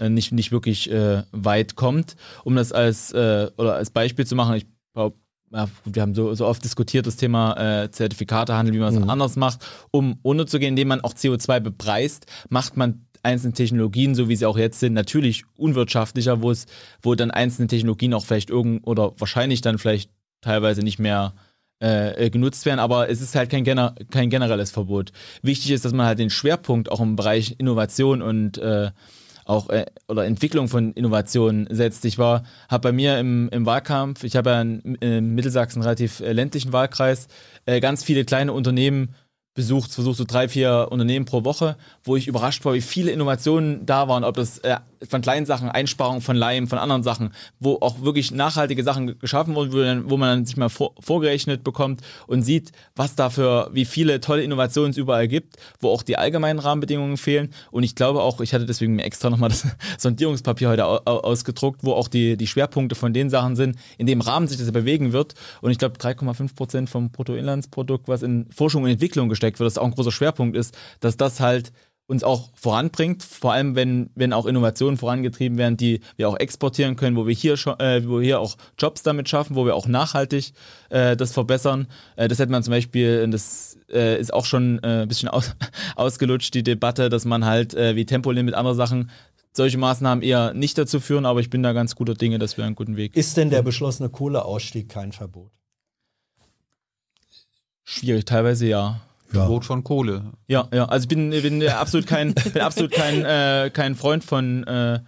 äh, nicht, nicht wirklich äh, weit kommt. Um das als oder als Beispiel zu machen, ich glaube, wir haben so, so oft diskutiert das Thema äh, Zertifikatehandel, wie man es mhm. anders macht, um ohne zu gehen, indem man auch CO2 bepreist, macht man einzelne Technologien, so wie sie auch jetzt sind, natürlich unwirtschaftlicher, wo es, wo dann einzelne Technologien auch vielleicht irgend oder wahrscheinlich dann vielleicht teilweise nicht mehr äh, äh, genutzt werden, aber es ist halt kein, gener kein generelles Verbot. Wichtig ist, dass man halt den Schwerpunkt auch im Bereich Innovation und äh, auch äh, oder Entwicklung von Innovationen setzt. Ich war, habe bei mir im, im Wahlkampf, ich habe ja in, in Mittelsachsen einen relativ äh, ländlichen Wahlkreis, äh, ganz viele kleine Unternehmen besucht, versucht so drei, vier Unternehmen pro Woche, wo ich überrascht war, wie viele Innovationen da waren, ob das äh, von kleinen Sachen, Einsparungen von Leim, von anderen Sachen, wo auch wirklich nachhaltige Sachen geschaffen wurden, wo, dann, wo man dann sich mal vor, vorgerechnet bekommt und sieht, was dafür, wie viele tolle Innovationen es überall gibt, wo auch die allgemeinen Rahmenbedingungen fehlen. Und ich glaube auch, ich hatte deswegen mir extra nochmal <laughs> das Sondierungspapier heute ausgedruckt, wo auch die, die Schwerpunkte von den Sachen sind, in dem Rahmen sich das bewegen wird. Und ich glaube, 3,5 Prozent vom Bruttoinlandsprodukt, was in Forschung und Entwicklung gesteckt wird, das auch ein großer Schwerpunkt ist, dass das halt uns auch voranbringt, vor allem wenn, wenn auch Innovationen vorangetrieben werden, die wir auch exportieren können, wo wir hier schon, äh, wo wir hier auch Jobs damit schaffen, wo wir auch nachhaltig äh, das verbessern. Äh, das hätte man zum Beispiel, das äh, ist auch schon äh, ein bisschen aus, <laughs> ausgelutscht, die Debatte, dass man halt äh, wie Tempolimit andere Sachen solche Maßnahmen eher nicht dazu führen, aber ich bin da ganz guter Dinge, dass wir einen guten Weg. Ist denn der beschlossene Kohleausstieg kein Verbot? Schwierig, teilweise ja. Verbot ja. von Kohle. Ja, ja. Also ich bin, bin absolut kein, <laughs> bin absolut kein, äh, kein Freund von, äh,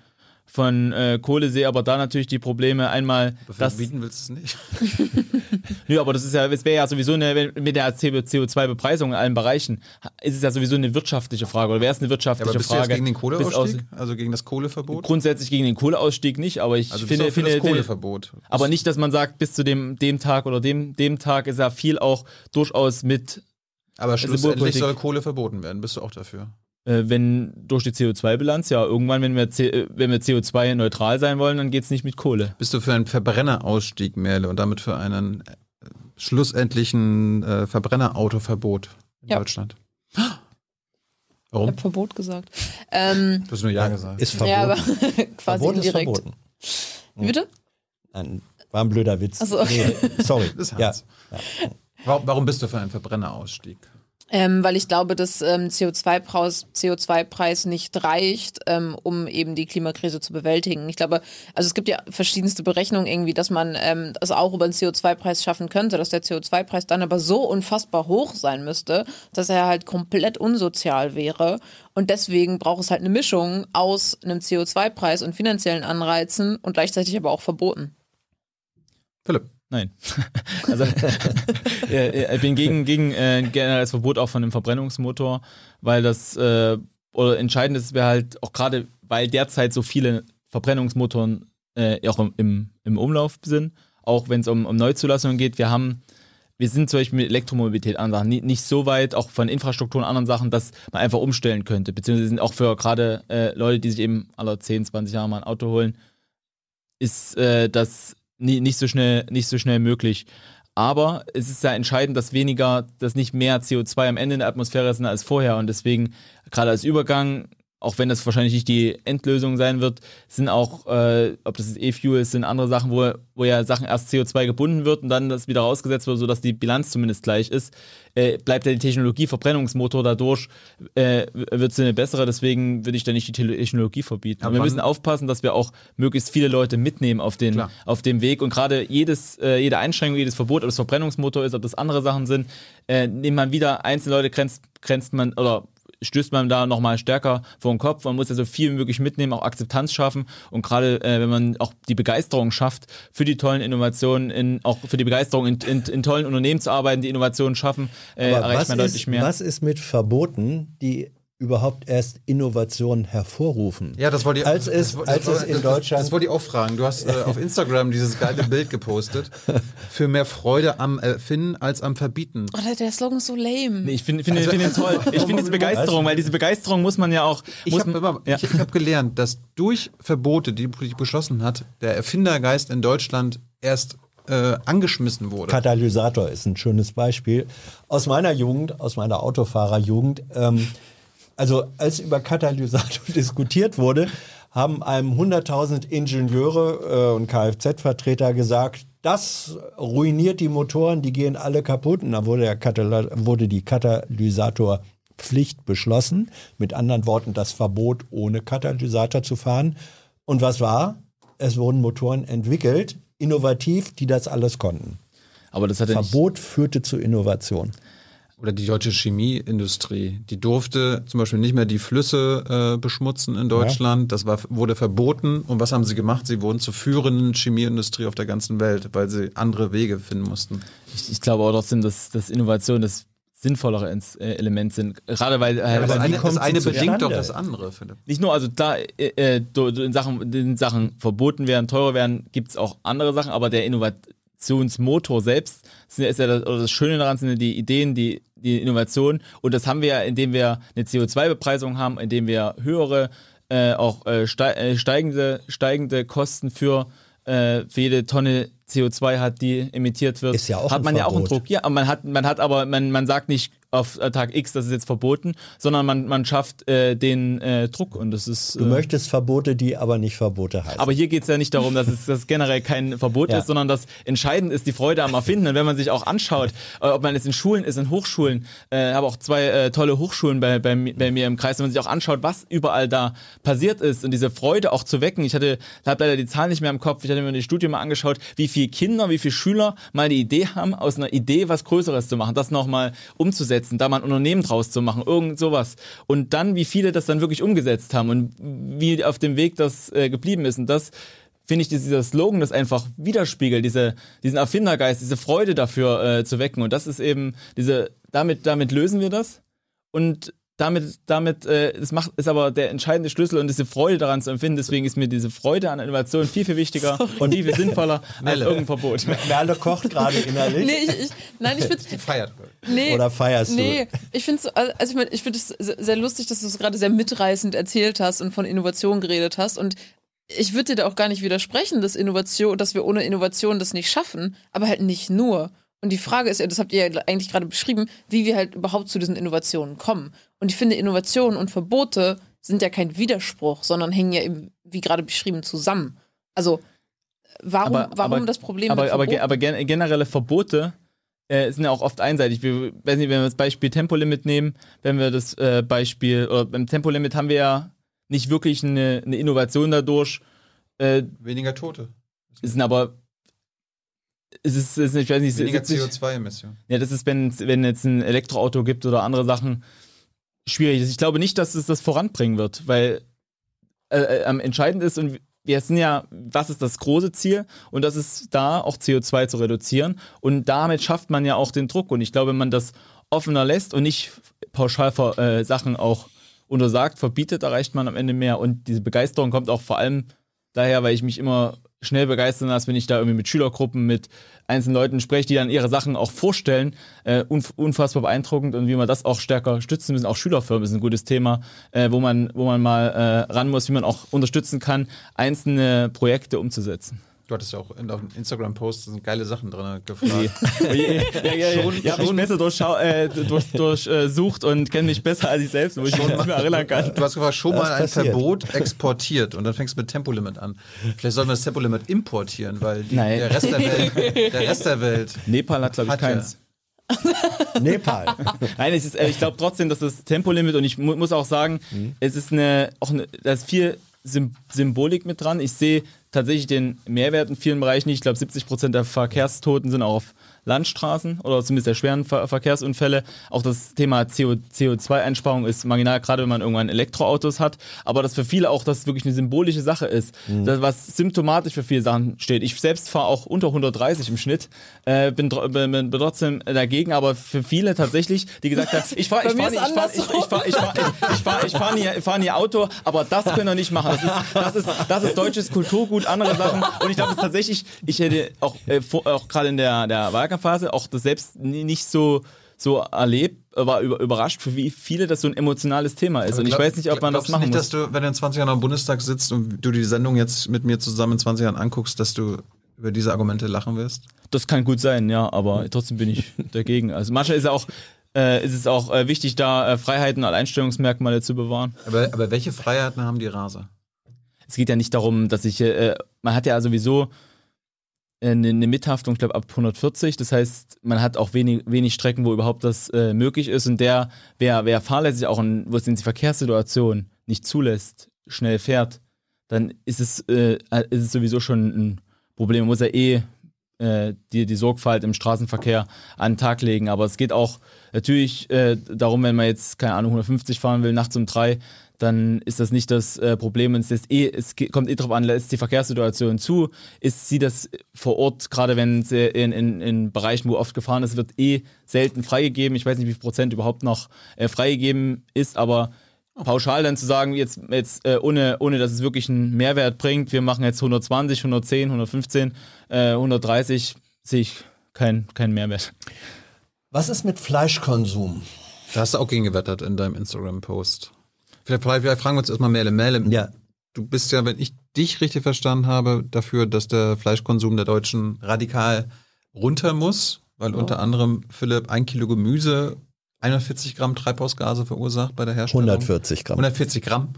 von äh, Kohle, sehe aber da natürlich die Probleme einmal. Das bieten willst du es nicht. <laughs> Nö, aber das ist ja, es wäre ja sowieso eine, mit der CO2-Bepreisung in allen Bereichen, ist es ja sowieso eine wirtschaftliche Frage. Oder wäre es eine wirtschaftliche ja, aber bist Frage? Du jetzt gegen den Kohleausstieg? also gegen das Kohleverbot? Grundsätzlich gegen den Kohleausstieg nicht, aber ich also finde, finde, das Kohleverbot. aber nicht, dass man sagt, bis zu dem, dem Tag oder dem, dem Tag ist ja viel auch durchaus mit aber schlussendlich soll Kohle verboten werden. Bist du auch dafür? Äh, wenn durch die CO2-Bilanz, ja, irgendwann, wenn wir, äh, wenn wir CO2-neutral sein wollen, dann geht es nicht mit Kohle. Bist du für einen Verbrennerausstieg, Merle, und damit für einen äh, schlussendlichen äh, Verbrennerautoverbot in ja. Deutschland? <gasps> Warum? Ich habe Verbot gesagt. Ähm, du hast nur Ja gesagt. Ist verboten. Ja, aber <laughs> quasi Verbot indirekt. Ist verboten. Wie bitte? Ein, war ein blöder Witz. So. Nee, sorry. <laughs> Das ja. ja. Warum bist du für einen Verbrennerausstieg? Ähm, weil ich glaube, dass ähm, CO2-Preis CO2 nicht reicht, ähm, um eben die Klimakrise zu bewältigen. Ich glaube, also es gibt ja verschiedenste Berechnungen irgendwie, dass man ähm, das auch über den CO2-Preis schaffen könnte, dass der CO2-Preis dann aber so unfassbar hoch sein müsste, dass er halt komplett unsozial wäre. Und deswegen braucht es halt eine Mischung aus einem CO2-Preis und finanziellen Anreizen und gleichzeitig aber auch Verboten. Philipp. Nein. <laughs> also <laughs> ich bin gegen, gegen äh, generelles Verbot auch von dem Verbrennungsmotor, weil das äh, oder entscheidend ist, wäre halt auch gerade, weil derzeit so viele Verbrennungsmotoren äh, auch im, im, Umlauf sind, auch wenn es um, um Neuzulassungen geht. Wir haben wir sind zum Beispiel mit Elektromobilität anderen Sachen nicht, nicht so weit, auch von Infrastruktur und anderen Sachen, dass man einfach umstellen könnte. Beziehungsweise sind auch für gerade äh, Leute, die sich eben alle 10, 20 Jahre mal ein Auto holen, ist äh, das nie, nicht, so schnell, nicht so schnell möglich. Aber es ist ja entscheidend, dass weniger, dass nicht mehr CO2 am Ende in der Atmosphäre sind als vorher. Und deswegen, gerade als Übergang, auch wenn das wahrscheinlich nicht die Endlösung sein wird, sind auch, äh, ob das E-Fuel ist, sind andere Sachen, wo, wo ja Sachen erst CO2 gebunden wird und dann das wieder rausgesetzt wird, sodass die Bilanz zumindest gleich ist, äh, bleibt ja die Technologie Verbrennungsmotor dadurch, äh, wird sie eine bessere, deswegen würde ich da nicht die Technologie verbieten. Aber wir müssen aufpassen, dass wir auch möglichst viele Leute mitnehmen auf den, auf dem Weg. Und gerade jedes, äh, jede Einschränkung, jedes Verbot, ob das Verbrennungsmotor ist, ob das andere Sachen sind, äh, nimmt man wieder einzelne Leute grenzt, grenzt man oder stößt man da nochmal stärker vor den Kopf. Man muss ja so viel wie möglich mitnehmen, auch Akzeptanz schaffen. Und gerade äh, wenn man auch die Begeisterung schafft für die tollen Innovationen, in, auch für die Begeisterung in, in, in tollen Unternehmen zu arbeiten, die Innovationen schaffen, äh, erreicht man deutlich ist, mehr. Was ist mit Verboten, die überhaupt erst Innovationen hervorrufen. Ja, das wollte ich, als es, das, als das, es in das, Deutschland. Das wollte ich auch fragen. Du hast äh, <laughs> auf Instagram dieses geile Bild gepostet. Für mehr Freude am Erfinden als am Verbieten. Oh, der Slogan ist so lame. Nee, ich finde find, also, find den toll. Ich finde diese Begeisterung, weil diese Begeisterung muss man ja auch. Ich habe ja. ich, ich hab gelernt, dass durch Verbote, die die Politik beschlossen hat, der Erfindergeist in Deutschland erst äh, angeschmissen wurde. Katalysator ist ein schönes Beispiel. Aus meiner Jugend, aus meiner Autofahrerjugend. Ähm, also als über Katalysator <laughs> diskutiert wurde, haben einem 100.000 Ingenieure äh, und Kfz-Vertreter gesagt, das ruiniert die Motoren, die gehen alle kaputt. Und dann wurde, der wurde die Katalysatorpflicht beschlossen. Mit anderen Worten, das Verbot, ohne Katalysator zu fahren. Und was war? Es wurden Motoren entwickelt, innovativ, die das alles konnten. Aber das hat Verbot führte zu Innovation oder die deutsche Chemieindustrie, die durfte zum Beispiel nicht mehr die Flüsse äh, beschmutzen in Deutschland. Ja. Das war, wurde verboten. Und was haben sie gemacht? Sie wurden zur führenden Chemieindustrie auf der ganzen Welt, weil sie andere Wege finden mussten. Ich, ich glaube auch trotzdem, dass, dass Innovation das sinnvollere äh, Element sind. Gerade weil äh, ja, das, eine, das eine bedingt doch das andere, Philipp. Nicht nur, also da äh, äh in, Sachen, in Sachen verboten werden, teurer werden, gibt es auch andere Sachen, aber der Innovationsmotor selbst ist ja das, das Schöne daran sind die Ideen, die die Innovation. Und das haben wir, ja, indem wir eine CO2-Bepreisung haben, indem wir höhere, äh, auch äh, äh, steigende, steigende Kosten für, äh, für jede Tonne CO2 hat, die emittiert wird, ist ja auch hat man ja auch einen Druck. Ja, aber man hat, man hat aber, man, man sagt nicht, auf Tag X, das ist jetzt verboten, sondern man, man schafft äh, den äh, Druck und das ist. du möchtest Verbote, die aber nicht Verbote heißen. Aber hier geht es ja nicht darum, dass es dass generell kein Verbot ja. ist, sondern dass entscheidend ist die Freude am Erfinden. Und wenn man sich auch anschaut, äh, ob man jetzt in Schulen ist, in Hochschulen, äh, habe auch zwei äh, tolle Hochschulen bei, bei, bei mir im Kreis, wenn man sich auch anschaut, was überall da passiert ist und diese Freude auch zu wecken. Ich hatte, habe leider die Zahlen nicht mehr im Kopf, ich hatte mir die Studie mal angeschaut, wie viele Kinder, wie viele Schüler mal die Idee haben, aus einer Idee was Größeres zu machen, das nochmal umzusetzen umsetzen, da mal ein Unternehmen draus zu machen, irgend sowas. Und dann, wie viele das dann wirklich umgesetzt haben und wie auf dem Weg das äh, geblieben ist. Und das finde ich, dieser Slogan das einfach widerspiegelt, diese, diesen Erfindergeist, diese Freude dafür äh, zu wecken. Und das ist eben diese, damit, damit lösen wir das. Und damit, damit äh, das macht, ist aber der entscheidende Schlüssel und diese Freude daran zu empfinden. Deswegen ist mir diese Freude an Innovation viel, viel wichtiger <laughs> Sorry. und viel, viel sinnvoller <laughs> als irgendein Verbot. Merle kocht gerade innerlich. Nee, ich, ich, nein, ich finde. feiert. Nee, Oder feierst nee, du? Nee, ich finde es also ich, mein, ich find es sehr lustig, dass du es gerade sehr mitreißend erzählt hast und von Innovation geredet hast. Und ich würde dir da auch gar nicht widersprechen, dass Innovation, dass wir ohne Innovation das nicht schaffen, aber halt nicht nur. Und die Frage ist ja, das habt ihr ja eigentlich gerade beschrieben, wie wir halt überhaupt zu diesen Innovationen kommen. Und ich finde, Innovationen und Verbote sind ja kein Widerspruch, sondern hängen ja eben, wie gerade beschrieben, zusammen. Also, warum, aber, warum aber, das Problem aber, aber, aber generelle Verbote äh, sind ja auch oft einseitig. Wir, weiß nicht, wenn wir das Beispiel Tempolimit nehmen, wenn wir das äh, Beispiel, oder beim Tempolimit haben wir ja nicht wirklich eine, eine Innovation dadurch. Äh, Weniger Tote. Es sind aber es ist, es ist ich weiß nicht, weniger CO2-Emissionen. Ja, das ist, wenn wenn jetzt ein Elektroauto gibt oder andere Sachen, schwierig ist. Ich glaube nicht, dass es das voranbringen wird, weil äh, äh, entscheidend ist und wir sind ja, was ist das große Ziel? Und das ist da auch CO2 zu reduzieren. Und damit schafft man ja auch den Druck. Und ich glaube, wenn man das offener lässt und nicht pauschal äh, Sachen auch untersagt, verbietet, erreicht man am Ende mehr. Und diese Begeisterung kommt auch vor allem daher, weil ich mich immer schnell begeistern lasse, wenn ich da irgendwie mit Schülergruppen, mit einzelnen Leuten spreche, die dann ihre Sachen auch vorstellen. Äh, unfassbar beeindruckend und wie man das auch stärker stützen müssen. Auch Schülerfirmen ist ein gutes Thema, äh, wo, man, wo man mal äh, ran muss, wie man auch unterstützen kann, einzelne Projekte umzusetzen. Du hattest ja auch in, auf dem Instagram-Post sind geile Sachen drin gefragt. ja, <laughs> ja, ja, Schon- ja, hab ich schon- besser durchsucht äh, durch, durch, äh, und kenne mich besser als ich selbst, wo ich mich nicht mehr erinnern kann. Du hast gefragt, schon Das mal ein passiert. Verbot exportiert und dann fängst du mit Tempolimit an. Vielleicht sollten wir das Tempolimit importieren, weil die, Nein. der, Rest der, Welt, der Rest der Welt. Nepal hat, glaube ich, keins. <laughs> Nepal. Nein, es ist, äh, ich glaube trotzdem, dass das Tempolimit und ich mu muss auch sagen, es ist eine, auch eine, da ist viel Sym Symbolik mit dran. Ich sehe tatsächlich den Mehrwert in vielen Bereichen nicht. Ich glaube, 70 Prozent der Verkehrstoten sind auch auf Landstraßen oder zumindest der schweren Ver Verkehrsunfälle. Auch das Thema CO CO2-Einsparung ist marginal, gerade wenn man irgendwann Elektroautos hat. Aber dass für viele auch das wirklich eine symbolische Sache ist, das, was symptomatisch für viele Sachen steht. Ich selbst fahre auch unter 130 im Schnitt, äh, bin, bin, bin trotzdem dagegen, aber für viele tatsächlich, die gesagt haben, ich fahre ich fahr mir nicht, ist ich fahr, ich, ich fahr, ich fahr, ich fahr, ich fahr nie, ich fahr nie Auto, aber das können wir nicht machen. Das ist, das ist, das ist deutsches Kulturgut, andere Sachen. Und ich glaube, es tatsächlich, ich hätte auch, äh, vor- auch gerade in der, der Wahlkampfphase auch das selbst nicht so, so erlebt, war über, überrascht, für wie viele das so ein emotionales Thema ist. Und ich Glaub- weiß nicht, ob man das machen nicht, muss. dass du, wenn du in 20 Jahren am Bundestag sitzt und du die Sendung jetzt mit mir zusammen in 20 Jahren anguckst, dass du über diese Argumente lachen wirst? Das kann gut sein, ja, aber trotzdem bin ich <laughs> dagegen. Also manchmal ist ja auch, äh, ist es auch äh, wichtig, da äh, Freiheiten und Alleinstellungsmerkmale zu bewahren. Aber, aber welche Freiheiten haben die Raser? es geht ja nicht darum, dass ich, äh, man hat ja sowieso äh, eine, eine Mithaftung, ich glaube, ab 140. Das heißt, man hat auch wenig, wenig Strecken, wo überhaupt das äh, möglich ist. Und der, wer, wer fahrlässig auch, in, wo es in die Verkehrssituation nicht zulässt, schnell fährt, dann ist es, äh, ist es sowieso schon ein Problem. Man muss ja eh äh, die, die Sorgfalt im Straßenverkehr an den Tag legen. Aber es geht auch natürlich äh, darum, wenn man jetzt, keine Ahnung, 150 fahren will, nachts um drei, dann ist das nicht das äh, Problem. Es, ist eh, es kommt eh darauf an, lässt die Verkehrssituation zu, ist sie das vor Ort, gerade wenn es äh, in, in, in Bereichen, wo oft gefahren ist, wird eh selten freigegeben. Ich weiß nicht, wie viel Prozent überhaupt noch äh, freigegeben ist, aber pauschal dann zu sagen, jetzt, jetzt äh, ohne, ohne dass es wirklich einen Mehrwert bringt, wir machen jetzt 120, 110, 115, äh, 130, sehe ich keinen keinen Mehrwert. Was ist mit Fleischkonsum? Da hast du auch gegen gewettert in deinem Instagram-Post. Vielleicht, vielleicht, fragen wir uns erstmal Mele. Mele, Ja. du bist ja, wenn ich dich richtig verstanden habe, dafür, dass der Fleischkonsum der Deutschen radikal runter muss, weil unter anderem, Philipp, ein Kilo Gemüse 41 Gramm Treibhausgase verursacht bei der Herstellung. 140 Gramm. 140 Gramm.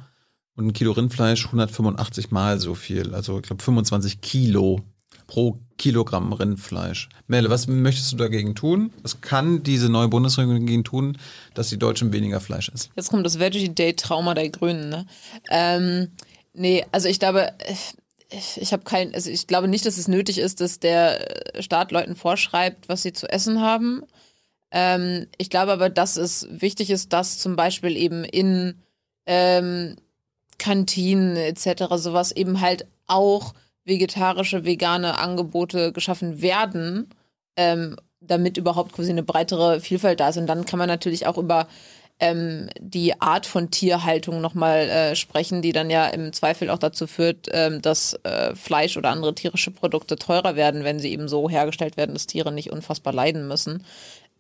Und ein Kilo Rindfleisch 185 Mal so viel. Also ich glaube 25 Kilo pro Kilogramm Rindfleisch. Melle, was möchtest du dagegen tun? Was kann diese neue Bundesregierung dagegen tun, dass die Deutschen weniger Fleisch essen? Jetzt kommt das Veggie Day Trauma der Grünen, ne? Ähm, nee, also ich glaube, ich, ich habe kein, also ich glaube nicht, dass es nötig ist, dass der Staat Leuten vorschreibt, was sie zu essen haben. Ähm, ich glaube aber, dass es wichtig ist, dass zum Beispiel eben in ähm, Kantinen etc. sowas eben halt auch vegetarische, vegane Angebote geschaffen werden, ähm, damit überhaupt quasi eine breitere Vielfalt da ist. Und dann kann man natürlich auch über ähm, die Art von Tierhaltung nochmal äh, sprechen, die dann ja im Zweifel auch dazu führt, ähm, dass äh, Fleisch oder andere tierische Produkte teurer werden, wenn sie eben so hergestellt werden, dass Tiere nicht unfassbar leiden müssen.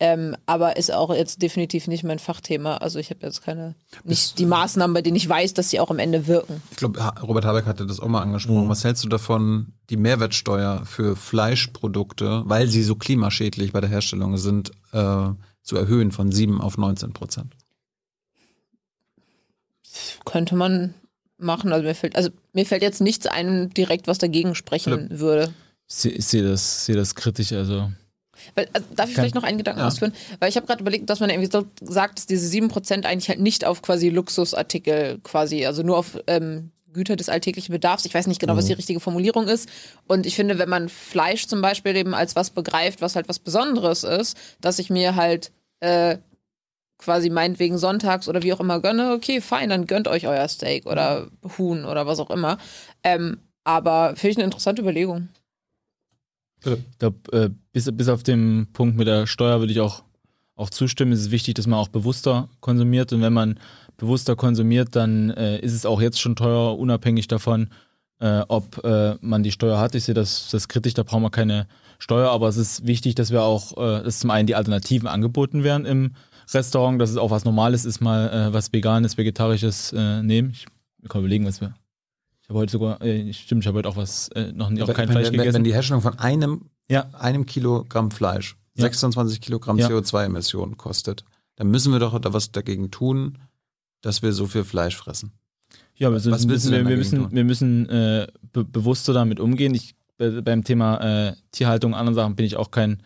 Ähm, aber ist auch jetzt definitiv nicht mein Fachthema. Also ich habe jetzt keine, nicht die Maßnahmen, bei denen ich weiß, dass sie auch am Ende wirken. Ich glaube, Robert Habeck hatte das auch mal angesprochen. Was hältst du davon, die Mehrwertsteuer für Fleischprodukte, weil sie so klimaschädlich bei der Herstellung sind, äh, zu erhöhen von 7 auf 19 Prozent? Könnte man machen. Also mir fällt, also mir fällt jetzt nichts ein direkt, was dagegen sprechen würde. Ich sehe das, seh das kritisch, also. Weil, also darf ich Kann- vielleicht noch einen Gedanken Ja. ausführen? Weil ich habe gerade überlegt, dass man irgendwie so sagt, dass diese 7% eigentlich halt nicht auf quasi Luxusartikel quasi, also nur auf ähm, Güter des alltäglichen Bedarfs. Ich weiß nicht genau, was die richtige Formulierung ist. Und ich finde, wenn man Fleisch zum Beispiel eben als was begreift, was halt was Besonderes ist, dass ich mir halt äh, quasi meinetwegen sonntags oder wie auch immer gönne, okay, fein, dann gönnt euch euer Steak oder Huhn oder was auch immer. Ähm, aber finde ich eine interessante Überlegung. Ich glaube, äh, bis, bis auf den Punkt mit der Steuer würde ich auch, auch zustimmen. Es ist wichtig, dass man auch bewusster konsumiert. Und wenn man bewusster konsumiert, dann äh, ist es auch jetzt schon teuer, unabhängig davon, äh, ob äh, man die Steuer hat. Ich sehe das, das kritisch, da brauchen wir keine Steuer, aber es ist wichtig, dass wir auch, äh, dass zum einen die Alternativen angeboten werden im Restaurant, dass es auch was Normales ist, mal äh, was Veganes, Vegetarisches äh, nehmen. Ich kann überlegen, was wir. Habe heute sogar, äh, stimmt, ich habe heute auch was, äh, noch auch Wenn- kein wenn, Fleisch wenn, gegessen. Wenn die Herstellung von einem, Ja. einem Kilogramm Fleisch Ja. 26 Kilogramm Ja. CO2-Emissionen kostet, dann müssen wir doch da was dagegen tun, dass wir so viel Fleisch fressen. Ja, aber Was müssen, wir, wir müssen, tun? wir müssen äh, be bewusster damit umgehen. Ich, bei, beim Thema äh, Tierhaltung und anderen Sachen bin ich auch kein,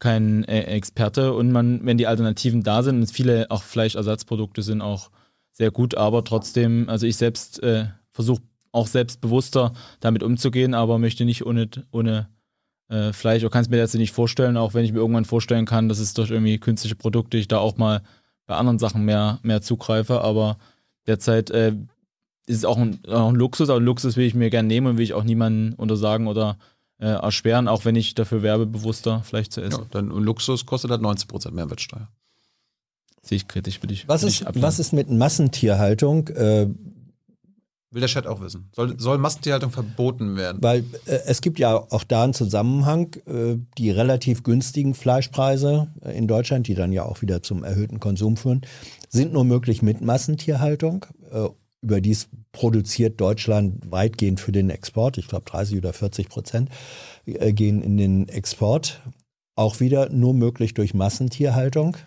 kein äh, Experte. Und man, wenn die Alternativen da sind, und viele auch Fleischersatzprodukte sind auch sehr gut, aber trotzdem, also ich selbst äh, versuche auch selbstbewusster damit umzugehen, aber möchte nicht ohne, ohne äh, Fleisch, oder kann es mir jetzt nicht vorstellen, auch wenn ich mir irgendwann vorstellen kann, dass es durch irgendwie künstliche Produkte ich da auch mal bei anderen Sachen mehr, mehr zugreife, aber derzeit äh, ist es auch ein, auch ein Luxus, aber Luxus will ich mir gerne nehmen und will ich auch niemanden untersagen oder äh, erschweren, auch wenn ich dafür werbe, bewusster Fleisch zu essen. Ja, dann und Luxus kostet halt 90% Mehrwertsteuer. Sehe ich kritisch, will ich. Was ist, was ist mit Massentierhaltung? Äh, Will der Chat auch wissen. Soll, soll Massentierhaltung verboten werden? weil äh, es gibt ja auch da einen Zusammenhang, äh, die relativ günstigen Fleischpreise äh, in Deutschland, die dann ja auch wieder zum erhöhten Konsum führen, sind nur möglich mit Massentierhaltung. Äh, überdies produziert Deutschland weitgehend für den Export. Ich glaube 30 oder 40 Prozent äh, gehen in den Export. Auch wieder nur möglich durch Massentierhaltung.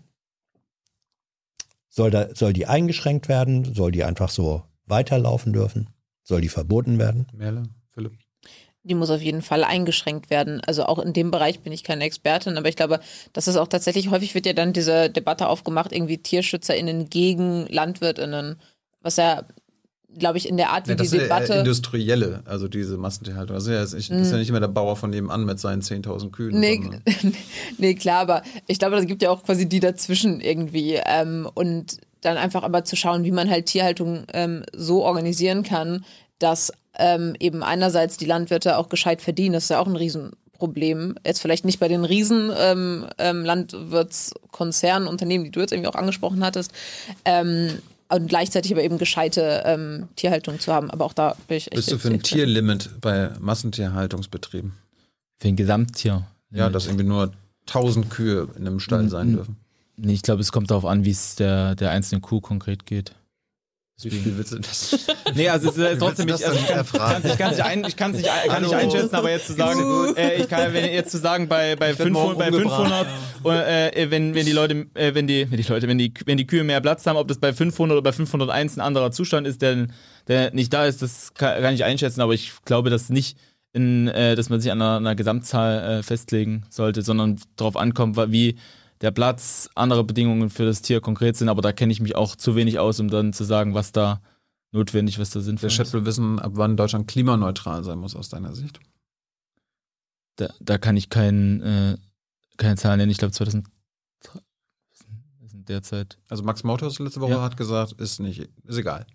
Soll, da, soll die eingeschränkt werden? Soll die einfach so weiterlaufen dürfen? Soll die verboten werden? Merle, Philipp. Die muss auf jeden Fall eingeschränkt werden. Also auch in dem Bereich bin ich keine Expertin, aber ich glaube, das ist auch tatsächlich, häufig wird ja dann diese Debatte aufgemacht, irgendwie TierschützerInnen gegen LandwirtInnen, was ja, glaube ich, in der Art, wie Ja, das die ist ja Debatte. industrielle, also diese Massentierhaltung. Das ist ja, ist, ist ja nicht immer der Bauer von nebenan mit seinen 10.000 Kühen. Nee, <laughs> nee, klar, aber ich glaube, es gibt ja auch quasi die dazwischen irgendwie. Ähm, und dann einfach aber zu schauen, wie man halt Tierhaltung ähm, so organisieren kann, dass ähm, eben einerseits die Landwirte auch gescheit verdienen. Das ist ja auch ein Riesenproblem. Jetzt vielleicht nicht bei den riesen ähm, ähm, Landwirtskonzernen, Unternehmen, die du jetzt irgendwie auch angesprochen hattest. Ähm, und gleichzeitig aber eben gescheite ähm, Tierhaltung zu haben. Aber auch da bin ich echt. Bist du für ein Tierlimit bei Massentierhaltungsbetrieben? Für ein Gesamttier. Ja, dass irgendwie nur 1000 Kühe in einem Stall sein Mhm. dürfen. Nee, ich glaube, es kommt darauf an, wie es der, der einzelnen Kuh konkret geht. Wie viel willst du das? <laughs> Nee, also es ist trotzdem nicht, willst du also ich denn kann es nicht, ein, ich kann's nicht, kann nicht einschätzen, aber jetzt zu sagen, äh, ich kann wenn jetzt zu sagen bei bei Ich werd morgen 500, bei umgebracht. 500 äh, wenn wenn die Leute äh, wenn die wenn die Leute wenn die wenn die Kühe mehr Platz haben, ob das bei 500 oder bei 501 ein anderer Zustand ist, der der nicht da ist, das kann, kann ich einschätzen, aber ich glaube, dass nicht in, äh, dass man sich an einer, einer Gesamtzahl äh, festlegen sollte, sondern darauf ankommt, wie der Platz, andere Bedingungen für das Tier konkret sind, aber da kenne ich mich auch zu wenig aus, um dann zu sagen, was da notwendig, was da sinnvoll Der ist. Chat will wissen, ab wann Deutschland klimaneutral sein muss aus deiner Sicht. Da, da kann ich kein, äh, keine Zahlen nennen. Ich glaube 2000 wir sind derzeit. Also Max Motors letzte Woche Ja. hat gesagt, ist nicht, ist egal.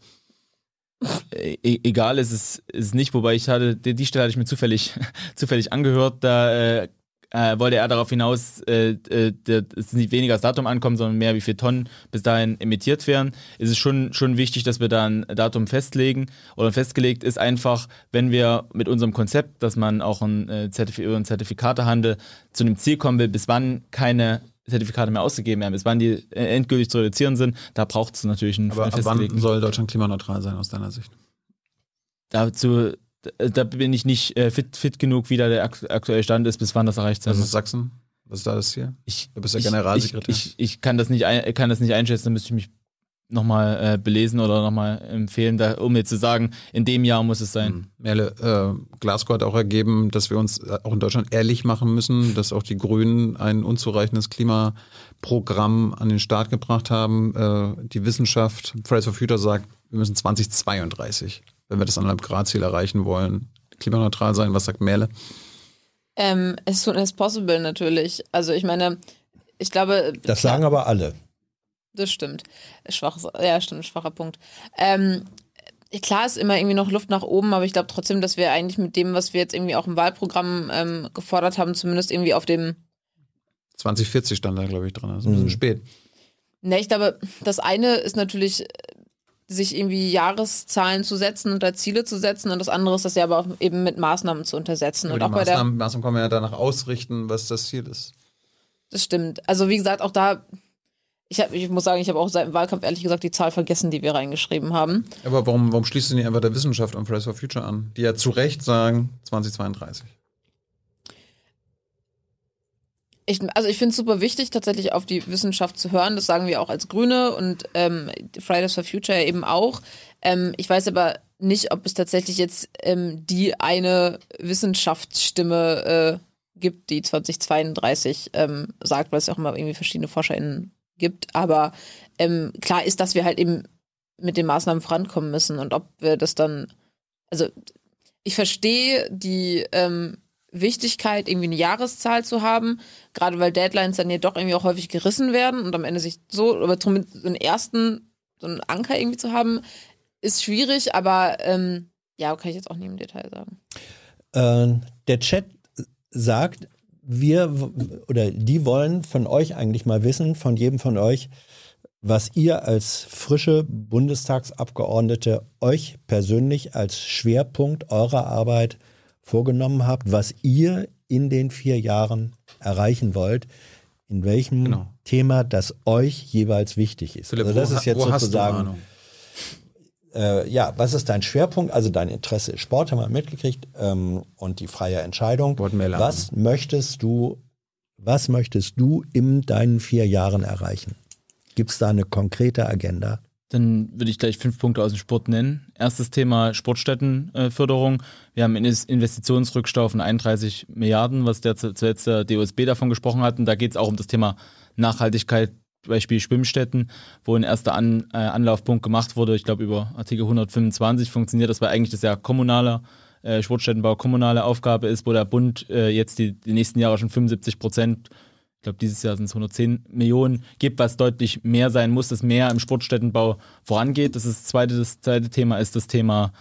E e- egal ist es ist nicht, wobei ich hatte, die, die Stelle hatte ich mir zufällig, <laughs> zufällig angehört, da äh, äh, wollte er darauf hinaus, äh, äh, es nicht weniger das Datum ankommt, sondern mehr wie viele Tonnen bis dahin emittiert werden. Es ist schon, schon wichtig, dass wir da ein Datum festlegen oder festgelegt ist einfach, wenn wir mit unserem Konzept, dass man auch ein, äh, Zertif über einen Zertifikatehandel zu einem Ziel kommen will, bis wann keine Zertifikate mehr ausgegeben werden, bis wann die äh, endgültig zu reduzieren sind, da braucht es natürlich einen Aber ab wann soll Deutschland klimaneutral sein aus deiner Sicht? dazu, da- da bin ich nicht äh, fit, fit genug, wie da der akt aktuelle Stand ist, bis wann das erreicht sein Das ist muss. Sachsen? Was ist da das Ziel? Ich, Du bist ja Generalsekretär. Ich, ich, ich kann, das nicht ein, kann das nicht einschätzen, da müsste ich mich nochmal äh, belesen oder nochmal empfehlen, da, um mir zu sagen, in dem Jahr muss es sein. Mhm. Merle, äh, Glasgow hat auch ergeben, dass wir uns äh, auch in Deutschland ehrlich machen müssen, dass auch die Grünen ein unzureichendes Klimaprogramm an den Start gebracht haben. Äh, die Wissenschaft, Fridays for Future sagt, wir müssen 2032, wenn wir das 1,5 Grad Ziel erreichen wollen, klimaneutral sein. Was sagt Merle? Ähm, as soon as possible natürlich. Also ich meine, ich glaube. Das klar- sagen aber alle. Das stimmt. Schwaches, ja, stimmt, schwacher Punkt. Ähm, klar ist immer irgendwie noch Luft nach oben, aber ich glaube trotzdem, dass wir eigentlich mit dem, was wir jetzt irgendwie auch im Wahlprogramm ähm, gefordert haben, zumindest irgendwie auf dem 2040 stand da, glaube ich, drin. Das ist ein bisschen Mhm. spät. Ne, ich glaube, das eine ist natürlich, sich irgendwie Jahreszahlen zu setzen und da Ziele zu setzen und das andere ist das ja aber auch eben mit Maßnahmen zu untersetzen. Aber und die auch bei der, Maßnahmen, Maßnahmen kann man ja danach ausrichten, was das Ziel ist. das stimmt. Also wie gesagt, auch da, ich, hab, ich muss sagen, ich habe auch seit dem Wahlkampf ehrlich gesagt die Zahl vergessen, die wir reingeschrieben haben. Aber warum, warum schließt du nicht einfach der Wissenschaft und Fridays for Future an, die ja zu Recht sagen 2032? Ich, also ich finde es super wichtig, tatsächlich auf die Wissenschaft zu hören. Das sagen wir auch als Grüne und ähm, Fridays for Future eben auch. Ähm, ich weiß aber nicht, ob es tatsächlich jetzt ähm, die eine Wissenschaftsstimme äh, gibt, die 2032 ähm, sagt, weil es ja auch immer irgendwie verschiedene ForscherInnen gibt. Aber ähm, klar ist, dass wir halt eben mit den Maßnahmen vorankommen müssen und ob wir das dann, also ich verstehe die ähm, Wichtigkeit, irgendwie eine Jahreszahl zu haben, gerade weil Deadlines dann ja doch irgendwie auch häufig gerissen werden und am Ende sich so, aber zumindest so einen ersten, so einen Anker irgendwie zu haben, ist schwierig, aber ähm, ja, kann ich jetzt auch nicht im Detail sagen. Äh, der Chat sagt, wir oder die wollen von euch eigentlich mal wissen, von jedem von euch, was ihr als frische Bundestagsabgeordnete euch persönlich als Schwerpunkt eurer Arbeit vorgenommen habt, was ihr in den vier Jahren erreichen wollt, in welchem genau. Thema das euch jeweils wichtig ist. Philipp, also das ist jetzt sozusagen äh, ja, was ist dein Schwerpunkt? Also dein Interesse ist Sport, haben wir mitgekriegt, ähm, und die freie Entscheidung. Was möchtest du, was möchtest du in deinen vier Jahren erreichen? Gibt es da eine konkrete Agenda? Dann würde ich gleich fünf Punkte aus dem Sport nennen. Erstes Thema Sportstättenförderung. Wir haben einen Investitionsrückstau von 31 Milliarden, was der zuletzt der DOSB davon gesprochen hat. Und da geht es auch um das Thema Nachhaltigkeit Beispiel Schwimmstätten, wo ein erster An, äh, Anlaufpunkt gemacht wurde. Ich glaube, über Artikel 125 funktioniert das, weil eigentlich das ja kommunaler äh, Sportstättenbau kommunale Aufgabe ist, wo der Bund äh, jetzt die, die nächsten Jahre schon 75 Prozent, ich glaube, dieses Jahr sind es 110 Millionen, gibt, was deutlich mehr sein muss, dass mehr im Sportstättenbau vorangeht. Das ist das zweite, das zweite Thema ist das Thema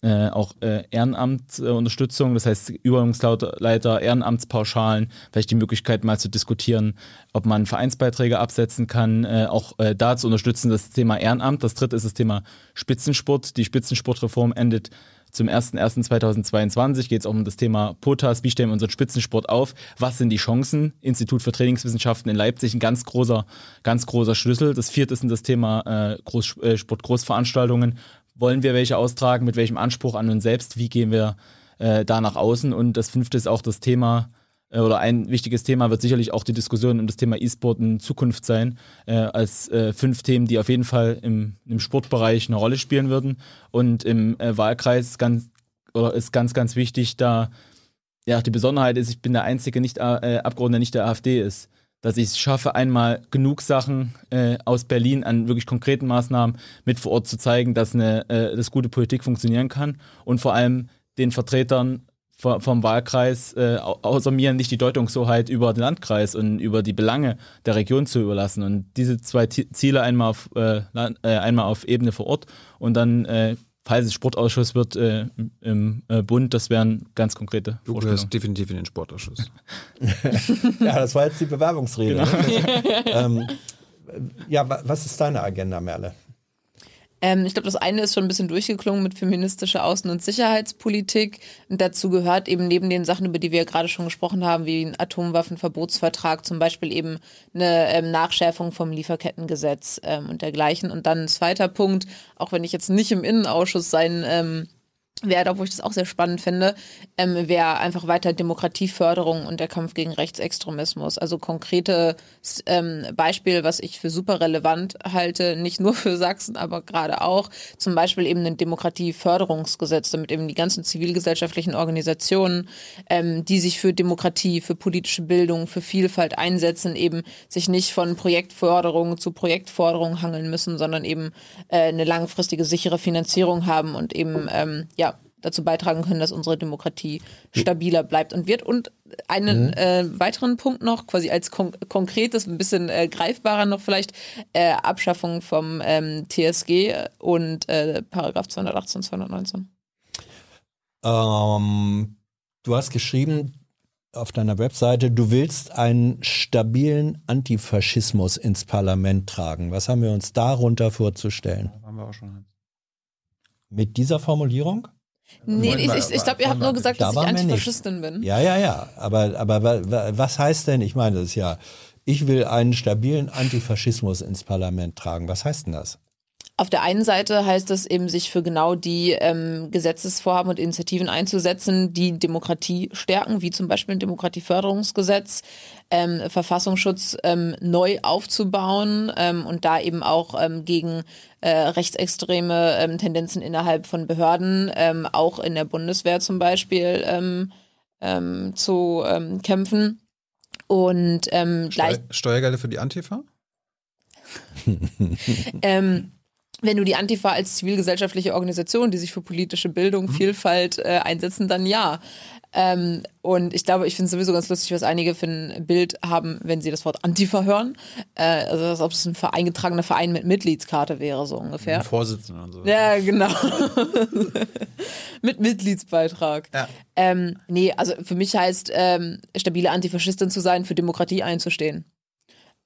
äh, auch äh, Ehrenamtsunterstützung, das heißt Übungsleiter, Ehrenamtspauschalen, vielleicht die Möglichkeit mal zu diskutieren, ob man Vereinsbeiträge absetzen kann, äh, auch äh, da zu unterstützen das Thema Ehrenamt. Das dritte ist das Thema Spitzensport. Die Spitzensportreform endet zum 01.01.2022 geht es auch um das Thema POTAS. Wie stellen wir unseren Spitzensport auf? Was sind die Chancen? Institut für Trainingswissenschaften in Leipzig, ein ganz großer, ganz großer Schlüssel. Das vierte ist das Thema äh, Groß, äh, Sport-Großveranstaltungen wollen wir welche austragen, mit welchem Anspruch an uns selbst, wie gehen wir äh, da nach außen. Und das fünfte ist auch das Thema, oder ein wichtiges Thema wird sicherlich auch die Diskussion um das Thema E-Sport in Zukunft sein, äh, als äh, fünf Themen, die auf jeden Fall im, im Sportbereich eine Rolle spielen würden. Und im äh, Wahlkreis ganz, oder ist ganz, ganz wichtig, da ja, die Besonderheit ist, ich bin der einzige nicht, äh, Abgeordnete, der nicht der AfD ist dass ich es schaffe, einmal genug Sachen äh, aus Berlin an wirklich konkreten Maßnahmen mit vor Ort zu zeigen, dass eine äh, dass gute Politik funktionieren kann und vor allem den Vertretern vom Wahlkreis äh, außer mir nicht die Deutungshoheit über den Landkreis und über die Belange der Region zu überlassen und diese zwei Ziele einmal auf, äh, äh, einmal auf Ebene vor Ort und dann äh, falls es Sportausschuss wird äh, im äh, Bund, das wären ganz konkrete du Vorstellungen. Du definitiv in den Sportausschuss. <laughs> ja, das war jetzt die Bewerbungsrede. Genau. <laughs> ähm, ja, was ist deine Agenda, Merle? Ähm, ich glaube, das eine ist schon ein bisschen durchgeklungen mit feministischer Außen- und Sicherheitspolitik. Und dazu gehört eben neben den Sachen, über die wir ja gerade schon gesprochen haben, wie ein Atomwaffenverbotsvertrag, zum Beispiel eben eine ähm, Nachschärfung vom Lieferkettengesetz ähm, und dergleichen. Und dann ein zweiter Punkt, auch wenn ich jetzt nicht im Innenausschuss sein wäre, obwohl ich das auch sehr spannend finde, ähm, wäre einfach weiter Demokratieförderung und der Kampf gegen Rechtsextremismus. Also konkrete ähm, Beispiel, was ich für super relevant halte, nicht nur für Sachsen, aber gerade auch, zum Beispiel eben ein Demokratieförderungsgesetz, damit eben die ganzen zivilgesellschaftlichen Organisationen, ähm, die sich für Demokratie, für politische Bildung, für Vielfalt einsetzen, eben sich nicht von Projektförderung zu Projektforderung hangeln müssen, sondern eben äh, eine langfristige, sichere Finanzierung haben und eben ähm, ja dazu beitragen können, dass unsere Demokratie stabiler bleibt und wird. Und einen mhm. äh, weiteren Punkt noch, quasi als kon konkretes, ein bisschen äh, greifbarer noch vielleicht, äh, Abschaffung vom ähm, TSG und äh, Paragraph 218, 219. Ähm, du hast geschrieben auf deiner Webseite, du willst einen stabilen Antifaschismus ins Parlament tragen. Was haben wir uns darunter vorzustellen? Ja, haben wir auch schon. Mit dieser Formulierung? Nee, ich, ich, ich glaube, ihr habt nur gesagt, dass ich Antifaschistin bin. Ja, ja, ja. Aber, aber was heißt denn, ich meine, das ist ja ich will einen stabilen Antifaschismus ins Parlament tragen. Was heißt denn das? Auf der einen Seite heißt es eben, sich für genau die ähm, Gesetzesvorhaben und Initiativen einzusetzen, die Demokratie stärken, wie zum Beispiel ein Demokratieförderungsgesetz, ähm, Verfassungsschutz ähm, neu aufzubauen ähm, und da eben auch ähm, gegen äh, rechtsextreme ähm, Tendenzen innerhalb von Behörden, ähm, auch in der Bundeswehr zum Beispiel, ähm, ähm, zu ähm, kämpfen. Und ähm, gleich, Steu Steuergelder für die Antifa? <laughs> <laughs> ähm, wenn du die Antifa als zivilgesellschaftliche Organisation, die sich für politische Bildung, Vielfalt äh, einsetzen, dann ja. Ähm, und ich glaube, ich finde es sowieso ganz lustig, was einige für ein Bild haben, wenn sie das Wort Antifa hören. Äh, also als ob es ein eingetragener Verein mit Mitgliedskarte wäre, so ungefähr. Vorsitzender und so. Ja, genau. <laughs> Mit Mitgliedsbeitrag. Ja. Ähm, nee, also für mich heißt, ähm, stabile Antifaschistin zu sein, für Demokratie einzustehen.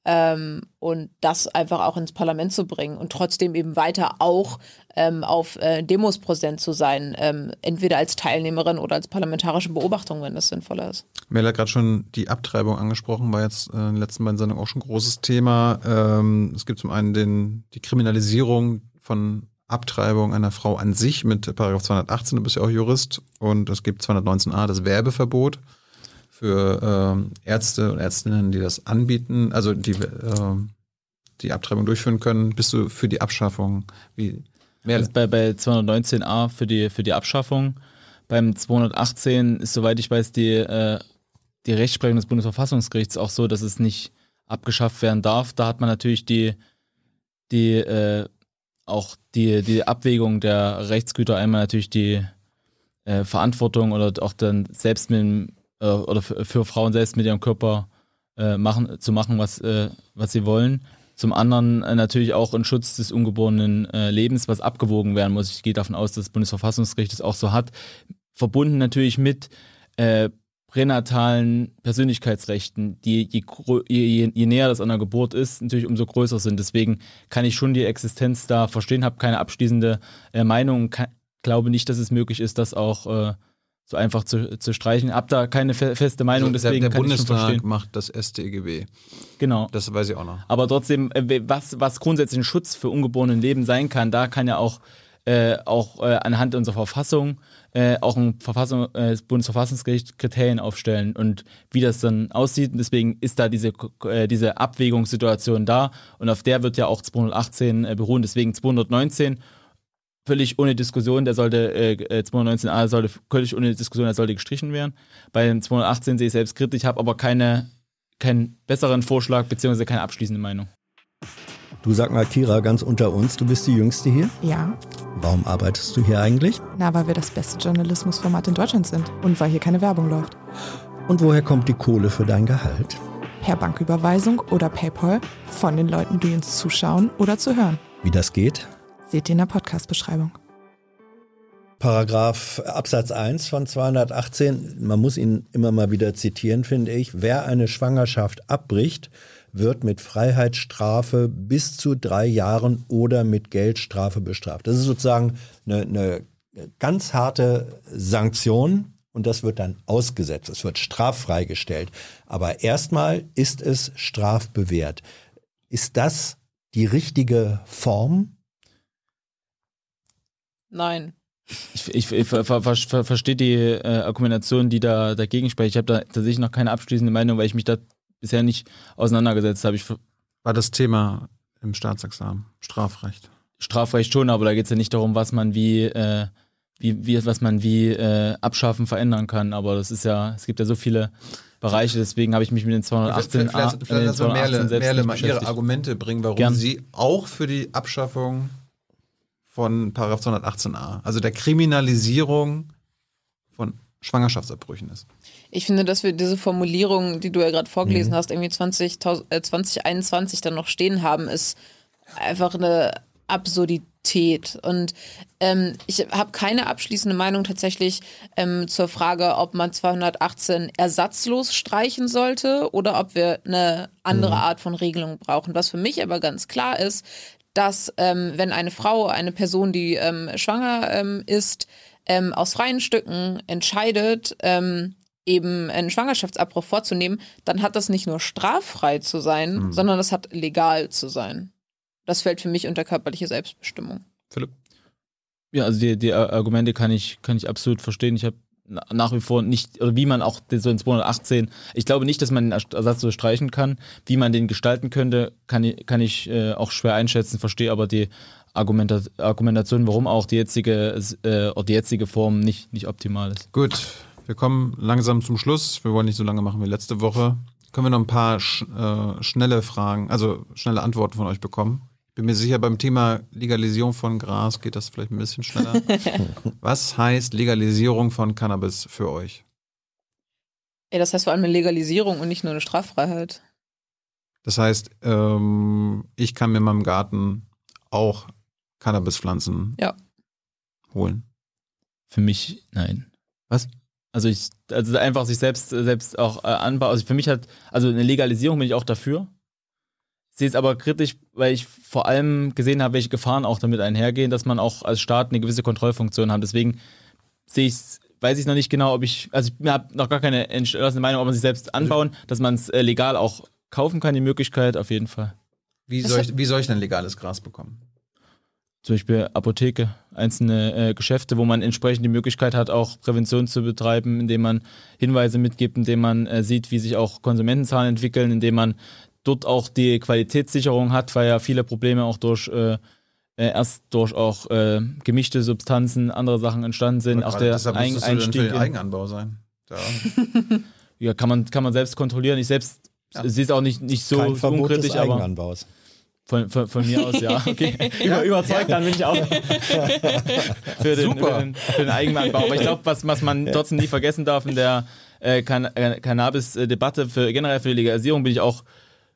Ähm, und das einfach auch ins Parlament zu bringen und trotzdem eben weiter auch ähm, auf äh, Demos präsent zu sein, ähm, entweder als Teilnehmerin oder als parlamentarische Beobachtung, wenn das sinnvoller ist. Mel hat gerade schon die Abtreibung angesprochen, war jetzt äh, in den letzten beiden Sendungen auch schon ein großes Thema. Ähm, es gibt zum einen den, die Kriminalisierung von Abtreibung einer Frau an sich mit Paragraph 218, du bist ja auch Jurist, und es gibt 219a, das Werbeverbot für ähm, Ärzte und Ärztinnen, die das anbieten, also die ähm, die Abtreibung durchführen können. Bist du für die Abschaffung? Wie, mehr, Also bei, bei 219a für die, für die Abschaffung. Beim 218 ist, soweit ich weiß, die, äh, die Rechtsprechung des Bundesverfassungsgerichts auch so, dass es nicht abgeschafft werden darf. Da hat man natürlich die, die äh, auch die, die Abwägung der Rechtsgüter einmal natürlich die äh, Verantwortung oder auch dann selbst mit dem, äh, oder für, Frauen selbst mit ihrem Körper äh, machen, zu machen, was, äh, was sie wollen. Zum anderen äh, natürlich auch ein Schutz des ungeborenen äh, Lebens, was abgewogen werden muss. Ich gehe davon aus, dass das Bundesverfassungsgericht es auch so hat. Verbunden natürlich mit äh, pränatalen Persönlichkeitsrechten, die je, je, je, näher das an der Geburt ist, natürlich umso größer sind. Deswegen kann ich schon die Existenz da verstehen, habe keine abschließende äh, Meinung, kann, glaube nicht, dass es möglich ist, das auch äh, so einfach zu, zu streichen. Hab da keine fe feste Meinung, also der, deswegen der kann ich schon Bundestag verstehen. macht das StGB. Genau. Das weiß ich auch noch. Aber trotzdem, äh, was, was grundsätzlich ein Schutz für ungeborenen Leben sein kann, da kann ja auch, äh, auch äh, anhand unserer Verfassung äh, auch ein Verfassung, äh, Bundesverfassungsgericht Kriterien aufstellen und wie das dann aussieht. Und deswegen ist da diese, äh, diese Abwägungssituation da und auf der wird ja auch 218 äh, beruhen. Deswegen 219 völlig ohne Diskussion, der sollte, äh, äh, 219a sollte völlig ohne Diskussion, der sollte gestrichen werden. Bei dem 218 sehe ich selbst kritisch, habe aber keine, keinen besseren Vorschlag beziehungsweise keine abschließende Meinung. Du sag mal, Kira, ganz unter uns, du bist die Jüngste hier. Ja, Warum arbeitest du hier eigentlich? na, weil wir das beste Journalismusformat in Deutschland sind und weil hier keine Werbung läuft. Und woher kommt die Kohle für dein Gehalt? Per Banküberweisung oder PayPal von den Leuten, die uns zuschauen oder zu hören. Wie das geht? Seht ihr in der Podcast-Beschreibung. Paragraph Absatz 1 von 218, man muss ihn immer mal wieder zitieren, finde ich. Wer eine Schwangerschaft abbricht, wird mit Freiheitsstrafe bis zu drei Jahren oder mit Geldstrafe bestraft. Das ist sozusagen eine, eine ganz harte Sanktion und das wird dann ausgesetzt. Es wird straffrei gestellt. Aber erstmal ist es strafbewehrt. Ist das die richtige Form? Nein. Ich, ich, ich ver, ver, ver, verstehe die äh, Argumentation, die da dagegen spricht. Ich habe da tatsächlich noch keine abschließende Meinung, weil ich mich da bisher nicht auseinandergesetzt habe. War das Thema im Staatsexamen, Strafrecht. Strafrecht schon, aber da geht es ja nicht darum, was man wie, äh, wie, wie was man wie äh, abschaffen, verändern kann. Aber das ist ja, es gibt ja so viele Bereiche, deswegen habe ich mich mit den 218 vielleicht vielleicht, mit vielleicht den lassen wir Merle, 218 selbst Merle nicht mal ihre. Argumente bringen, warum Gern. sie auch für die Abschaffung von Paragraph 218a, also der Kriminalisierung von Schwangerschaftsabbrüchen ist. Ich finde, dass wir diese Formulierung, die du ja gerade Mhm. vorgelesen hast, irgendwie 20, äh, 2021 dann noch stehen haben, ist einfach eine Absurdität. Und ähm, ich habe keine abschließende Meinung tatsächlich ähm, zur Frage, ob man 218 ersatzlos streichen sollte oder ob wir eine andere Art von Regelung brauchen. Was für mich aber ganz klar ist, dass ähm, wenn eine Frau, eine Person, die ähm, schwanger ähm, ist, ähm, aus freien Stücken entscheidet, ähm, eben einen Schwangerschaftsabbruch vorzunehmen, dann hat das nicht nur straffrei zu sein, Mhm. sondern das hat legal zu sein. Das fällt für mich unter körperliche Selbstbestimmung. Philipp? Ja, also die, die Argumente kann ich, kann ich absolut verstehen. Ich habe nach wie vor nicht, oder wie man auch so in 218, ich glaube nicht, dass man den Ersatz so streichen kann. Wie man den gestalten könnte, kann ich, kann ich äh, auch schwer einschätzen, verstehe aber die Argumenta Argumentation, warum auch die jetzige, äh, die jetzige Form nicht, nicht optimal ist. Gut, wir kommen langsam zum Schluss. Wir wollen nicht so lange machen wie letzte Woche. Können wir noch ein paar sch äh, schnelle Fragen, also schnelle Antworten von euch bekommen? Ich bin mir sicher, beim Thema Legalisierung von Gras geht das vielleicht ein bisschen schneller. <laughs> Was heißt Legalisierung von Cannabis für euch? Ey, das heißt vor allem eine Legalisierung und nicht nur eine Straffreiheit. Das heißt, ähm, ich kann mir in meinem Garten auch Cannabispflanzen Ja. holen. Für mich, nein. Was? Also ich, also einfach sich selbst, selbst auch äh, anbauen. Also für mich hat, also eine Legalisierung bin ich auch dafür. Sehe es aber kritisch, weil ich vor allem gesehen habe, welche Gefahren auch damit einhergehen, dass man auch als Staat eine gewisse Kontrollfunktion hat. Deswegen sehe ich weiß ich noch nicht genau, ob ich, also ich habe noch gar keine entschlossene Meinung, ob man sich selbst anbauen, dass man es äh, legal auch kaufen kann, die Möglichkeit auf jeden Fall. Wie soll, ich, wie soll ich denn legales Gras bekommen? Zum Beispiel Apotheke, einzelne äh, Geschäfte, wo man entsprechend die Möglichkeit hat, auch Prävention zu betreiben, indem man Hinweise mitgibt, indem man äh, sieht, wie sich auch Konsumentenzahlen entwickeln, indem man dort auch die Qualitätssicherung hat, weil ja viele Probleme auch durch äh, äh, erst durch auch äh, gemischte Substanzen, andere Sachen entstanden sind. Auch der deshalb Ein dann für Einstieg den in, Eigenanbau sein. Da. <laughs> ja, kann man, kann man selbst kontrollieren. Ich selbst Ja. sehe es auch nicht, nicht so Kein Verbot des unkritisch, aber Eigenanbaus. von, von, von mir aus, ja. Okay. <laughs> Über, überzeugt, dann bin ich auch <laughs> für den, Super. Für den, für den Eigenanbau. Aber ich glaube, was, was man trotzdem nie vergessen darf in der äh, Can äh, Cannabis-Debatte, für, generell für die Legalisierung bin ich auch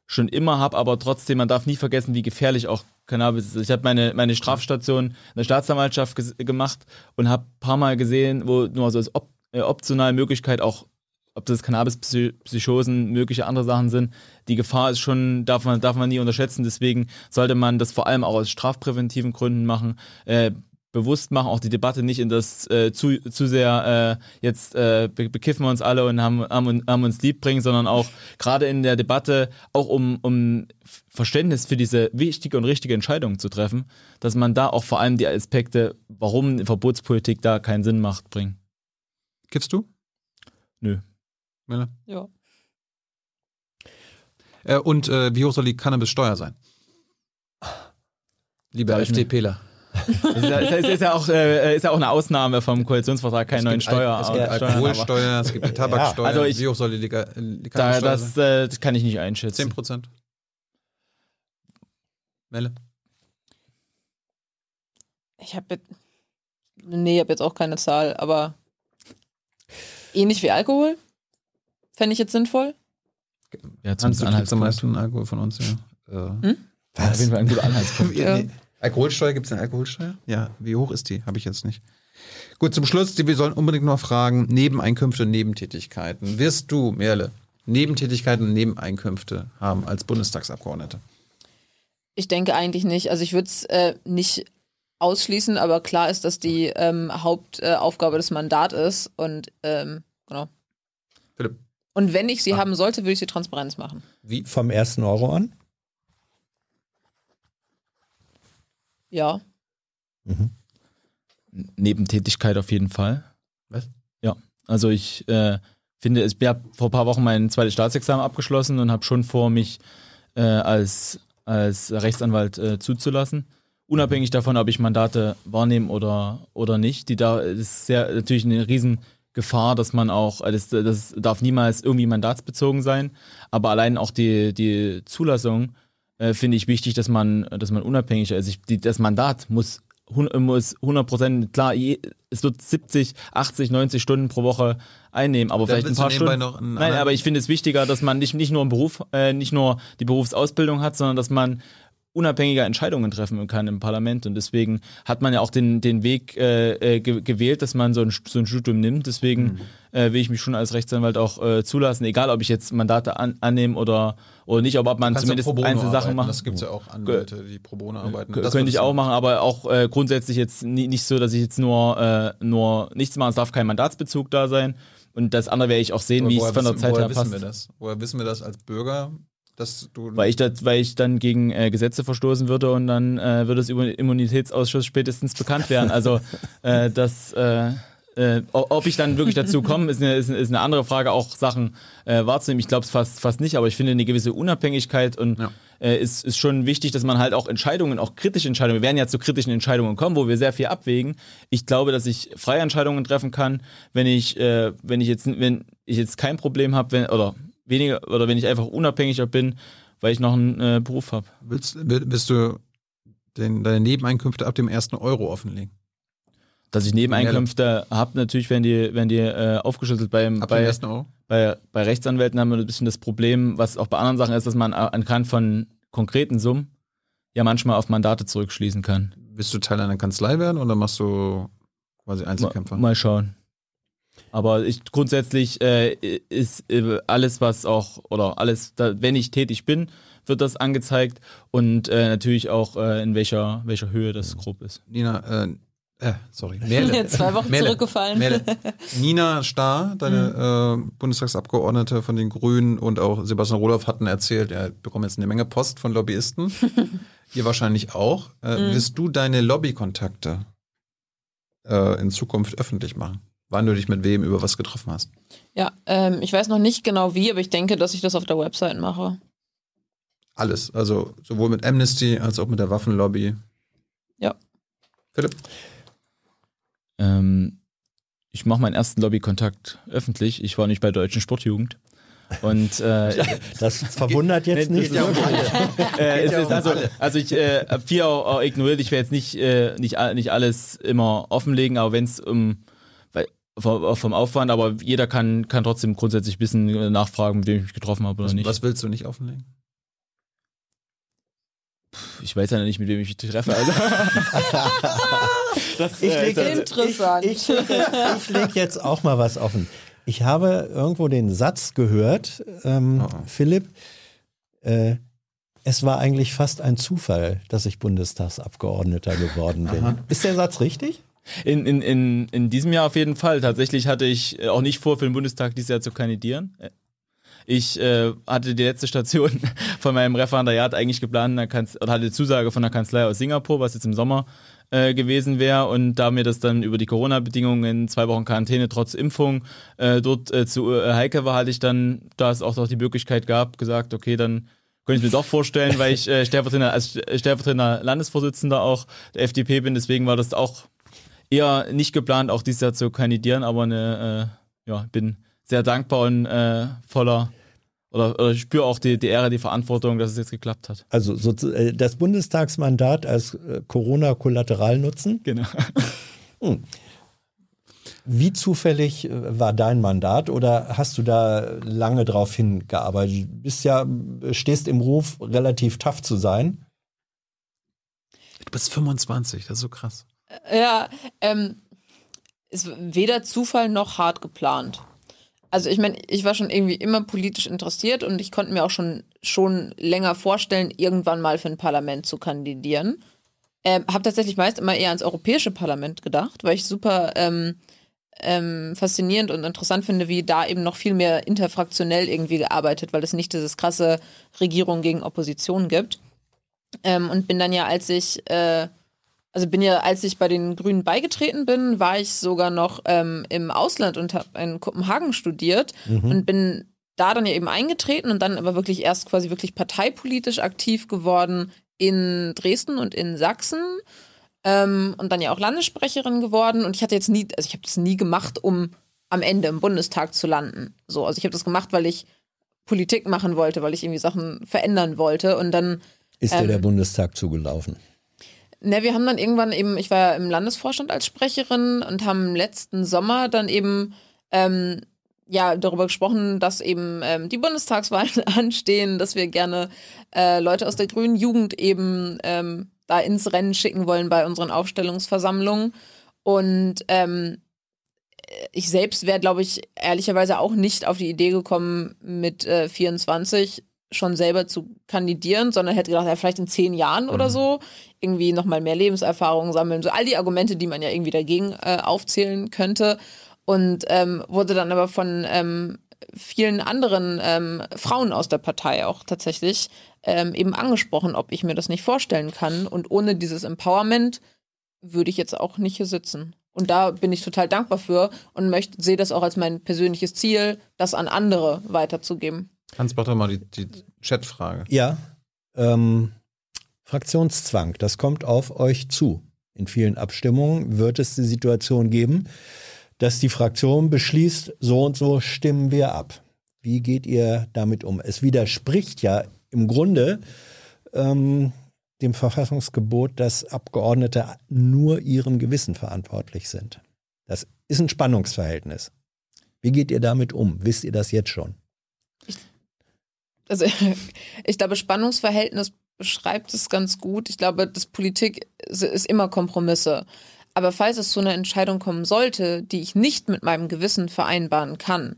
schon immer, habe aber trotzdem, man darf nie vergessen, wie gefährlich auch Cannabis ist. Ich habe meine, meine Strafstation in der Staatsanwaltschaft gemacht und habe ein paar Mal gesehen, wo nur so als op äh, optionale Möglichkeit auch ob das Cannabis-Psychosen, mögliche andere Sachen sind. Die Gefahr ist schon, darf man, darf man nie unterschätzen. Deswegen sollte man das vor allem auch aus strafpräventiven Gründen machen, äh, bewusst machen, auch die Debatte nicht in das äh, zu, zu sehr äh, jetzt äh, be bekiffen wir uns alle und haben, haben, haben uns lieb bringen, sondern auch gerade in der Debatte auch um, um Verständnis für diese wichtige und richtige Entscheidung zu treffen, dass man da auch vor allem die Aspekte, warum eine Verbotspolitik da keinen Sinn macht, bringen. Kiffst du? Nö. Mille? Ja. Äh, und äh, wie hoch soll die Cannabissteuer sein? Liebe Sag ich mir. FDPler. Das ist ja, ist, ja- ist, ja auch, äh, ist ja auch eine Ausnahme vom Koalitionsvertrag, keine neuen Steuer. Es gibt Alkoholsteuer, es gibt die <laughs> Tabaksteuer. also ich- wie hoch soll die, Liga, die Da, das, äh, das kann ich nicht einschätzen. 10 Prozent. Melle? Ich habe jetzt. Nee, ich habe jetzt auch keine Zahl, aber ähnlich wie Alkohol. Fände ich jetzt sinnvoll. Ja, Hans, zum du trinkst am meisten Alkohol von uns, ja. Äh, Auf jeden Fall ein guter <laughs> Anhaltspunkt. Ja. Alkoholsteuer, gibt es eine Alkoholsteuer? Ja, wie hoch ist die? Habe ich jetzt nicht. Gut, zum Schluss, die- wir sollen unbedingt noch fragen, Nebeneinkünfte, Nebentätigkeiten. Wirst du, Merle, Nebentätigkeiten und Nebeneinkünfte haben als Bundestagsabgeordnete? Ich denke eigentlich nicht. Also ich würde es äh, nicht ausschließen, aber klar ist, dass die ähm, Hauptaufgabe äh, des Mandats ist. Und ähm, genau. Philipp, Und wenn ich sie Ah. haben sollte, würde ich sie Transparenz machen. wie? Vom ersten Euro an? Ja. Nebentätigkeit auf jeden Fall. Was? Ja, also ich äh, finde, ich habe vor ein paar Wochen mein zweites Staatsexamen abgeschlossen und habe schon vor, mich äh, als, als Rechtsanwalt äh, zuzulassen. Unabhängig davon, ob ich Mandate wahrnehme oder, oder nicht. Die da das ist sehr natürlich eine Riesengefahr, dass man auch, äh, das, das darf niemals irgendwie mandatsbezogen sein, aber allein auch die, die Zulassung äh, finde ich wichtig, dass man, dass man unabhängig ist. Also ich, die, das Mandat muss, hun- muss 100 Prozent, klar, je, es wird 70, 80, 90 Stunden pro Woche einnehmen, aber Dann vielleicht ein paar Stunden. Nein, aber ich finde es wichtiger, dass man nicht, nicht nur einen Beruf, äh, nicht nur die Berufsausbildung hat, sondern dass man unabhängiger Entscheidungen treffen kann im Parlament. Und deswegen hat man ja auch den, den Weg äh, äh, ge gewählt, dass man so ein, so ein Studium nimmt. Deswegen Mhm. äh, will ich mich schon als Rechtsanwalt auch äh, zulassen, egal ob ich jetzt Mandate an, annehme oder, oder nicht, aber ob man zumindest einzelne Sachen macht. Das gibt es ja auch Anwälte, die pro bono arbeiten. Das könnte ich auch machen, aber auch äh, grundsätzlich jetzt nie, nicht so, dass ich jetzt nur, äh, nur nichts mache. Es darf kein Mandatsbezug da sein. Und das andere werde ich auch sehen, Aber wie es woher von der wissen- Zeit woher her wissen passt. wir das? Woher wissen wir das als Bürger, dass du. Weil ich, das, weil ich dann gegen äh, Gesetze verstoßen würde und dann äh, würde es über den Immunitätsausschuss spätestens bekannt werden. Also äh, das, äh, äh, ob ich dann wirklich dazu komme, ist eine, ist, ist eine andere Frage, auch Sachen äh, wahrzunehmen. Ich glaube es fast, fast nicht, aber ich finde eine gewisse Unabhängigkeit und Ja. äh, ist, ist schon wichtig, dass man halt auch Entscheidungen, auch kritische Entscheidungen, wir werden ja zu kritischen Entscheidungen kommen, wo wir sehr viel abwägen. Ich glaube, dass ich freie Entscheidungen treffen kann, wenn ich, äh, wenn ich jetzt, wenn ich jetzt kein Problem habe, wenn, oder weniger, oder wenn ich einfach unabhängiger bin, weil ich noch einen äh, Beruf habe. Willst, will- willst du den, deine Nebeneinkünfte ab dem ersten Euro offenlegen? Dass ich Nebeneinkünfte habe, natürlich werden die, werden die äh, aufgeschlüsselt. Beim, Ab dem bei, ersten Euro? bei, bei Rechtsanwälten haben wir ein bisschen das Problem, was auch bei anderen Sachen ist, dass man anhand von konkreten Summen ja manchmal auf Mandate zurückschließen kann. Willst du Teil einer Kanzlei werden oder machst du quasi Einzelkämpfer? Mal, mal schauen. Aber ich grundsätzlich äh, ist äh, alles, was auch, oder alles, da, wenn ich tätig bin, wird das angezeigt und äh, natürlich auch äh, in welcher, welcher Höhe das grob ist. Nina, äh, äh sorry. <laughs> Merle. Zwei Wochen Merle. zurückgefallen. Merle. <laughs> Nina Starr, deine äh, Bundestagsabgeordnete von den Grünen und auch Sebastian Rudolph hatten erzählt, er bekommt jetzt eine Menge Post von Lobbyisten. <laughs> Ihr wahrscheinlich auch. Äh, Willst du deine Lobbykontakte äh, in Zukunft öffentlich machen? Wann du dich mit wem über was getroffen hast? Ja, ähm, ich weiß noch nicht genau wie, aber ich denke, dass ich das auf der Website mache. Alles. Also sowohl mit Amnesty als auch mit der Waffenlobby. Ja. Philipp? Ähm, ich mache meinen ersten Lobbykontakt öffentlich. Ich war nicht bei Deutschen Sportjugend. Und äh, <laughs> Das verwundert jetzt nicht. ja <laughs> äh, ja also, also ich äh, habe viel auch, auch ignoriert. Ich werde jetzt nicht, äh, nicht, nicht alles immer offenlegen, aber wenn es um vom, vom Aufwand, aber jeder kann, kann trotzdem grundsätzlich ein bisschen äh, nachfragen, mit wem ich mich getroffen habe oder Was, nicht. was willst du nicht offenlegen? Ich weiß ja nicht, mit wem ich mich treffe. Also. <laughs> das, Ich lege ist- jetzt, Interessant. Ich, ich, ich leg jetzt auch mal was offen. Ich habe irgendwo den Satz gehört, ähm, Oh, oh. Philipp, äh, es war eigentlich fast ein Zufall, dass ich Bundestagsabgeordneter geworden bin. Ist der Satz richtig? In, in, in, in diesem Jahr auf jeden Fall. Tatsächlich hatte ich äh, auch nicht vor, für den Bundestag dieses Jahr zu kandidieren. Äh, Ich äh, hatte die letzte Station <laughs> von meinem Referendariat eigentlich geplant, oder hatte Zusage von der Kanzlei aus Singapur, was jetzt im Sommer äh, gewesen wäre. Und da mir das dann über die Corona-Bedingungen, zwei Wochen Quarantäne trotz Impfung, äh, dort äh, zu heikel war, hatte ich dann, da es auch noch die Möglichkeit gab, gesagt, okay, dann könnte ich mir doch vorstellen, weil ich äh, stellvertretender, als stellvertretender Landesvorsitzender auch der FDP bin. Deswegen war das auch eher nicht geplant, auch dieses Jahr zu kandidieren, aber eine, äh, ja, bin sehr dankbar und äh, voller oder, oder ich spüre auch die, die Ehre, die Verantwortung, dass es jetzt geklappt hat. Also so, äh, das Bundestagsmandat als äh, Corona-Kollateral nutzen. Genau. <laughs> Wie zufällig äh, war dein Mandat oder hast du da lange drauf hingearbeitet? Du bist ja, stehst im Ruf, relativ tough zu sein. Du bist 25, das ist so krass. Ja, ähm, ist weder Zufall noch hart geplant. Also ich meine, ich war schon irgendwie immer politisch interessiert und ich konnte mir auch schon, schon länger vorstellen, irgendwann mal für ein Parlament zu kandidieren. Ähm, habe tatsächlich meist immer eher ans Europäische Parlament gedacht, weil ich super ähm, ähm, faszinierend und interessant finde, wie da eben noch viel mehr interfraktionell irgendwie gearbeitet, weil es nicht dieses krasse Regierung gegen Opposition gibt. Ähm, und bin dann ja, als ich äh, also bin ja, als ich bei den Grünen beigetreten bin, war ich sogar noch ähm, im Ausland und habe in Kopenhagen studiert und bin da dann ja eben eingetreten und dann aber wirklich erst quasi wirklich parteipolitisch aktiv geworden in Dresden und in Sachsen ähm, und dann ja auch Landessprecherin geworden und ich hatte jetzt nie, also ich habe das nie gemacht, um am Ende im Bundestag zu landen. So, also ich habe das gemacht, weil ich Politik machen wollte, weil ich irgendwie Sachen verändern wollte und dann Ist dir Ähm, der Bundestag zugelaufen? Ne, wir haben dann irgendwann eben, ich war ja im Landesvorstand als Sprecherin und haben letzten Sommer dann eben ähm, ja darüber gesprochen, dass eben ähm, die Bundestagswahlen <laughs> anstehen, dass wir gerne äh, Leute aus der grünen Jugend eben ähm, da ins Rennen schicken wollen bei unseren Aufstellungsversammlungen. Und ähm, ich selbst wäre, glaube ich, ehrlicherweise auch nicht auf die Idee gekommen, mit äh, 24 schon selber zu kandidieren, sondern hätte gedacht, ja, vielleicht in zehn Jahren oder so irgendwie nochmal mehr Lebenserfahrung sammeln. So all die Argumente, die man ja irgendwie dagegen äh, aufzählen könnte. und ähm, wurde dann aber von ähm, vielen anderen ähm, Frauen aus der Partei auch tatsächlich ähm, eben angesprochen, ob ich mir das nicht vorstellen kann. Und ohne dieses Empowerment würde ich jetzt auch nicht hier sitzen. Und da bin ich total dankbar für und möchte, sehe das auch als mein persönliches Ziel, das an andere weiterzugeben. Hans, mach doch mal die, die Chatfrage. Ja, ähm, Fraktionszwang, das kommt auf euch zu. In vielen Abstimmungen wird es die Situation geben, dass die Fraktion beschließt, so und so stimmen wir ab. Wie geht ihr damit um? Es widerspricht ja im Grunde ähm, dem Verfassungsgebot, dass Abgeordnete nur ihrem Gewissen verantwortlich sind. Das ist ein Spannungsverhältnis. Wie geht ihr damit um? Wisst ihr das jetzt schon? Also <laughs> ich glaube, Spannungsverhältnis beschreibt es ganz gut. Ich glaube, das Politik ist immer Kompromisse. Aber falls es zu einer Entscheidung kommen sollte, die ich nicht mit meinem Gewissen vereinbaren kann,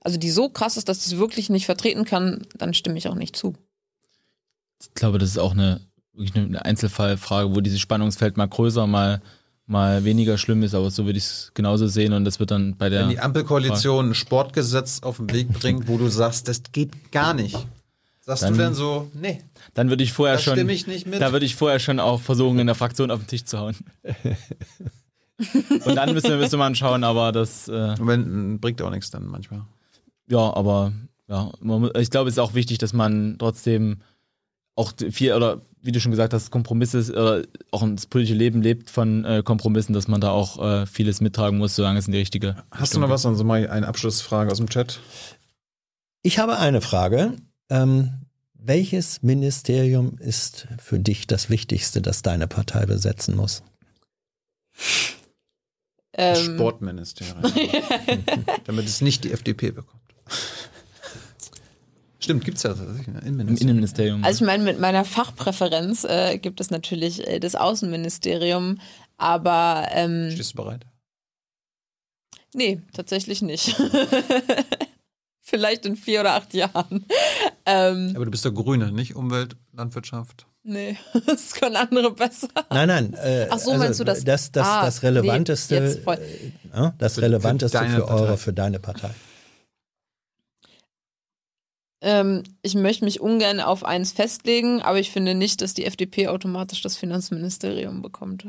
also die so krass ist, dass ich es wirklich nicht vertreten kann, dann stimme ich auch nicht zu. Ich glaube, das ist auch eine, wirklich eine Einzelfallfrage, wo dieses Spannungsfeld mal größer, mal, mal weniger schlimm ist, aber so würde ich es genauso sehen und das wird dann bei der. Wenn die Ampelkoalition ein Sportgesetz auf den Weg bringt, wo du sagst, das geht gar nicht, sagst Dann- du dann so, nee, Dann würde ich vorher da schon. stimme ich nicht mit. Da würde ich vorher schon auch versuchen, in der Fraktion auf den Tisch zu hauen. <laughs> und dann müssen wir, müsste man schauen, aber das, äh, Wenn, bringt auch nichts dann manchmal. ja, aber ja, man, ich glaube, es ist auch wichtig, dass man trotzdem auch viel, oder wie du schon gesagt hast, Kompromisse, äh, auch das politische Leben lebt von äh, Kompromissen, dass man da auch äh, vieles mittragen muss, solange es in die richtige. Hast du noch was? Also mal eine Abschlussfrage aus dem Chat. Ich habe eine Frage. Ähm, welches Ministerium ist für dich das Wichtigste, das deine Partei besetzen muss? Das Ähm, Sportministerium. <laughs> Damit es nicht die FDP bekommt. Stimmt, gibt's ja tatsächlich. Ne? Im Innenministerium. Innenministerium. Also ich meine, mit meiner Fachpräferenz äh, gibt es natürlich äh, das Außenministerium, aber ähm, Stehst du bereit? nee, tatsächlich nicht. <laughs> Vielleicht in vier oder acht Jahren. Ähm, Aber du bist der Grüne, nicht Umwelt, Landwirtschaft. nee, <laughs> das können andere besser. Nein, nein. Äh, Ach so, meinst du das? Das, das, Ah, das nee, Relevanteste, jetzt voll. äh, ja, das Für- für Relevanteste für, deine Partei. eure, für deine Partei. Ähm, ich möchte mich ungern auf eins festlegen, aber ich finde nicht, dass die FDP automatisch das Finanzministerium bekommt.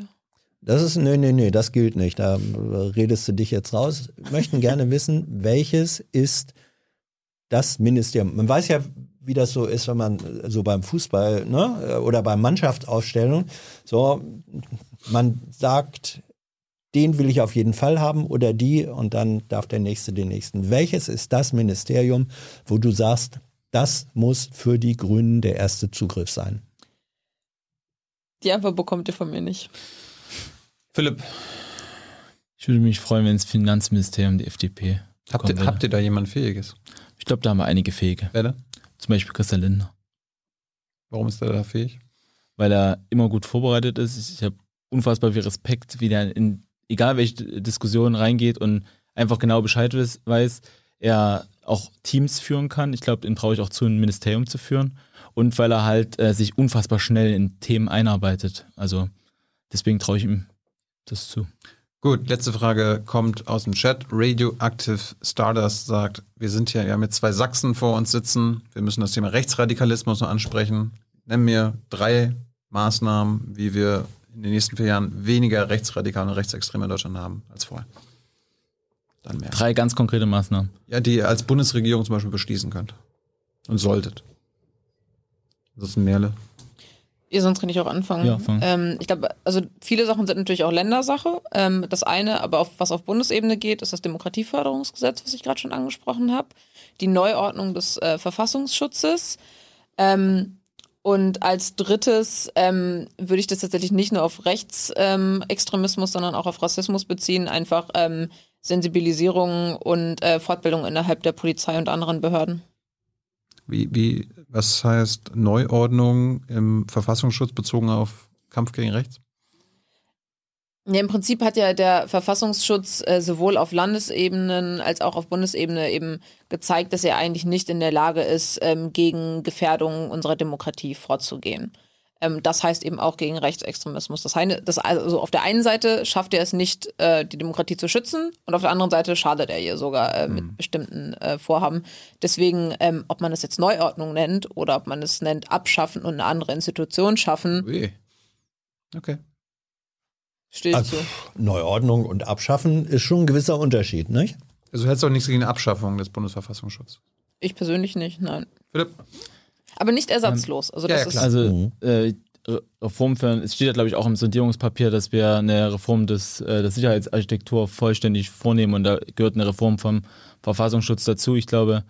Das ist, nee, nee, nee, das gilt nicht. Da äh, redest du dich jetzt raus. Möchten gerne wissen, welches ist das Ministerium? Man weiß ja, wie das so ist, wenn man äh, so beim Fußball ne, oder bei Mannschaftsaufstellung, so, man sagt, den will ich auf jeden Fall haben oder die und dann darf der Nächste den Nächsten. Welches ist das Ministerium, wo du sagst, das muss für die Grünen der erste Zugriff sein? Die Antwort bekommt ihr von mir nicht. Philipp, Ich würde mich freuen, wenn das Finanzministerium die FDP. habt ihr, habt ihr da jemand Fähiges? Ich glaube, da haben wir einige Fähige. Wer denn? Zum Beispiel Christian Lindner. Warum ist der da fähig? weil er immer gut vorbereitet ist. Ich habe unfassbar viel Respekt, wie der in egal welche Diskussion reingeht und einfach genau Bescheid weiß. Er auch Teams führen kann. Ich glaube, den traue ich auch zu, ein Ministerium zu führen. Und weil er halt äh, sich unfassbar schnell in Themen einarbeitet. Also deswegen traue ich ihm das zu. Gut, letzte Frage kommt aus dem Chat. Radioactive Stardust sagt, wir sind hier ja mit zwei Sachsen vor uns sitzen. Wir müssen das Thema Rechtsradikalismus noch ansprechen. Nenn mir drei Maßnahmen, wie wir in den nächsten vier Jahren weniger Rechtsradikale und Rechtsextreme in Deutschland haben als vorher. Dann mehr. Drei ganz konkrete Maßnahmen. Ja, die ihr als Bundesregierung zum Beispiel beschließen könnt. Und solltet. Das ist ein Merle. Ihr, sonst kann ich auch anfangen. Ja, ähm, ich glaube, also viele Sachen sind natürlich auch Ländersache. Ähm, das eine, aber auf, was auf Bundesebene geht, ist das Demokratieförderungsgesetz, was ich gerade schon angesprochen habe. Die Neuordnung des äh, Verfassungsschutzes. Ähm, und als drittes ähm, würde ich das tatsächlich nicht nur auf Rechtsextremismus, ähm, sondern auch auf Rassismus beziehen. Einfach ähm, Sensibilisierung und äh, Fortbildung innerhalb der Polizei und anderen Behörden. Wie, wie, was heißt Neuordnung im Verfassungsschutz bezogen auf Kampf gegen Rechts? Ja, im Prinzip hat ja der Verfassungsschutz äh, sowohl auf Landesebenen als auch auf Bundesebene eben gezeigt, dass er eigentlich nicht in der Lage ist, ähm, gegen Gefährdung unserer Demokratie vorzugehen. Ähm, das heißt eben auch gegen Rechtsextremismus. Das, eine, das also auf der einen Seite schafft er es nicht, äh, die Demokratie zu schützen und auf der anderen Seite schadet er ihr sogar äh, mit bestimmten äh, Vorhaben. Deswegen, ähm, ob man es jetzt Neuordnung nennt oder ob man es nennt Abschaffen und eine andere Institution schaffen, Ui. Okay. stehe Also, zu. Neuordnung und Abschaffen ist schon ein gewisser Unterschied, nicht? Also du hättest auch nichts gegen Abschaffung des Bundesverfassungsschutzes. Ich persönlich nicht, nein. Philipp? Aber nicht ersatzlos. Also ja, das ja, ist klar. Also Mhm. äh, Re- Reform für, es steht ja glaube ich auch im Sondierungspapier, dass wir eine Reform des, äh, der Sicherheitsarchitektur vollständig vornehmen und da gehört eine Reform vom Verfassungsschutz dazu. Ich glaube,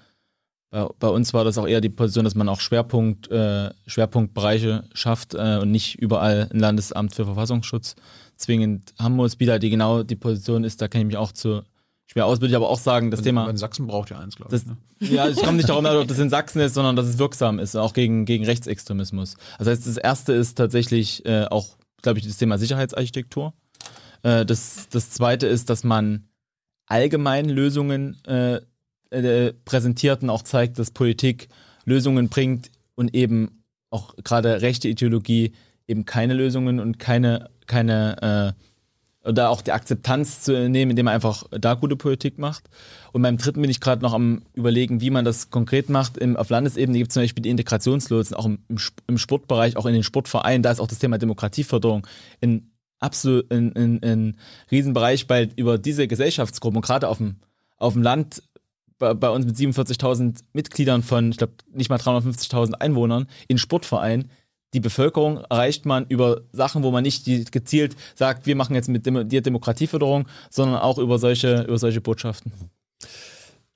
bei, bei uns war das auch eher die Position, dass man auch Schwerpunkt, äh, Schwerpunktbereiche schafft äh, und nicht überall ein Landesamt für Verfassungsschutz zwingend haben muss. Wieder die genau die Position ist, da kenne ich mich auch zu aus, würde ich aber auch sagen, das Thema. In Sachsen braucht ja eins, glaube Das, ich. Ne? ja, es kommt nicht darum, <laughs> ob das in Sachsen ist, sondern dass es wirksam ist, auch gegen, gegen Rechtsextremismus. Das heißt, das erste ist tatsächlich äh, auch, glaube ich, das Thema Sicherheitsarchitektur. Äh, das, das zweite ist, dass man allgemein Lösungen äh, äh, präsentiert und auch zeigt, dass Politik Lösungen bringt und eben auch gerade rechte Ideologie eben keine Lösungen und keine, keine äh, oder auch die Akzeptanz zu nehmen, indem man einfach da gute Politik macht. Und beim dritten bin ich gerade noch am überlegen, wie man das konkret macht. Im, auf Landesebene gibt es zum Beispiel die Integrationslotsen, auch im, im Sp- im Sportbereich, auch in den Sportvereinen. Da ist auch das Thema Demokratieförderung in absolut in, in, in Riesenbereich, weil über diese Gesellschaftsgruppen, gerade auf dem, auf dem Land, bei, bei uns mit 47.000 Mitgliedern von, ich glaube, nicht mal 350.000 Einwohnern, in Sportvereinen, die Bevölkerung erreicht man über Sachen, wo man nicht gezielt sagt, wir machen jetzt mit dir Demokratieförderung, sondern auch über solche, über solche Botschaften.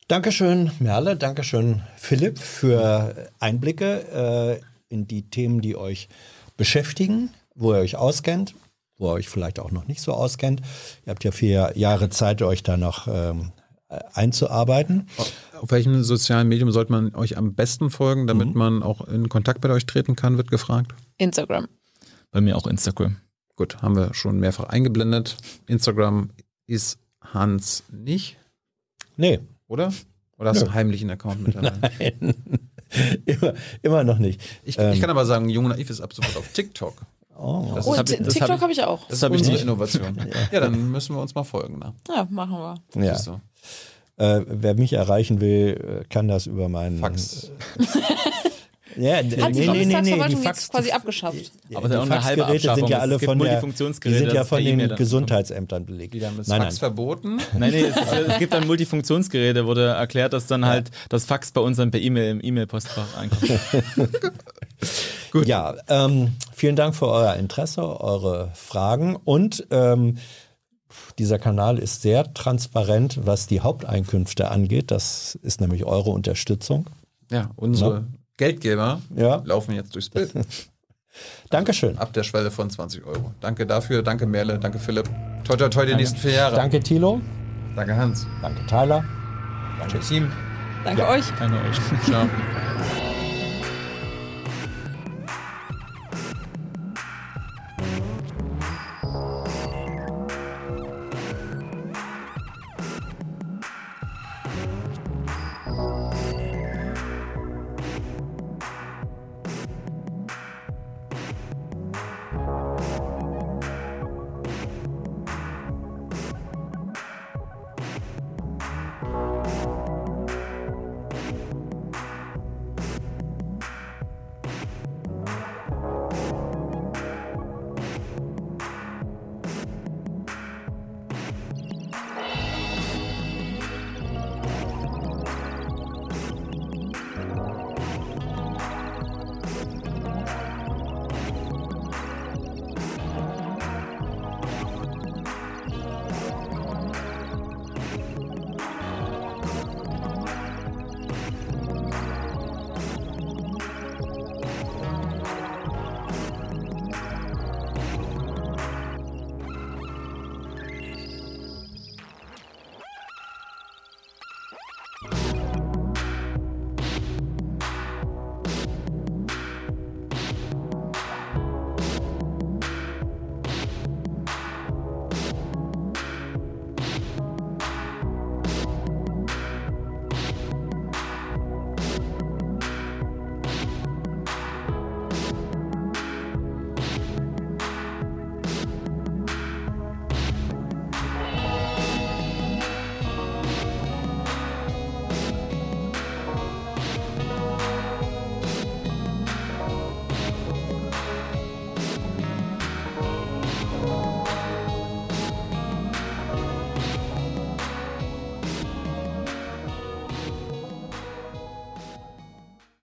Dankeschön, Merle. Dankeschön, Philipp, für Einblicke äh, in die Themen, die euch beschäftigen, wo ihr euch auskennt, wo ihr euch vielleicht auch noch nicht so auskennt. Ihr habt ja vier Jahre Zeit, euch da noch ähm, äh, einzuarbeiten. Auf welchem sozialen Medium sollte man euch am besten folgen, damit Mhm. man auch in Kontakt mit euch treten kann, wird gefragt. Instagram. Bei mir auch Instagram. Gut, haben wir schon mehrfach eingeblendet. Instagram ist Hans nicht, Nee, oder? Oder hast du Nö. einen heimlichen Account mittlerweile? <laughs> <laughs> immer, immer noch nicht. Ich, Ähm. ich kann aber sagen, Jung Naiv ist ab sofort auf TikTok. Oh. Das Oh, hab ich- das TikTok habe ich auch. das ist hab ich nicht. Innovation. <laughs> ja. dann müssen wir uns mal folgen. Ne? Ja, machen wir. Ja. Äh, wer mich erreichen will, äh, kann das über meinen Fax. <laughs> Ja, Hat die Bundestagsverwaltung die jetzt quasi abgeschafft? Aber die Faxgeräte sind ja alle von der, die sind ja von den Gesundheitsämtern belegt. Die haben das Nein, Fax nein. verboten. Nein, nee, es, es gibt dann Multifunktionsgeräte, wurde erklärt, dass dann halt das Fax bei uns dann per E-Mail im E-Mail-Postfach ankommt. <laughs> Ja, ähm, vielen Dank für euer Interesse, eure Fragen und ähm, dieser Kanal ist sehr transparent, was die Haupteinkünfte angeht. Das ist nämlich eure Unterstützung. Ja, unsere Ja. Geldgeber Ja. laufen jetzt durchs Bild. <laughs> Dankeschön. Ab der Schwelle von 20 Euro. Danke dafür, danke Merle, danke Philipp. Toi, toi, toi, die nächsten vier Jahre. Danke Thilo, Danke Hans. danke Tyler. Danke Team. Danke euch. Danke euch. Ciao. <laughs>